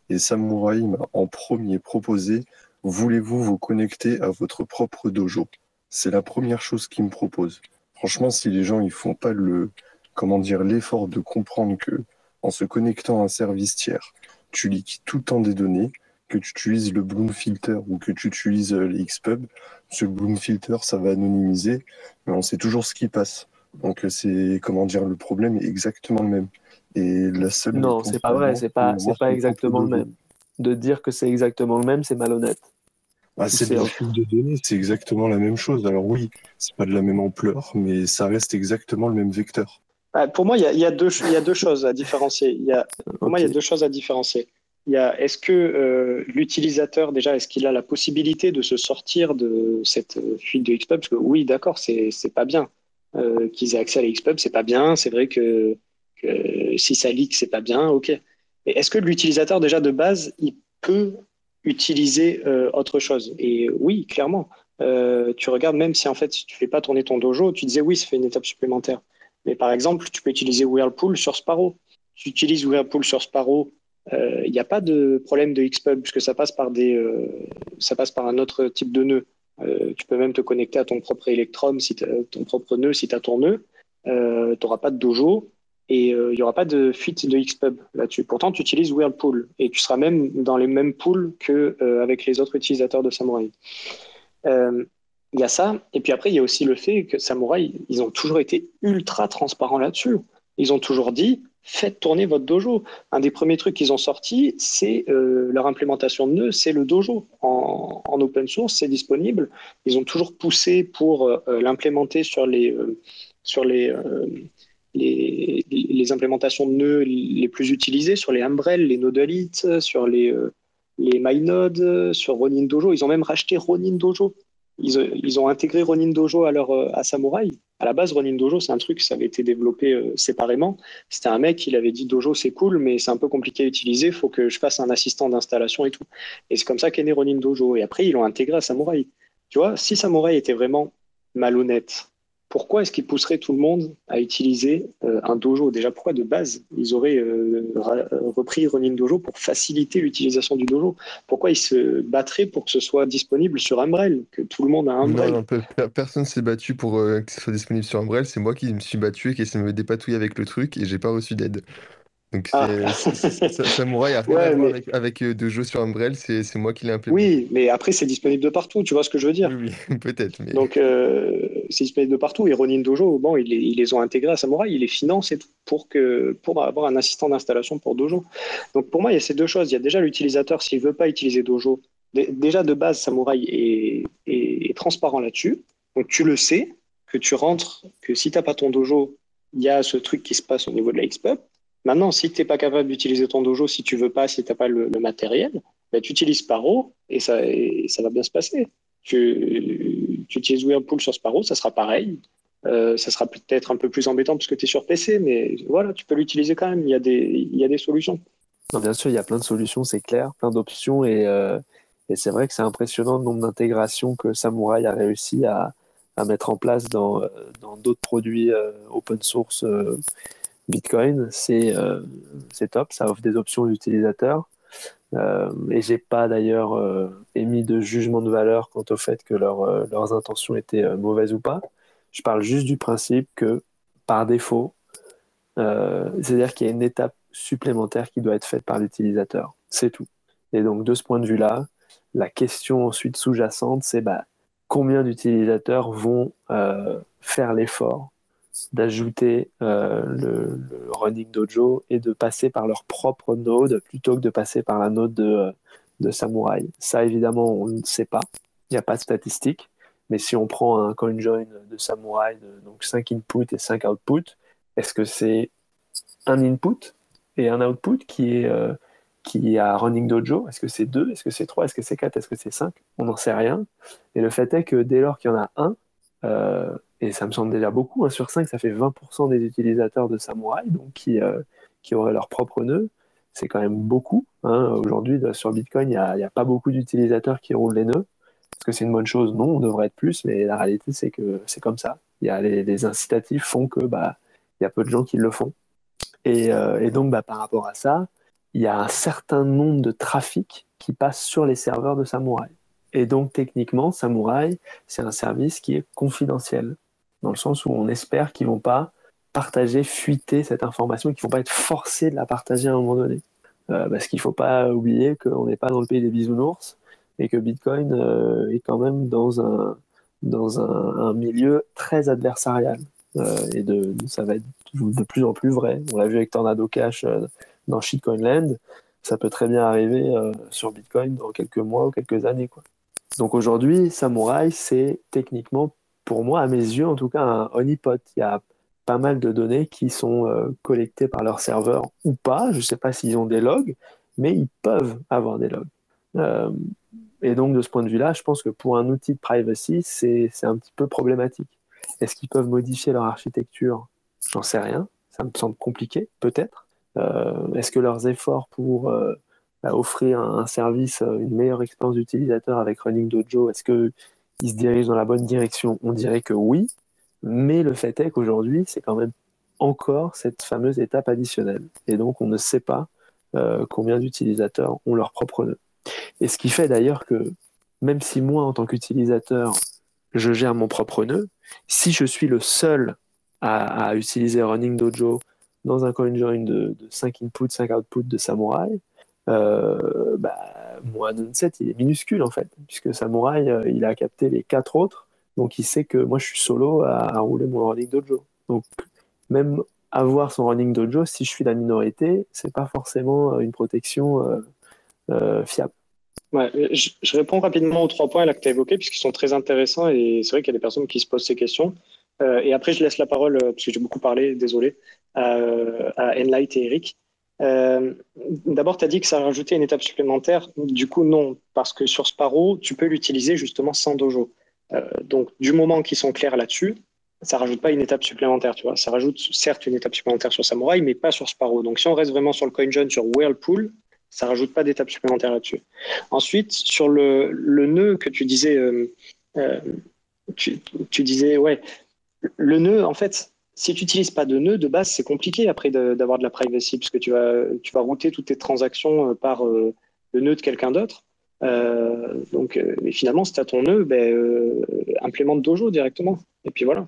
et Samouraï m'a en premier proposé Voulez-vous vous connecter à votre propre dojo? C'est la première chose qu'il me propose. Franchement, si les gens ils font pas le, comment dire, l'effort de comprendre que en se connectant à un service tiers, tu liquides tout le temps des données, que tu utilises le Bloom Filter ou que tu utilises euh, les Xpub, ce Bloom Filter, ça va anonymiser, mais on sait toujours ce qui passe. Donc euh, c'est comment dire, le problème est exactement le même. Et la seule Non, c'est pas vrai, c'est pas c'est pas exactement le même. De dire que c'est exactement le même, c'est malhonnête. Ah, c'est de données, c'est exactement la même chose. Alors oui, c'est pas de la même ampleur, mais ça reste exactement le même vecteur. Ah, pour moi, il y y a deux, il y a deux choses à différencier. Il y a, pour moi, il y a deux choses à différencier. Il y a, est-ce que euh, l'utilisateur, déjà, est-ce qu'il a la possibilité de se sortir de cette euh, fuite de Xpub Parce que oui, d'accord, c'est, c'est pas bien euh, qu'ils aient accès à la Xpub, c'est pas bien. C'est vrai que, si ça leak, c'est pas bien, ok. Mais est-ce que l'utilisateur, déjà, de base, il peut utiliser euh, autre chose? Et oui, clairement. Euh, tu regardes, même si en fait, tu fais pas tourner ton dojo, tu disais oui, ça fait une étape supplémentaire. Mais par exemple, tu peux utiliser Whirlpool sur Sparrow. Tu utilises Whirlpool sur Sparrow, euh, il n'y a pas de problème de Xpub puisque ça passe par des, euh, ça passe par un autre type de nœud. Euh, tu peux même te connecter à ton propre Electrum, si ton propre nœud, si tu as ton nœud. Euh, tu n'auras pas de dojo et euh, il n'y aura pas de fuite de Xpub là-dessus. Pourtant, tu utilises Whirlpool et tu seras même dans les mêmes pools qu'avec les autres utilisateurs de Samurai. Euh, il y a ça. Et puis après, il y a aussi le fait que Samurai, ils ont toujours été ultra transparents là-dessus. Ils ont toujours dit, faites tourner votre dojo. Un des premiers trucs qu'ils ont sorti, c'est euh, leur implémentation de nœud, c'est le dojo. En, en open source, c'est disponible. Ils ont toujours poussé pour euh, l'implémenter sur les, euh, sur les, euh, les, implémentations de nœuds les plus utilisées, sur les Umbrel, les Nodalite, sur les, euh, les MyNode, sur Ronin Dojo. Ils ont même racheté Ronin Dojo. Ils, euh, ont intégré Ronin Dojo à leur euh, à Samurai. À la base, Ronin Dojo, c'est un truc, ça avait été développé séparément. C'était un mec, il avait dit Dojo, c'est cool, mais c'est un peu compliqué à utiliser, faut que je fasse un assistant d'installation et tout. Et c'est comme ça qu'est né Ronin Dojo. Et après, ils l'ont intégré à Samurai. Tu vois, si Samurai était vraiment malhonnête, pourquoi est-ce qu'ils pousseraient tout le monde à utiliser euh, un dojo? Déjà, pourquoi de base ils auraient euh, ra- repris Ronin Dojo pour faciliter l'utilisation du dojo? Pourquoi ils se battraient pour que ce soit disponible sur Umbrel, que tout le monde a Umbrel? non, pe- pe- personne s'est battu pour euh, que ce soit disponible sur Umbrel. C'est moi qui me suis battu et qui essaie de me dépatouiller avec le truc et j'ai pas reçu d'aide. Donc Ah. Samurai (laughs) a rien Ouais, à voir mais- avec, avec euh, Dojo sur Umbrel, c'est, c'est moi qui l'ai implémenté. Oui, mais après, c'est disponible de partout, tu vois ce que je veux dire Oui, oui, (laughs) peut-être, mais Donc, euh, c'est disponible de partout. Et Ronin Dojo, bon, ils les, ils les ont intégrés à Samurai, ils les financent et tout pour, que, pour avoir un assistant d'installation pour Dojo. Donc, pour moi, il y a ces deux choses. Il y a déjà l'utilisateur, s'il veut pas utiliser Dojo, dé- déjà de base, Samurai est, est- est transparent là-dessus. Donc, tu le sais, que tu rentres, que si tu n'as pas ton Dojo, il y a ce truc qui se passe au niveau de la XPUB. Maintenant, si tu n'es pas capable d'utiliser ton Dojo, si tu veux pas, si tu n'as pas le, matériel, ben, tu utilises Sparrow et ça, ça va bien se passer tu, tu utilises Whirlpool sur Sparrow, ça sera pareil. Euh, ça sera peut-être un peu plus embêtant parce que tu es sur PC, mais voilà, tu peux l'utiliser quand même. Il y a des, y a des solutions. Non, bien sûr, il y a plein de solutions, c'est clair, plein d'options et, euh, et c'est vrai que c'est impressionnant le nombre d'intégrations que Samurai a réussi à, à mettre en place dans euh, d'autres produits open source Bitcoin. C'est euh, c'est top, ça offre des options aux utilisateurs. Euh, et j'ai pas d'ailleurs euh, émis de jugement de valeur quant au fait que euh, leurs intentions étaient mauvaises ou pas. Je parle juste du principe que par défaut, c'est-à-dire qu'il y a une étape supplémentaire qui doit être faite par l'utilisateur. C'est tout. Et donc, de ce point de vue-là, la question ensuite sous-jacente, c'est bah, combien d'utilisateurs vont faire l'effort d'ajouter euh, le, running dojo et de passer par leur propre node plutôt que de passer par la node de, de Samurai. Ça, évidemment, on ne sait pas. Il n'y a pas de statistiques. Mais si on prend un CoinJoin de Samurai, donc 5 inputs et 5 outputs, est-ce que c'est un input et un output qui est, euh, qui a Running Dojo? Est-ce que c'est 2 Est-ce que c'est 3 Est-ce que c'est 4 Est-ce que c'est 5 On n'en sait rien. Et le fait est que dès lors qu'il y en a un, euh, et ça me semble déjà beaucoup, 1 sur 5, ça fait 20% des utilisateurs de Samurai, donc qui, euh, qui auraient leur propre nœud. C'est quand même beaucoup. Hein. Aujourd'hui, sur Bitcoin, il n'y a, pas beaucoup d'utilisateurs qui roulent les nœuds. Est-ce que c'est une bonne chose? Non, on devrait être plus, mais la réalité, c'est que c'est comme ça. Y a les, incitatifs font que bah, il y a peu de gens qui le font. Et, euh, donc, bah, par rapport à ça, il y a un certain nombre de trafics qui passent sur les serveurs de Samurai. Et donc, techniquement, Samurai, c'est un service qui est confidentiel, dans le sens où on espère qu'ils ne vont pas partager, fuiter cette information, qu'ils ne vont pas être forcés de la partager à un moment donné. Euh, parce qu'il ne faut pas oublier qu'on n'est pas dans le pays des bisounours et que Bitcoin euh, est quand même dans un, dans un, milieu très adversarial. Euh, et de, ça va être de plus en plus vrai. On l'a vu avec Tornado Cash dans Shitcoin Land. Ça peut très bien arriver sur Bitcoin dans quelques mois ou quelques années. Quoi. Donc aujourd'hui, Samurai, c'est techniquement, pour moi, à mes yeux, en tout cas, un honeypot. Il y a pas mal de données qui sont collectées par leur serveur ou pas. Je ne sais pas s'ils ont des logs, mais ils peuvent avoir des logs. Et donc, de ce point de vue-là, je pense que pour un outil de privacy, c'est un petit peu problématique. Est-ce qu'ils peuvent modifier leur architecture? J'en sais rien. Ça me semble compliqué, peut-être. Euh, est-ce que leurs efforts pour euh, bah, offrir un, service, euh, une meilleure expérience d'utilisateur avec Running Dojo, est-ce qu'ils se dirigent dans la bonne direction? On dirait que oui. Mais le fait est qu'aujourd'hui, c'est quand même encore cette fameuse étape additionnelle. Et donc, on ne sait pas combien d'utilisateurs ont leur propre nœud. Et ce qui fait d'ailleurs que même si moi, en tant qu'utilisateur, je gère mon propre nœud, si je suis le seul à, utiliser Running Dojo dans un CoinJoin de, de 5 inputs, 5 outputs de Samurai, euh, bah, 7 il est minuscule en fait, puisque Samurai euh, il a capté les quatre autres, donc il sait que moi je suis solo à, rouler mon Running Dojo. Donc même avoir son Running Dojo, si je suis la minorité, c'est pas forcément euh, une protection fiable. Ouais, je, réponds rapidement aux trois points que tu as évoqués, puisqu'ils sont très intéressants et c'est vrai qu'il y a des personnes qui se posent ces questions. Euh, et après, je laisse la parole, euh, parce que j'ai beaucoup parlé, désolé, à Enlight et Eric. Euh, D'abord, tu as dit que ça rajoutait une étape supplémentaire. Du coup, non, parce que sur Sparrow, tu peux l'utiliser justement sans dojo. Euh, donc, du moment qu'ils sont clairs là-dessus, ça rajoute pas une étape supplémentaire, tu vois. Ça rajoute certes une étape supplémentaire sur Samurai, mais pas sur Sparrow. Donc, si on reste vraiment sur le CoinJoin, sur Whirlpool, ça rajoute pas d'étape supplémentaire là-dessus. Ensuite, sur le, nœud que tu disais, euh, tu, tu, disais, ouais, le nœud, en fait, si tu n'utilises pas de nœud, de base, c'est compliqué après d'avoir de, la privacy, puisque tu vas, tu vas router toutes tes transactions euh, par le nœud de quelqu'un d'autre. donc, mais finalement, si tu as ton nœud, ben, implémente Dojo directement. Et puis voilà.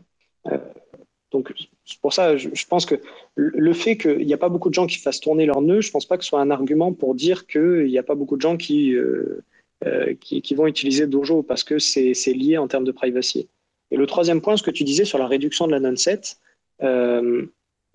Donc, c'est pour ça, je, pense que le fait qu'il n'y a pas beaucoup de gens qui fassent tourner leur nœud, je ne pense pas que ce soit un argument pour dire qu'il n'y a pas beaucoup de gens qui, euh, euh, qui, vont utiliser Dojo parce que c'est lié en termes de privacy. Et le troisième point, ce que tu disais sur la réduction de la non-set, euh,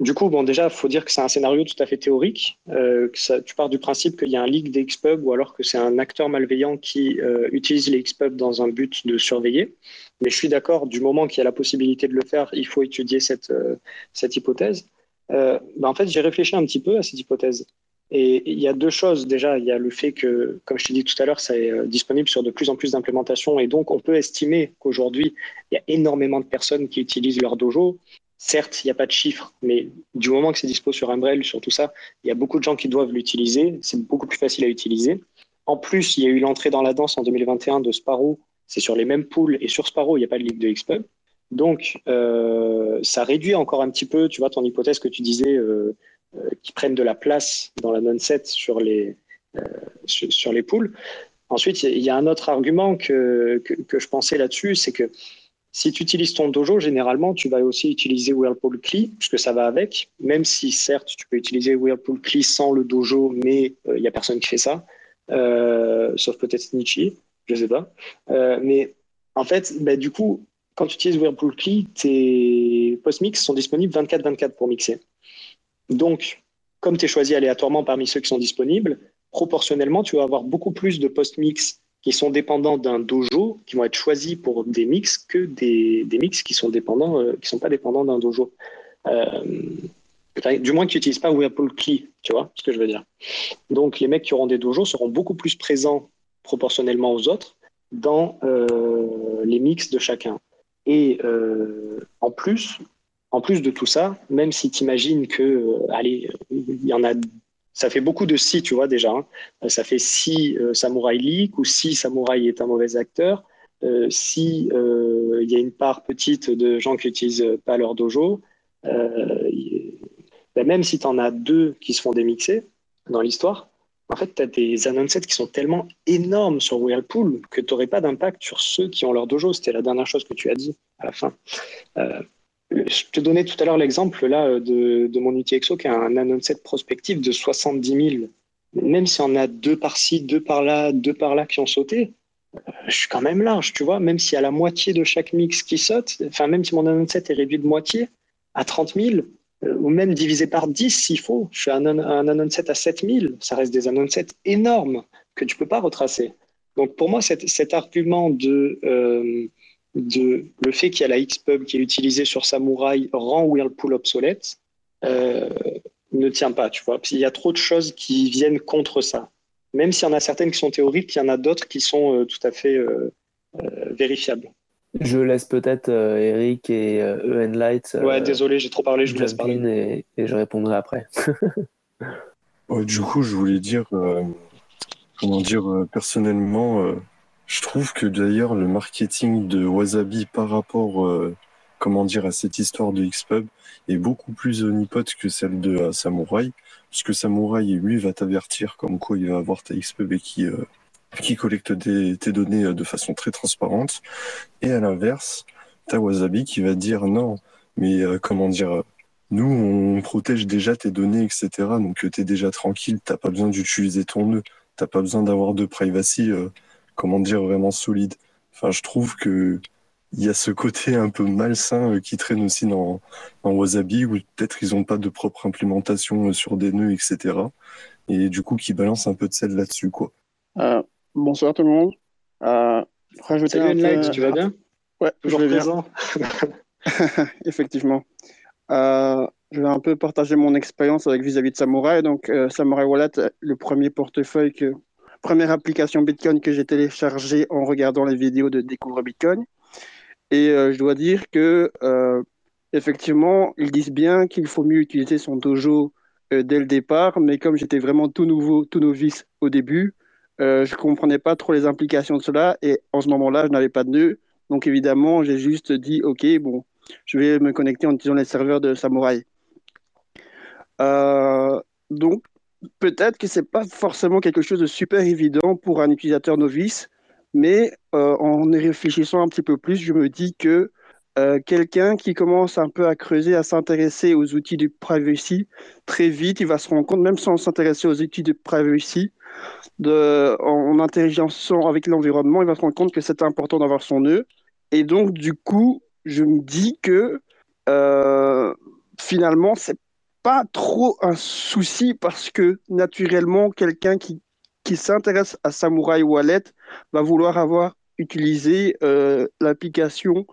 du coup, bon, déjà, faut dire que c'est un scénario tout à fait théorique. Euh, tu pars du principe qu'il y a un leak des ou alors que c'est un acteur malveillant qui euh, utilise les dans un but de surveiller. Mais je suis d'accord, du moment qu'il y a la possibilité de le faire, il faut étudier cette, euh, cette hypothèse. Euh, ben, en fait, j'ai réfléchi un petit peu à cette hypothèse. Et il y a deux choses. Déjà, il y a le fait que, comme je t'ai dit tout à l'heure, ça est euh, disponible sur de plus en plus d'implémentations. Et donc, on peut estimer qu'aujourd'hui, il y a énormément de personnes qui utilisent leur dojo. Certes, il n'y a pas de chiffres, mais du moment que c'est dispo sur Umbrel, sur tout ça, il y a beaucoup de gens qui doivent l'utiliser. C'est beaucoup plus facile à utiliser. En plus, il y a eu l'entrée dans la danse en 2021 de Sparrow. C'est sur les mêmes pools et sur Sparrow, il n'y a pas de ligue de XPub. Donc, euh, ça réduit encore un petit peu, tu vois, ton hypothèse que tu disais, euh, euh, qui prennent de la place dans la non-set sur les, sur, les pools. Ensuite, il y a un autre argument que, que je pensais là-dessus, c'est que si tu utilises ton dojo, généralement, tu vas aussi utiliser Whirlpool CLI, puisque ça va avec, même si certes, tu peux utiliser Whirlpool CLI sans le dojo, mais il euh, n'y a personne qui fait ça. sauf peut-être Snitchy, je sais pas. mais en fait, bah, du coup, quand tu utilises Whirlpool Key, tes post-mix sont disponibles 24-24 pour mixer. Donc, comme tu es choisi aléatoirement parmi ceux qui sont disponibles, proportionnellement, tu vas avoir beaucoup plus de post-mix qui sont dépendants d'un dojo, qui vont être choisis pour des mix, que des, mix qui sont dépendants, euh, qui sont pas dépendants d'un dojo. Euh, du moins qui n'utilisent pas Whirlpool Key, tu vois ce que je veux dire. Donc, les mecs qui auront des dojos seront beaucoup plus présents proportionnellement aux autres dans euh, les mix de chacun. Et en plus, en plus de tout ça, même si tu imagines que, allez, il y en a, ça fait beaucoup de si, tu vois déjà. Hein. Ça fait si Samouraï leak ou si Samouraï est un mauvais acteur, si il y a une part petite de gens qui n'utilisent pas leur dojo, ben même si tu en as deux qui se font démixer dans l'histoire, en fait, tu as des announcets qui sont tellement énormes sur Whirlpool que tu n'aurais pas d'impact sur ceux qui ont leur dojo. C'était la dernière chose que tu as dit à la fin. Euh, je te donnais tout à l'heure l'exemple là de, de mon UTXO qui a un annonce prospectif de 70 000. Même si on a deux par-ci, deux par-là, deux par-là qui ont sauté, euh, je suis quand même large, tu vois. Même y a la moitié de chaque mix qui saute, enfin, même si mon annonce est réduit de moitié à 30 000, euh, ou même divisé par 10 s'il faut. Je fais un, un à 7000, ça reste des annonces énormes que tu ne peux pas retracer. Donc pour moi, cet, argument de, euh, de le fait qu'il y a la Xpub qui est utilisée sur Samurai rend Whirlpool obsolète euh, ne tient pas, tu vois. Il y a trop de choses qui viennent contre ça. Même s'il y en a certaines qui sont théoriques, il y en a d'autres qui sont tout à fait vérifiables. Je laisse peut-être euh, Eric et euh, Light. ouais, euh, désolé, j'ai trop parlé, je vous laisse parler. Et, je répondrai après. (laughs) du coup, je voulais dire, euh, comment dire, personnellement, je trouve que d'ailleurs le marketing de Wasabi par rapport, comment dire, à cette histoire de Xpub est beaucoup plus onipote que celle de Samurai, puisque Samurai, lui, va t'avertir comme quoi il va avoir ta Xpub et qui qui collecte des, tes données euh, de façon très transparente. Et à l'inverse, t'as Wasabi qui va dire non, mais euh, comment dire, nous on protège déjà tes données, etc. Donc euh, tu es déjà tranquille, t'as pas besoin d'utiliser ton nœud, t'as pas besoin d'avoir de privacy, comment dire, vraiment solide. Enfin, je trouve que il y a ce côté un peu malsain qui traîne aussi dans, dans Wasabi, où peut-être ils n'ont pas de propre implémentation sur des nœuds, etc. Et du coup, qui balance un peu de sel là-dessus, quoi. Bonsoir tout le monde. Euh, rajouter Salut un tu vas bien? Ouais, toujours je vais présent. (laughs) (laughs) Effectivement. Euh, je vais un peu partager mon expérience avec vis-à-vis de Samurai. Donc, euh, Samurai Wallet, le premier portefeuille, que, première application Bitcoin que j'ai téléchargée en regardant les vidéos de Découvre Bitcoin. Et euh, je dois dire que, effectivement, ils disent bien qu'il faut mieux utiliser son dojo dès le départ. Mais comme j'étais vraiment tout nouveau, tout novice au début, euh, je ne comprenais pas trop les implications de cela et en ce moment-là, je n'avais pas de nœud. Donc évidemment, j'ai juste dit, OK, bon, je vais me connecter en utilisant les serveurs de Samurai. Euh, donc peut-être que ce n'est pas forcément quelque chose de super évident pour un utilisateur novice, mais euh, en y réfléchissant un petit peu plus, je me dis que quelqu'un qui commence un peu à creuser, à s'intéresser aux outils de privacy, très vite, il va se rendre compte, même sans s'intéresser aux outils de privacy, en, intelligence avec l'environnement, il va se rendre compte que c'est important d'avoir son nœud. Et donc, du coup, je me dis que euh, finalement, c'est pas trop un souci parce que naturellement, quelqu'un qui, qui s'intéresse à Samurai Wallet va vouloir avoir utilisé euh, l'application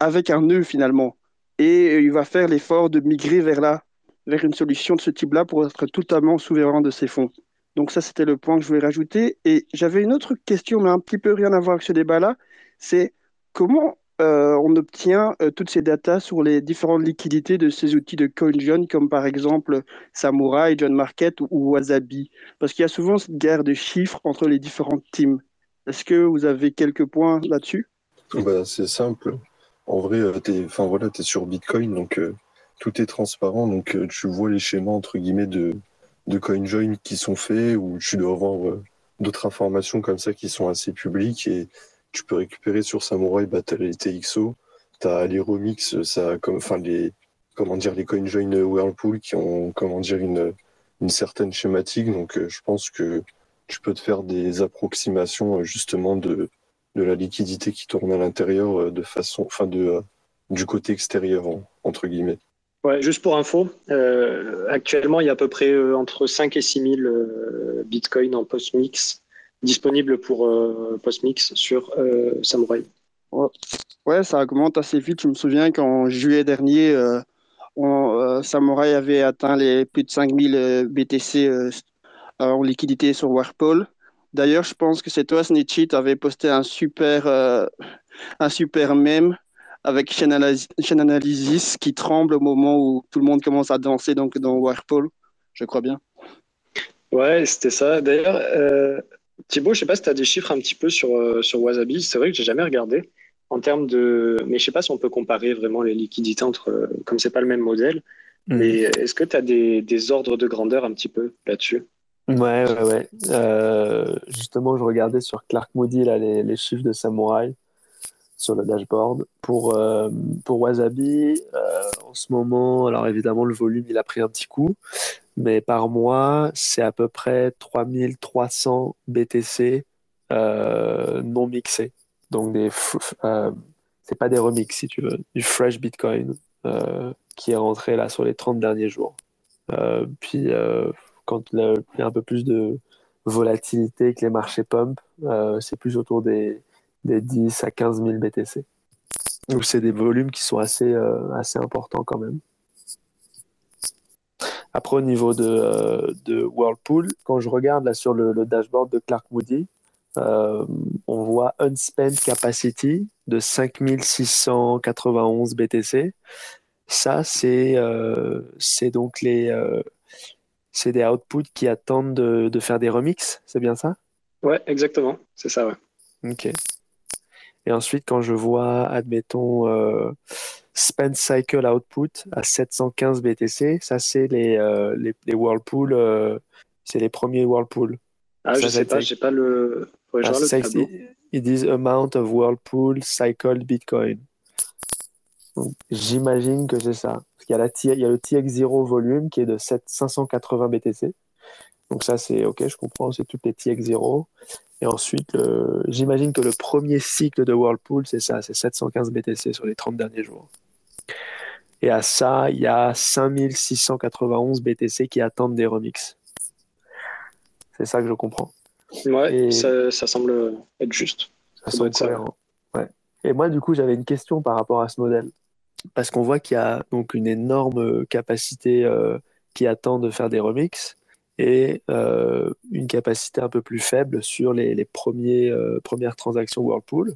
avec un nœud finalement. Et il va faire l'effort de migrer vers là, vers une solution de ce type-là pour être totalement souverain de ses fonds. Donc ça, c'était le point que je voulais rajouter. Et j'avais une autre question, mais un petit peu rien à voir avec ce débat-là. C'est comment euh, on obtient euh, toutes ces datas sur les différentes liquidités de ces outils de CoinJoin, comme par exemple Samurai, John Market ou, Wasabi Parce qu'il y a souvent cette guerre de chiffres entre les différentes teams. Est-ce que vous avez quelques points là-dessus? Bah, C'est simple. En vrai, euh, tu es, voilà, es sur Bitcoin, donc tout est transparent. Donc tu vois les schémas, entre guillemets, de, de CoinJoin qui sont faits ou tu dois avoir d'autres informations comme ça qui sont assez publiques et tu peux récupérer sur Samurai bah, as les TXO, tu as les remix, ça, comme, enfin les, comment dire, les CoinJoin Whirlpool qui ont comment dire, une, certaine schématique. Donc euh, je pense que tu peux te faire des approximations justement de, de la liquidité qui tourne à l'intérieur de façon, enfin de, du côté extérieur, entre guillemets. Ouais, juste pour info, actuellement, il y a à peu près entre 5 et 6 000 bitcoins en post-mix disponibles pour post-mix sur Samurai. Ouais, ça augmente assez vite. Je me souviens qu'en juillet dernier, euh, euh, Samurai avait atteint les plus de 5000 BTC euh, en liquidité sur Warpol. D'ailleurs, je pense que c'est toi, Snitchit, avait posté un super, un super meme avec Chain Analysis qui tremble au moment où tout le monde commence à danser donc, dans Warpol, je crois bien. Ouais, c'était ça. D'ailleurs, Thibaut, je sais pas si tu as des chiffres un petit peu sur, sur Wasabi. C'est vrai que j'ai jamais regardé en termes de. Mais je sais pas si on peut comparer vraiment les liquidités entre. Comme c'est pas le même modèle. Hmm. Mais est-ce que tu as des, des, ordres de grandeur un petit peu là-dessus? Ouais, ouais, ouais. Euh, justement, je regardais sur Clark Moody là, les, les, chiffres de Samurai sur le dashboard. Pour, euh, pour Wasabi, euh, en ce moment, alors évidemment, le volume, il a pris un petit coup, mais par mois, c'est à peu près 3300 BTC non mixés. Donc, des, euh, c'est pas des remix, si tu veux, du fresh Bitcoin euh, qui est rentré là sur les 30 derniers jours. Euh, puis, quand il y a un peu plus de volatilité que les marchés pump, c'est plus autour des, des 10 à 15 000 BTC. Donc, c'est des volumes qui sont assez, assez importants quand même. Après, au niveau de, de, Whirlpool, quand je regarde là sur le, le dashboard de Clark Moody, euh, on voit unspent capacity de 5691 BTC. Ça, c'est euh, donc les euh, c'est des outputs qui attendent de, de faire des remixes, c'est bien ça? Ouais, exactement, c'est ça, ouais. Ok. Et ensuite, quand je vois, admettons, euh, spend cycle output à 715 BTC, ça c'est les, les, les, Whirlpool, c'est les premiers Whirlpool. Ah, je sais pas, j'ai pas le. Ah, it is amount of Whirlpool cycled Bitcoin. J'imagine que c'est ça. Parce qu'il y, a la il y a le TX0 volume qui est de 7, 580 BTC. Donc ça, c'est OK, je comprends, c'est toutes les TX0. Et ensuite, j'imagine que le premier cycle de Whirlpool, c'est ça, c'est 715 BTC sur les 30 derniers jours. Et à ça, il y a 5691 BTC qui attendent des remixes. C'est ça que je comprends. Ouais, ça, semble être juste. Ça, semble cohérent. Ouais. Et moi, du coup, j'avais une question par rapport à ce modèle. Parce qu'on voit qu'il y a donc une énorme capacité euh, qui attend de faire des remixes et euh, une capacité un peu plus faible sur les, premiers, euh, premières transactions Whirlpool.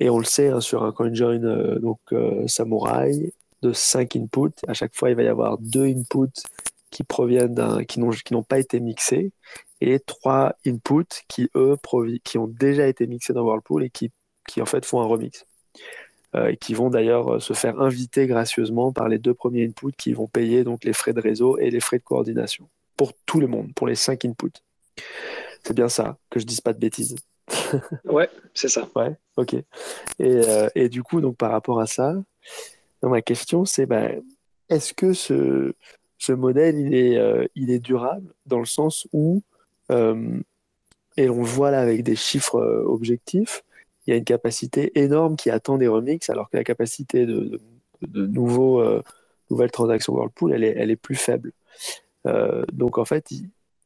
Et on le sait, hein, sur un CoinJoin donc, Samurai, de 5 inputs, à chaque fois, il va y avoir deux inputs qui proviennent d'un, qui n'ont, pas été mixés et trois inputs qui, eux, qui ont déjà été mixés dans Whirlpool et qui, qui en fait font un remix. Euh, et qui vont d'ailleurs euh, se faire inviter gracieusement par les deux premiers inputs qui vont payer donc les frais de réseau et les frais de coordination pour tout le monde, pour les cinq inputs. C'est bien ça, que je dise pas de bêtises. (laughs) ouais, c'est ça. Ouais, ok. Et, euh, et, du coup, donc par rapport à ça, ma question c'est ben, est-ce que ce, ce modèle il est, il est durable dans le sens où euh, et on le voit là avec des chiffres euh, objectifs. Il y a une capacité énorme qui attend des remixes, alors que la capacité de, de, nouveaux, euh, nouvelles transactions Whirlpool, elle est, elle est plus faible. Donc en fait,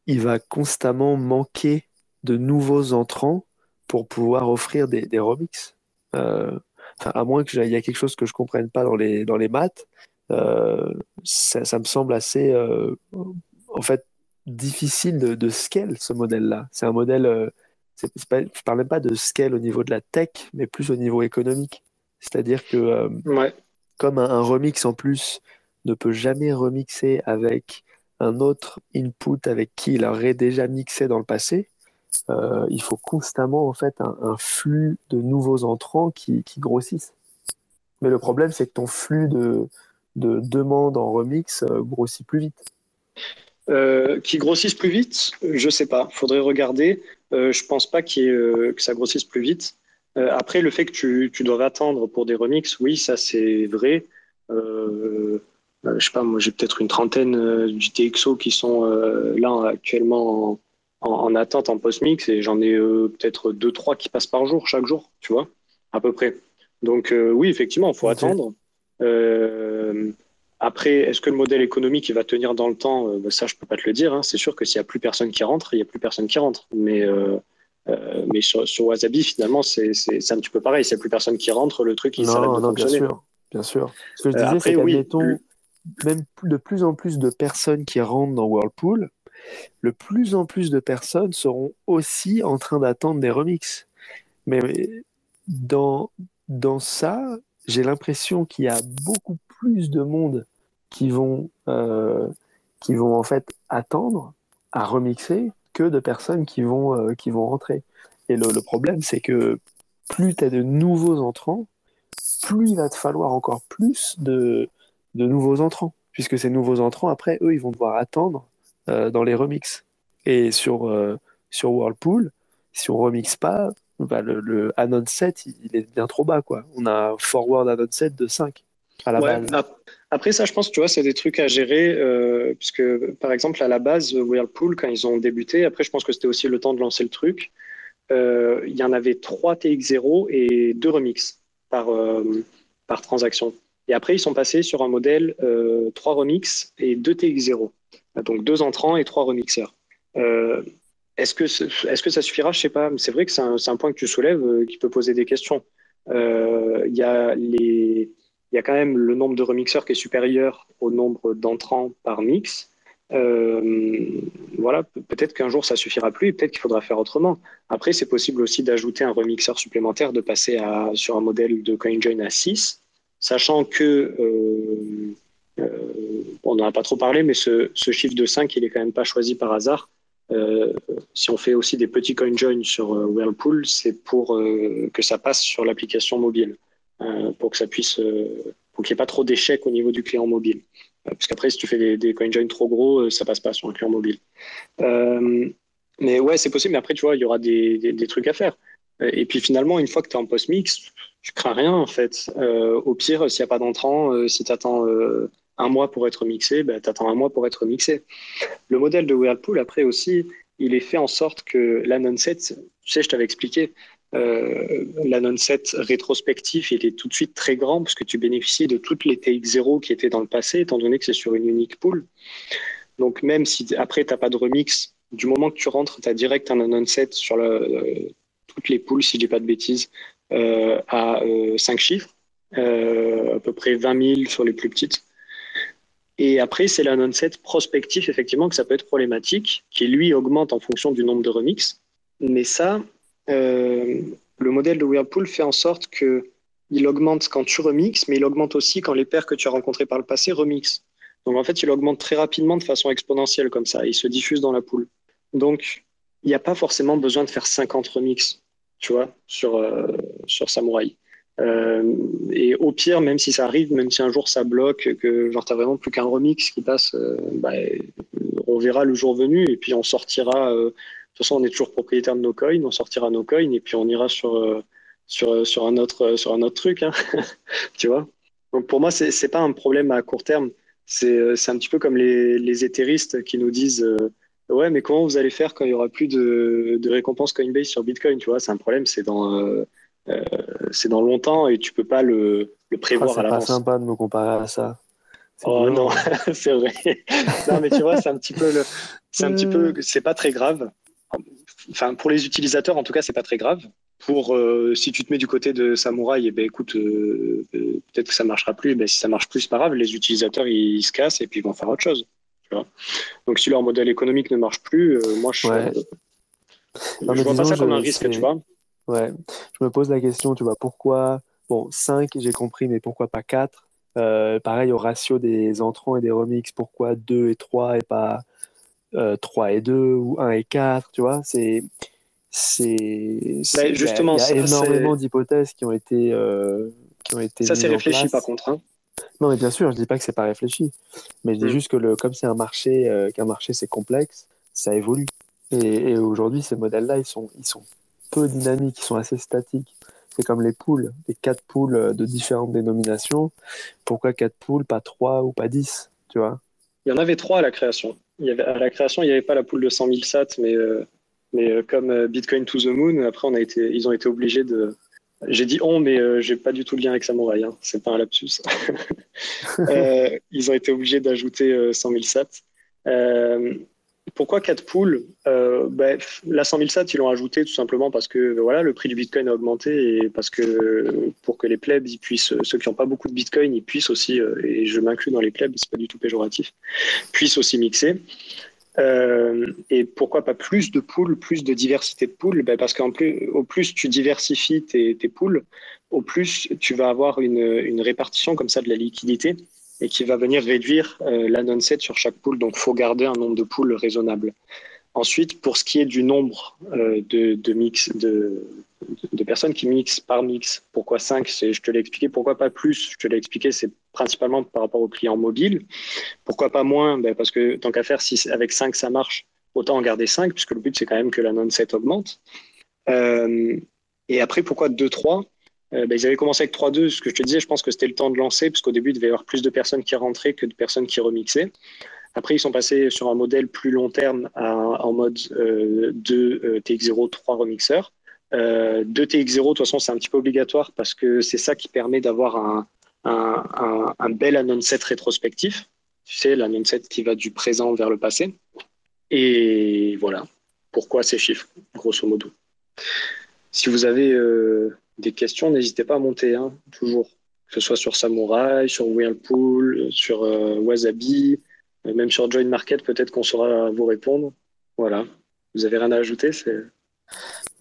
il, va constamment manquer de nouveaux entrants pour pouvoir offrir des, des remixes. à moins qu'il y ait quelque chose que je ne comprenne pas dans les, dans les maths, ça, ça, me semble assez... en fait, difficile de, de scale ce modèle-là. C'est un modèle, euh, c'est, pas, je parle même pas de scale au niveau de la tech, mais plus au niveau économique. C'est-à-dire que euh, comme un, remix en plus ne peut jamais remixer avec un autre input avec qui il aurait déjà mixé dans le passé, euh, il faut constamment en fait un, flux de nouveaux entrants qui, grossissent. Mais le problème, c'est que ton flux de, de demandes en remix grossit plus vite. Euh, qui grossissent plus vite, je sais pas. Faudrait regarder. Euh, je pense pas euh, que ça grossisse plus vite. après, le fait que tu, tu dois attendre pour des remixes, oui, ça c'est vrai. Je sais pas, moi j'ai peut-être une trentaine du TXO qui sont là actuellement en, en attente en post-mix et j'en ai euh, peut-être deux, trois qui passent par jour, chaque jour, tu vois, à peu près. Donc euh, oui, effectivement, il faut attendre. Euh, après, est-ce que le modèle économique il va tenir dans le temps? Euh, bah, Ça, je peux pas te le dire. hein. C'est sûr que s'il y a plus personne qui rentre, il y a plus personne qui rentre. Mais euh, euh, mais sur, sur Wasabi, finalement, c'est un petit peu pareil. S'il y a plus personne qui rentre, le truc il s'arrête Non, de non, bien fonctionner. sûr, bien sûr. Ce que je Euh, disais, après, c'est oui, le- même de plus en plus de personnes qui rentrent dans Whirlpool, le plus en plus de personnes seront aussi en train d'attendre des remixes. Mais dans, dans ça, j'ai l'impression qu'il y a beaucoup plus de monde qui vont, euh, qui vont en fait attendre à remixer que de personnes qui vont, euh, qui vont rentrer. Et le, le problème, c'est que plus tu as de nouveaux entrants, plus il va te falloir encore plus de, de nouveaux entrants. Puisque ces nouveaux entrants, après, eux, ils vont devoir attendre euh, dans les remixes. Et sur, euh, sur Whirlpool, si on remixe pas, bah, le, le Anon 7, il, il est bien trop bas. Quoi. On a un forward Anon 7 de 5 à la Ouais, base. ap- Après ça, je pense, tu vois, c'est des trucs à gérer, euh, puisque par exemple à la base, Whirlpool, quand ils ont débuté, après je pense que c'était aussi le temps de lancer le truc, euh, il y en avait trois TX0 et deux remixes par, par transaction. Et après, ils sont passés sur un modèle euh, trois remixes et deux TX0. Donc deux entrants et trois remixeurs. Euh, est-ce que, est-ce que ça suffira? Je sais pas. C'est vrai que c'est un, point que tu soulèves euh, qui peut poser des questions. Euh, Il y a les il y a quand même le nombre de remixeurs qui est supérieur au nombre d'entrants par mix. Euh, voilà, pe- peut-être qu'un jour ça suffira plus et peut-être qu'il faudra faire autrement. Après, c'est possible aussi d'ajouter un remixeur supplémentaire, de passer à, sur un modèle de CoinJoin à 6, sachant que, euh, euh, on n'en a pas trop parlé, mais ce, chiffre de 5, il est quand même pas choisi par hasard. Euh, si on fait aussi des petits CoinJoin sur euh, Whirlpool, c'est pour que ça passe sur l'application mobile pour que ça puisse, pour qu'il n'y ait pas trop d'échecs au niveau du client mobile. Parce qu'après, si tu fais des, des CoinJoin trop gros, ça passe pas sur un client mobile. Mais ouais, c'est possible. Mais après, tu vois, il y aura des trucs à faire. Euh, Et puis finalement, une fois que tu es en post-mix, tu crains rien en fait. Euh, au pire, s'il n'y a pas d'entrant, euh, si tu attends un mois pour être mixé, bah, tu attends un mois pour être mixé. Le modèle de Whirlpool, après aussi, il est fait en sorte que l'anon-set, tu sais, je t'avais expliqué, euh, l'anon-set rétrospectif, il est tout de suite très grand parce que tu bénéficies de toutes les TX0 qui étaient dans le passé, étant donné que c'est sur une unique pool. Donc même si après, tu n'as pas de remix, du moment que tu rentres, tu as direct un anon-set sur le, euh, toutes les poules, si je dis pas de bêtises, euh, à 5 chiffres, euh, à peu près 20 000 sur les plus petites. Et après, c'est l'anon-set prospectif, effectivement, que ça peut être problématique, qui lui augmente en fonction du nombre de remix. Mais ça, euh, le modèle de Whirlpool fait en sorte que il augmente quand tu remixes, mais il augmente aussi quand les paires que tu as rencontrées par le passé remixent. Donc en fait, il augmente très rapidement de façon exponentielle comme ça. Il se diffuse dans la poule. Donc, il n'y a pas forcément besoin de faire 50 remixes, tu vois, sur, euh, sur Samurai. Euh, et au pire, même si ça arrive, même si un jour ça bloque, que genre t'as vraiment plus qu'un remix qui passe, euh, bah, on verra le jour venu et puis on sortira. Euh, de toute façon, on est toujours propriétaire de nos coins, on sortira nos coins et puis on ira sur euh, sur sur un autre sur un autre truc, hein, (laughs) tu vois? Donc pour moi, c'est pas un problème à court terme. C'est un petit peu comme les les éthéristes qui nous disent ouais, mais comment vous allez faire quand il y aura plus de de récompenses Coinbase sur Bitcoin, tu vois? C'est un problème, c'est dans euh, euh, c'est dans longtemps et tu peux pas le, le prévoir Ah, à c'est pas l'avance. sympa de me comparer à ça. Oh non, (laughs) c'est vrai. non, mais tu vois, c'est un petit peu c'est un petit peu, c'est pas très grave. Enfin, pour les utilisateurs, en tout cas, c'est pas très grave. Pour euh, si tu te mets du côté de Samouraï, eh ben écoute, euh, euh, peut-être que ça marchera plus. Ben, si ça marche plus, c'est pas grave. Les utilisateurs, ils, ils se cassent et puis ils vont faire autre chose. Tu vois Donc, si leur modèle économique ne marche plus, euh, moi, je, Ouais. je Non, mais vois pas disons, ça comme je- un risque, tu vois. Ouais, je me pose la question, tu vois, pourquoi, bon, 5, j'ai compris, mais pourquoi pas 4? Euh, pareil au ratio des entrants et des remixes, pourquoi 2 et 3 et pas euh, 3 et 2 ou 1 et 4, tu vois, c'est, c'est, c'est- il y a- justement, y a, énormément d'hypothèses qui ont été, euh, qui ont été Ça, c'est réfléchi par contre. hein. Non, mais bien sûr, je dis pas que c'est pas réfléchi, mais je dis Mm. juste que le, comme c'est un marché, euh, qu'un marché c'est complexe, ça évolue. Et, et aujourd'hui, ces modèles-là, ils sont, ils sont peu dynamiques, ils sont assez statiques. C'est comme les poules, les quatre poules euh, de différentes dénominations. Pourquoi quatre poules, pas trois ou pas dix, tu vois? Il y en avait trois à la création. il y avait, à la création, il n'y avait pas la poule de 100 000 sats, mais, euh, mais euh, comme Bitcoin to the Moon, après, on a été, ils ont été obligés de. J'ai dit on, mais euh, j'ai pas du tout le lien avec Samouraï. Hein. C'est pas un lapsus. (laughs) Euh, ils ont été obligés d'ajouter euh, 100 000 sats. Euh, pourquoi 4 poules? Euh, ben, La 100 000 sats, ils l'ont ajouté tout simplement parce que ben, voilà, le prix du Bitcoin a augmenté et parce que pour que les plebs, ceux qui n'ont pas beaucoup de Bitcoin, ils puissent aussi, euh, et je m'inclus dans les plebs, c'est pas du tout péjoratif, puissent aussi mixer. Euh, et pourquoi pas plus de poules, plus de diversité de poules? Ben Parce qu'en plus, au plus tu diversifies tes, poules, au plus tu vas avoir une, répartition comme ça de la liquidité et qui va venir réduire euh, la non-set sur chaque poule. Donc, faut garder un nombre de poules raisonnable. Ensuite, pour ce qui est du nombre euh, de, mix, de, personnes qui mixent par mix, pourquoi 5 Je te l'ai expliqué. Pourquoi pas plus Je te l'ai expliqué, c'est principalement par rapport aux clients mobiles. Pourquoi pas moins ben Parce que tant qu'à faire, si avec 5 ça marche, autant en garder 5, puisque le but c'est quand même que la non-set augmente. Euh, et après, pourquoi 2-3 euh, ben, ils avaient commencé avec 3-2, ce que je te disais, je pense que c'était le temps de lancer, parce qu'au début, il devait y avoir plus de personnes qui rentraient que de personnes qui remixaient. Après, ils sont passés sur un modèle plus long terme en mode euh, 2 euh, TX0, 3 remixeurs. Euh, 2 TX0, de toute façon, c'est un petit peu obligatoire parce que c'est ça qui permet d'avoir un, un, bel anon-set rétrospectif. Tu sais, l'anon-set qui va du présent vers le passé. Et voilà pourquoi ces chiffres, grosso modo? Si vous avez euh, des questions, n'hésitez pas à monter, hein, toujours. Que ce soit sur Samurai, sur Whirlpool, sur euh, Wasabi, même sur Join Market, peut-être qu'on saura vous répondre. Voilà. Vous avez rien à ajouter.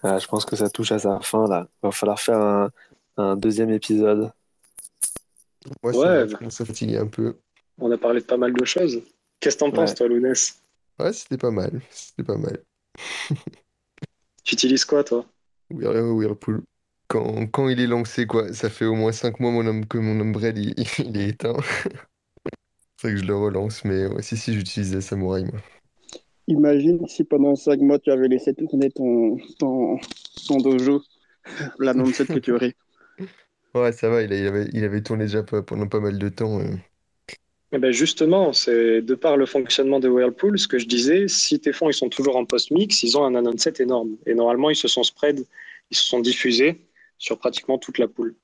Ah, je pense que ça touche à sa fin là. Il va falloir faire un, un deuxième épisode. Moi, Ouais, ça bah. commence à fatiguer un peu. On a parlé de pas mal de choses. Qu'est-ce que t'en penses, toi, Lounès? Ouais, c'était pas mal. C'était pas mal. (laughs) Tu utilises quoi, toi? Whirl- Whirlpool. Quand, quand il est lancé, quoi, ça fait au moins 5 mois mon homme, que mon umbrelle (laughs) il, il est éteint. C'est vrai que je le relance, mais ouais, si, si, j'utilise la Samouraï, moi. Imagine si pendant 5 mois tu avais laissé tourner ton, ton, ton dojo, (laughs) la non-set que tu aurais. (laughs) Ouais, ça va, il, avait, il avait tourné déjà pe- pendant pas mal de temps. euh. Eh ben justement, c'est de par le fonctionnement de Whirlpool, ce que je disais, si tes fonds ils sont toujours en post-mix, ils ont un anon-set énorme. Et normalement, ils se sont spread, ils se sont diffusés sur pratiquement toute la pool.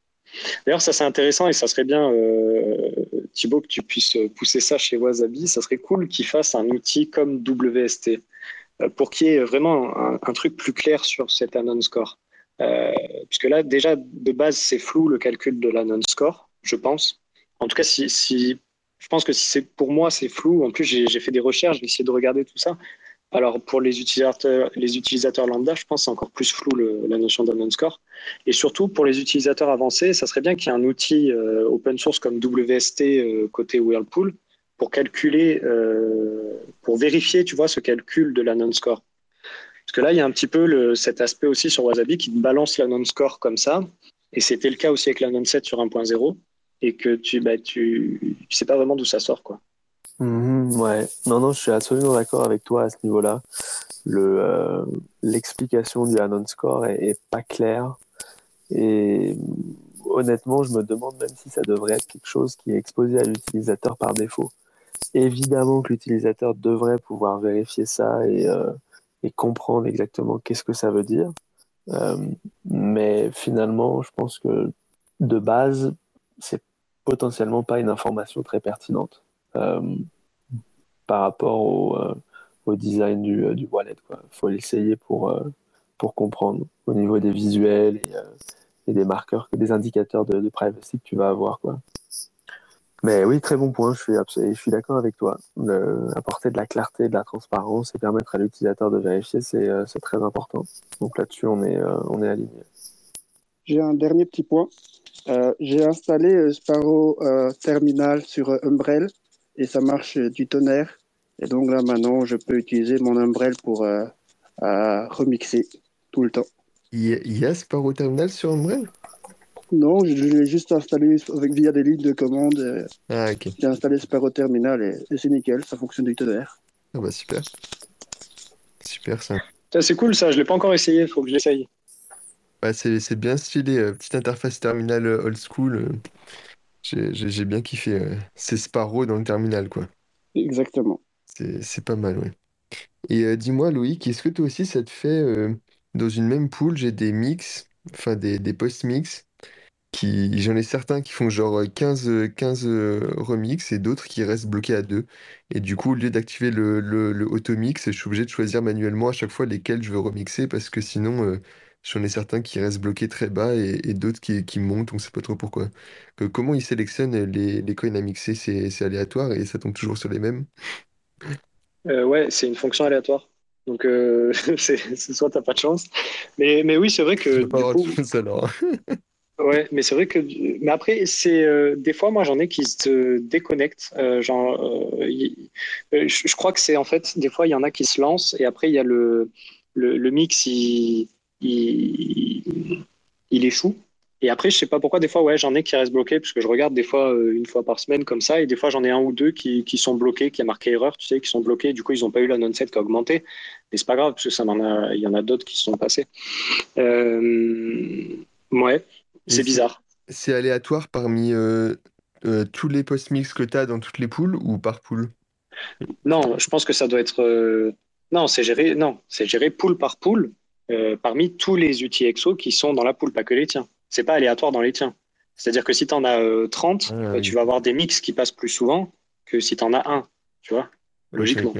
D'ailleurs, ça c'est intéressant et ça serait bien, euh, Thibaut, que tu puisses pousser ça chez Wasabi. Ça serait cool qu'ils fassent un outil comme WST euh, pour qu'il y ait vraiment un, truc plus clair sur cet anon score. Euh, puisque là, déjà, de base, c'est flou le calcul de l'anon score, je pense. En tout cas, si, si je pense que si c'est pour moi, c'est flou. En plus, j'ai fait des recherches, j'ai essayé de regarder tout ça. Alors, pour les utilisateurs, les utilisateurs lambda, je pense que c'est encore plus flou la notion d'un score. Et surtout, pour les utilisateurs avancés, ça serait bien qu'il y ait un outil euh, open source comme WST euh, côté Whirlpool pour calculer, euh, pour vérifier, tu vois, ce calcul de la non-score. Parce que là, il y a un petit peu cet aspect aussi sur Wasabi qui te balance la non-score comme ça. Et c'était le cas aussi avec la non-set sur 1.0 et que tu, bah, tu, tu sais pas vraiment d'où ça sort, quoi. Mhm, ouais, non, non, je suis absolument d'accord avec toi à ce niveau-là. Euh, l'explication du Anon Score est, pas claire. Et honnêtement, je me demande même si ça devrait être quelque chose qui est exposé à l'utilisateur par défaut. Évidemment que l'utilisateur devrait pouvoir vérifier ça et, euh, comprendre exactement qu'est-ce que ça veut dire. Euh, mais finalement, je pense que de base, c'est potentiellement pas une information très pertinente par rapport au, euh, design du, euh, wallet. Il faut l'essayer pour, euh, comprendre au niveau des visuels et, euh, des marqueurs, des indicateurs de, privacy que tu vas avoir. Quoi. Mais oui, très bon point, je suis, d'accord avec toi. Apporter de la clarté, de la transparence et permettre à l'utilisateur de vérifier, c'est euh, très important. Donc là-dessus, on est, euh, on aligné. J'ai un dernier petit point. Euh, j'ai installé euh, Sparrow euh, Terminal sur euh, Umbrel et ça marche euh, du tonnerre. Et donc là maintenant, je peux utiliser mon Umbrel pour euh, remixer tout le temps. Il y a, Sparrow Terminal sur Umbrel? Non, je, je l'ai juste installé avec, via des lignes de commande. euh, Ah, ok. J'ai installé Sparrow Terminal et, et c'est nickel, ça fonctionne du tonnerre. Ah bah super. Super ça. Ça, C'est cool ça, je l'ai pas encore essayé, il faut que j'essaye. Ouais, c'est c'est bien stylé, petite interface terminal euh, old school. J'ai j'ai- j'ai bien kiffé. euh. C'est Sparrow dans le terminal, quoi. Exactement. C'est c'est pas mal, ouais. Et euh, dis-moi, Loïc, est-ce que toi aussi, ça te fait, euh, dans une même pool, j'ai des mix, enfin des, des post-mix, qui, j'en ai certains qui font genre euh, 15 euh, 15 euh, remix et d'autres qui restent bloqués à deux. Et du coup, au lieu d'activer le, le, le auto-mix, je suis obligé de choisir manuellement à chaque fois lesquels je veux remixer parce que sinon, euh, j'en ai certains qui restent bloqués très bas et, et d'autres qui, qui montent, on sait pas trop pourquoi. Que- comment ils sélectionnent les, les coins à mixer? C'est c'est aléatoire et ça tombe toujours sur les mêmes? Euh, ouais, c'est une fonction aléatoire. Donc, euh, (laughs) c'est c'est soit t'as pas de chance. Mais, mais oui, c'est vrai Je que vais pas du avoir coup, de chance alors. (laughs) ouais, mais c'est vrai que. Mais après, c'est euh, des fois, moi, j'en ai qui se déconnectent. Euh, genre, euh, y- euh, je, je crois que c'est en fait, des fois, il y en a qui se lancent et après, il y a le, le, le mix, il, il, il échoue. Et après, je sais pas pourquoi, des fois, ouais, j'en ai qui restent bloqués, parce que je regarde des fois euh, une fois par semaine comme ça, et des fois, j'en ai un ou deux qui, qui sont bloqués, qui a marqué erreur, tu sais, qui sont bloqués, du coup, ils n'ont pas eu la non-set qui a augmenté. Mais c'est pas grave, parce que ça m'en a, il y en a d'autres qui se sont passés. Euh, ouais, c'est bizarre. c'est aléatoire parmi euh, tous les post-mix que tu as dans toutes les poules ou par poule? Non, je pense que ça doit être. Non, c'est géré. Non, c'est géré pool par pool euh, parmi tous les outils EXO qui sont dans la pool, pas que les tiens. C'est pas aléatoire dans les tiens. C'est-à-dire que si tu en as euh, 30, Ah oui. tu vas avoir des mix qui passent plus souvent que si tu en as un, tu vois, logiquement.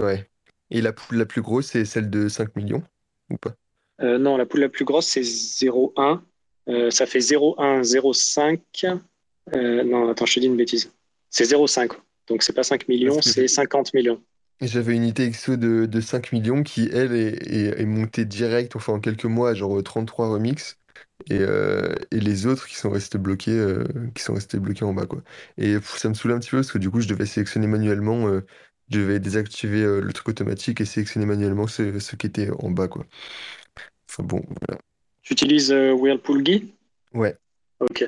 Ouais. Et la poule la plus grosse, c'est celle de 5 millions ou pas? Euh, non, la pool la plus grosse, c'est 0,1. Euh, ça fait 0,1, 0,5. Euh, non, attends, je te dis une bêtise. C'est 0,5. Donc c'est pas 5 Parce millions, c'est j'ai- 50 millions. J'avais une ITXO de, de 5 millions qui, elle, est, est, est montée direct, enfin en quelques mois, à genre 33 remix. Et, euh, et les autres qui sont restés bloqués, euh, qui sont restés bloqués en bas, quoi. Et pff, ça me saoulait un petit peu parce que du coup, je devais sélectionner manuellement, euh, je devais désactiver euh, le truc automatique et sélectionner manuellement ceux, ceux qui étaient en bas, quoi. Enfin bon, voilà. Tu utilises euh, Whirlpool Guy? Ouais, Ok.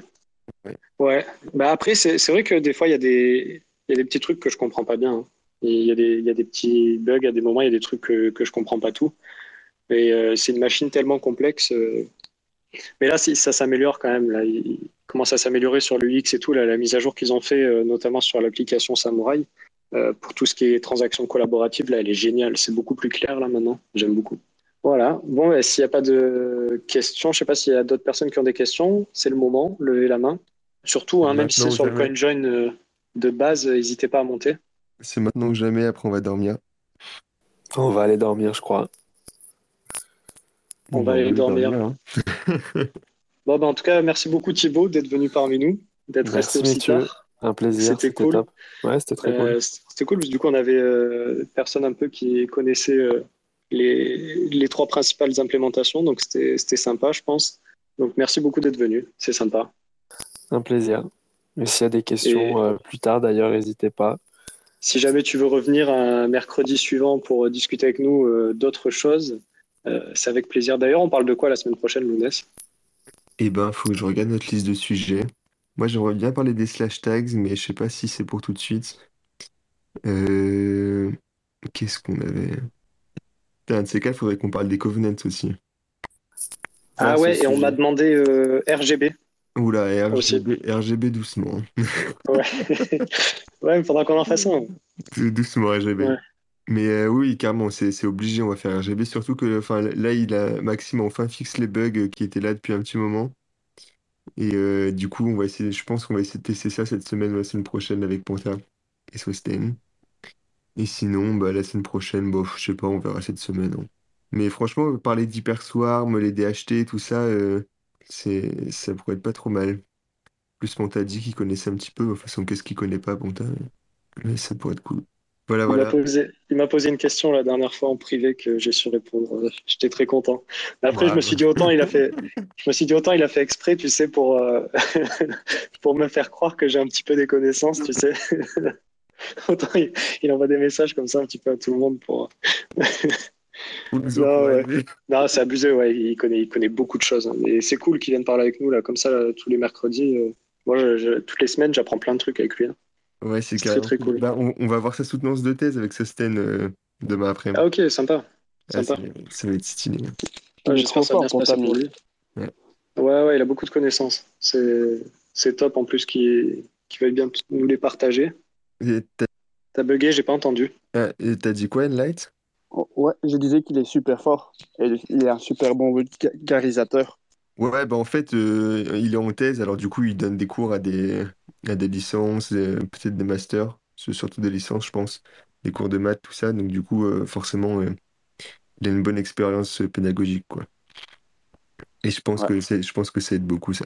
ouais. Ouais. Bah après, c'est c'est vrai que des fois, il y a des, il y a des petits trucs que je comprends pas bien. hein. Il y a des, il y a des petits bugs à des moments, il y a des trucs que, que je comprends pas tout. Et euh, c'est une machine tellement complexe. euh. Mais là, ça s'améliore quand même. Là. Il commence à s'améliorer sur l'UX et tout. Là, la mise à jour qu'ils ont fait, euh, notamment sur l'application Samurai, pour tout ce qui est transactions collaboratives, là, elle est géniale. C'est beaucoup plus clair là maintenant. J'aime beaucoup. Voilà. Bon, s'il n'y a pas de questions, je sais pas s'il y a d'autres personnes qui ont des questions, c'est le moment. Levez la main. Surtout, hein, même si c'est sur le. CoinJoin de base, n'hésitez pas à monter. C'est maintenant que jamais, après on va dormir. On va aller dormir, je crois. On va on aller va aller dormir. dormir, hein. (laughs) Bon, bah, en tout cas, merci beaucoup Thibaut d'être venu parmi nous, d'être resté aussi messieurs. tard. Un plaisir, C'était cool. top. Ouais, c'était très cool. Euh, c'était cool parce que du coup, on avait euh, personne un peu qui connaissait euh, les, les trois principales implémentations, donc c'était c'était sympa, je pense. Donc merci beaucoup d'être venu, c'est sympa. Un plaisir. Mais s'il y a des Et questions euh, plus tard, d'ailleurs, n'hésitez pas. Si jamais tu veux revenir un mercredi suivant pour discuter avec nous euh, d'autres choses, euh, c'est avec plaisir. D'ailleurs, on parle de quoi la semaine prochaine, Lounès? Eh ben, faut que je regarde notre liste de sujets. Moi, j'aimerais bien parler des slash tags, mais je sais pas si c'est pour tout de suite. Euh... Qu'est-ce qu'on avait? Putain, Un de ces cas, il faudrait qu'on parle des covenants aussi. Ah ouais, et on m'a demandé euh, RGB Oula. RGB, RGB doucement. (laughs) Ouais, (laughs) ouais, il faudra qu'on en fasse un. Doucement, RGB. Ouais. Mais euh, oui, carrément, c'est c'est obligé, on va faire RGB. Surtout que enfin, là, il a, Maxime a enfin fixe les bugs qui étaient là depuis un petit moment. Et euh, du coup, on va essayer, je pense qu'on va essayer de tester ça cette semaine ou la semaine prochaine avec Panta et Swasten. Et sinon, bah, la semaine prochaine, bof, je sais pas, on verra cette semaine. hein. Mais franchement, parler d'Hyperswarm, les DHT, tout ça, euh, c'est, ça pourrait être pas trop mal. Plus Panta dit qu'il connaissait un petit peu, de toute façon, qu'est-ce qu'il connaît pas, Panta? Mais ça pourrait être cool. Voilà, Il m'a voilà. posé, il m'a posé une question la dernière fois en privé que j'ai su répondre. (laughs) J'étais très content. Mais après, je me Bravo. suis dit autant il a fait, (laughs) je me suis dit autant il a fait exprès, tu sais, pour euh, (laughs) pour me faire croire que j'ai un petit peu des connaissances, tu sais. Autant il, il envoie des messages comme ça un petit peu à tout le monde pour. Non, ouais. encourager. Non, c'est abusé, ouais. Il connaît, il connaît beaucoup de choses. hein. Et c'est cool qu'il vienne parler avec nous là, comme ça, là, tous les mercredis. euh. Moi, je- je- toutes les semaines, j'apprends plein de trucs avec lui. hein. Ouais, c'est très cool. Bah, on, on va voir sa soutenance de thèse avec Sosten euh, demain après-midi. Ah ok, sympa, Ah, sympa. c'est- ça va être stylé. Est J'espère que ça va bien se passer pour lui. Ouais. Ouais, ouais, il a beaucoup de connaissances. C'est c'est top en plus qu'il qu'il veuille bien nous les partager. T'as bugué, j'ai pas entendu. Ah, et t'as dit quoi, Enlight? Oh, Ouais, je disais qu'il est super fort et il est un super bon vulgarisateur. Ouais, bah en fait, euh, il est en thèse, alors du coup, il donne des cours à des, à des licences, euh, peut-être des masters, c'est surtout des licences, je pense, des cours de maths, tout ça. Donc du coup, euh, forcément, il a une bonne expérience pédagogique, quoi. Et je pense Ouais. que c'est, je pense que ça aide beaucoup, ça.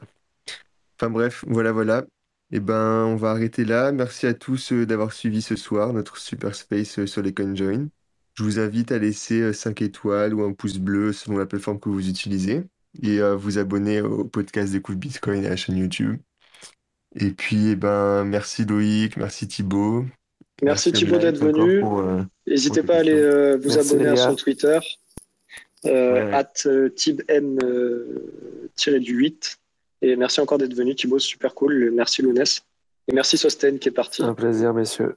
Enfin bref, voilà, voilà. Et ben, on va arrêter là. Merci à tous euh, d'avoir suivi ce soir notre super space euh, sur les CoinJoin. Je vous invite à laisser euh, 5 étoiles ou un pouce bleu selon la plateforme que vous utilisez et à vous abonner au podcast Découvre Bitcoin et à la chaîne YouTube. Et puis, eh ben, merci Loïc, merci Thibaut. Merci Thibaut d'être venu. euh, N'hésitez pas à aller euh, vous Merci, abonner à son Twitter, euh, Ouais, ouais. at euh, tibn euh, tiré du 8. Et merci encore d'être venu, Thibaut, super cool. Merci Lounès. Et merci Sosten qui est parti. Un plaisir, messieurs.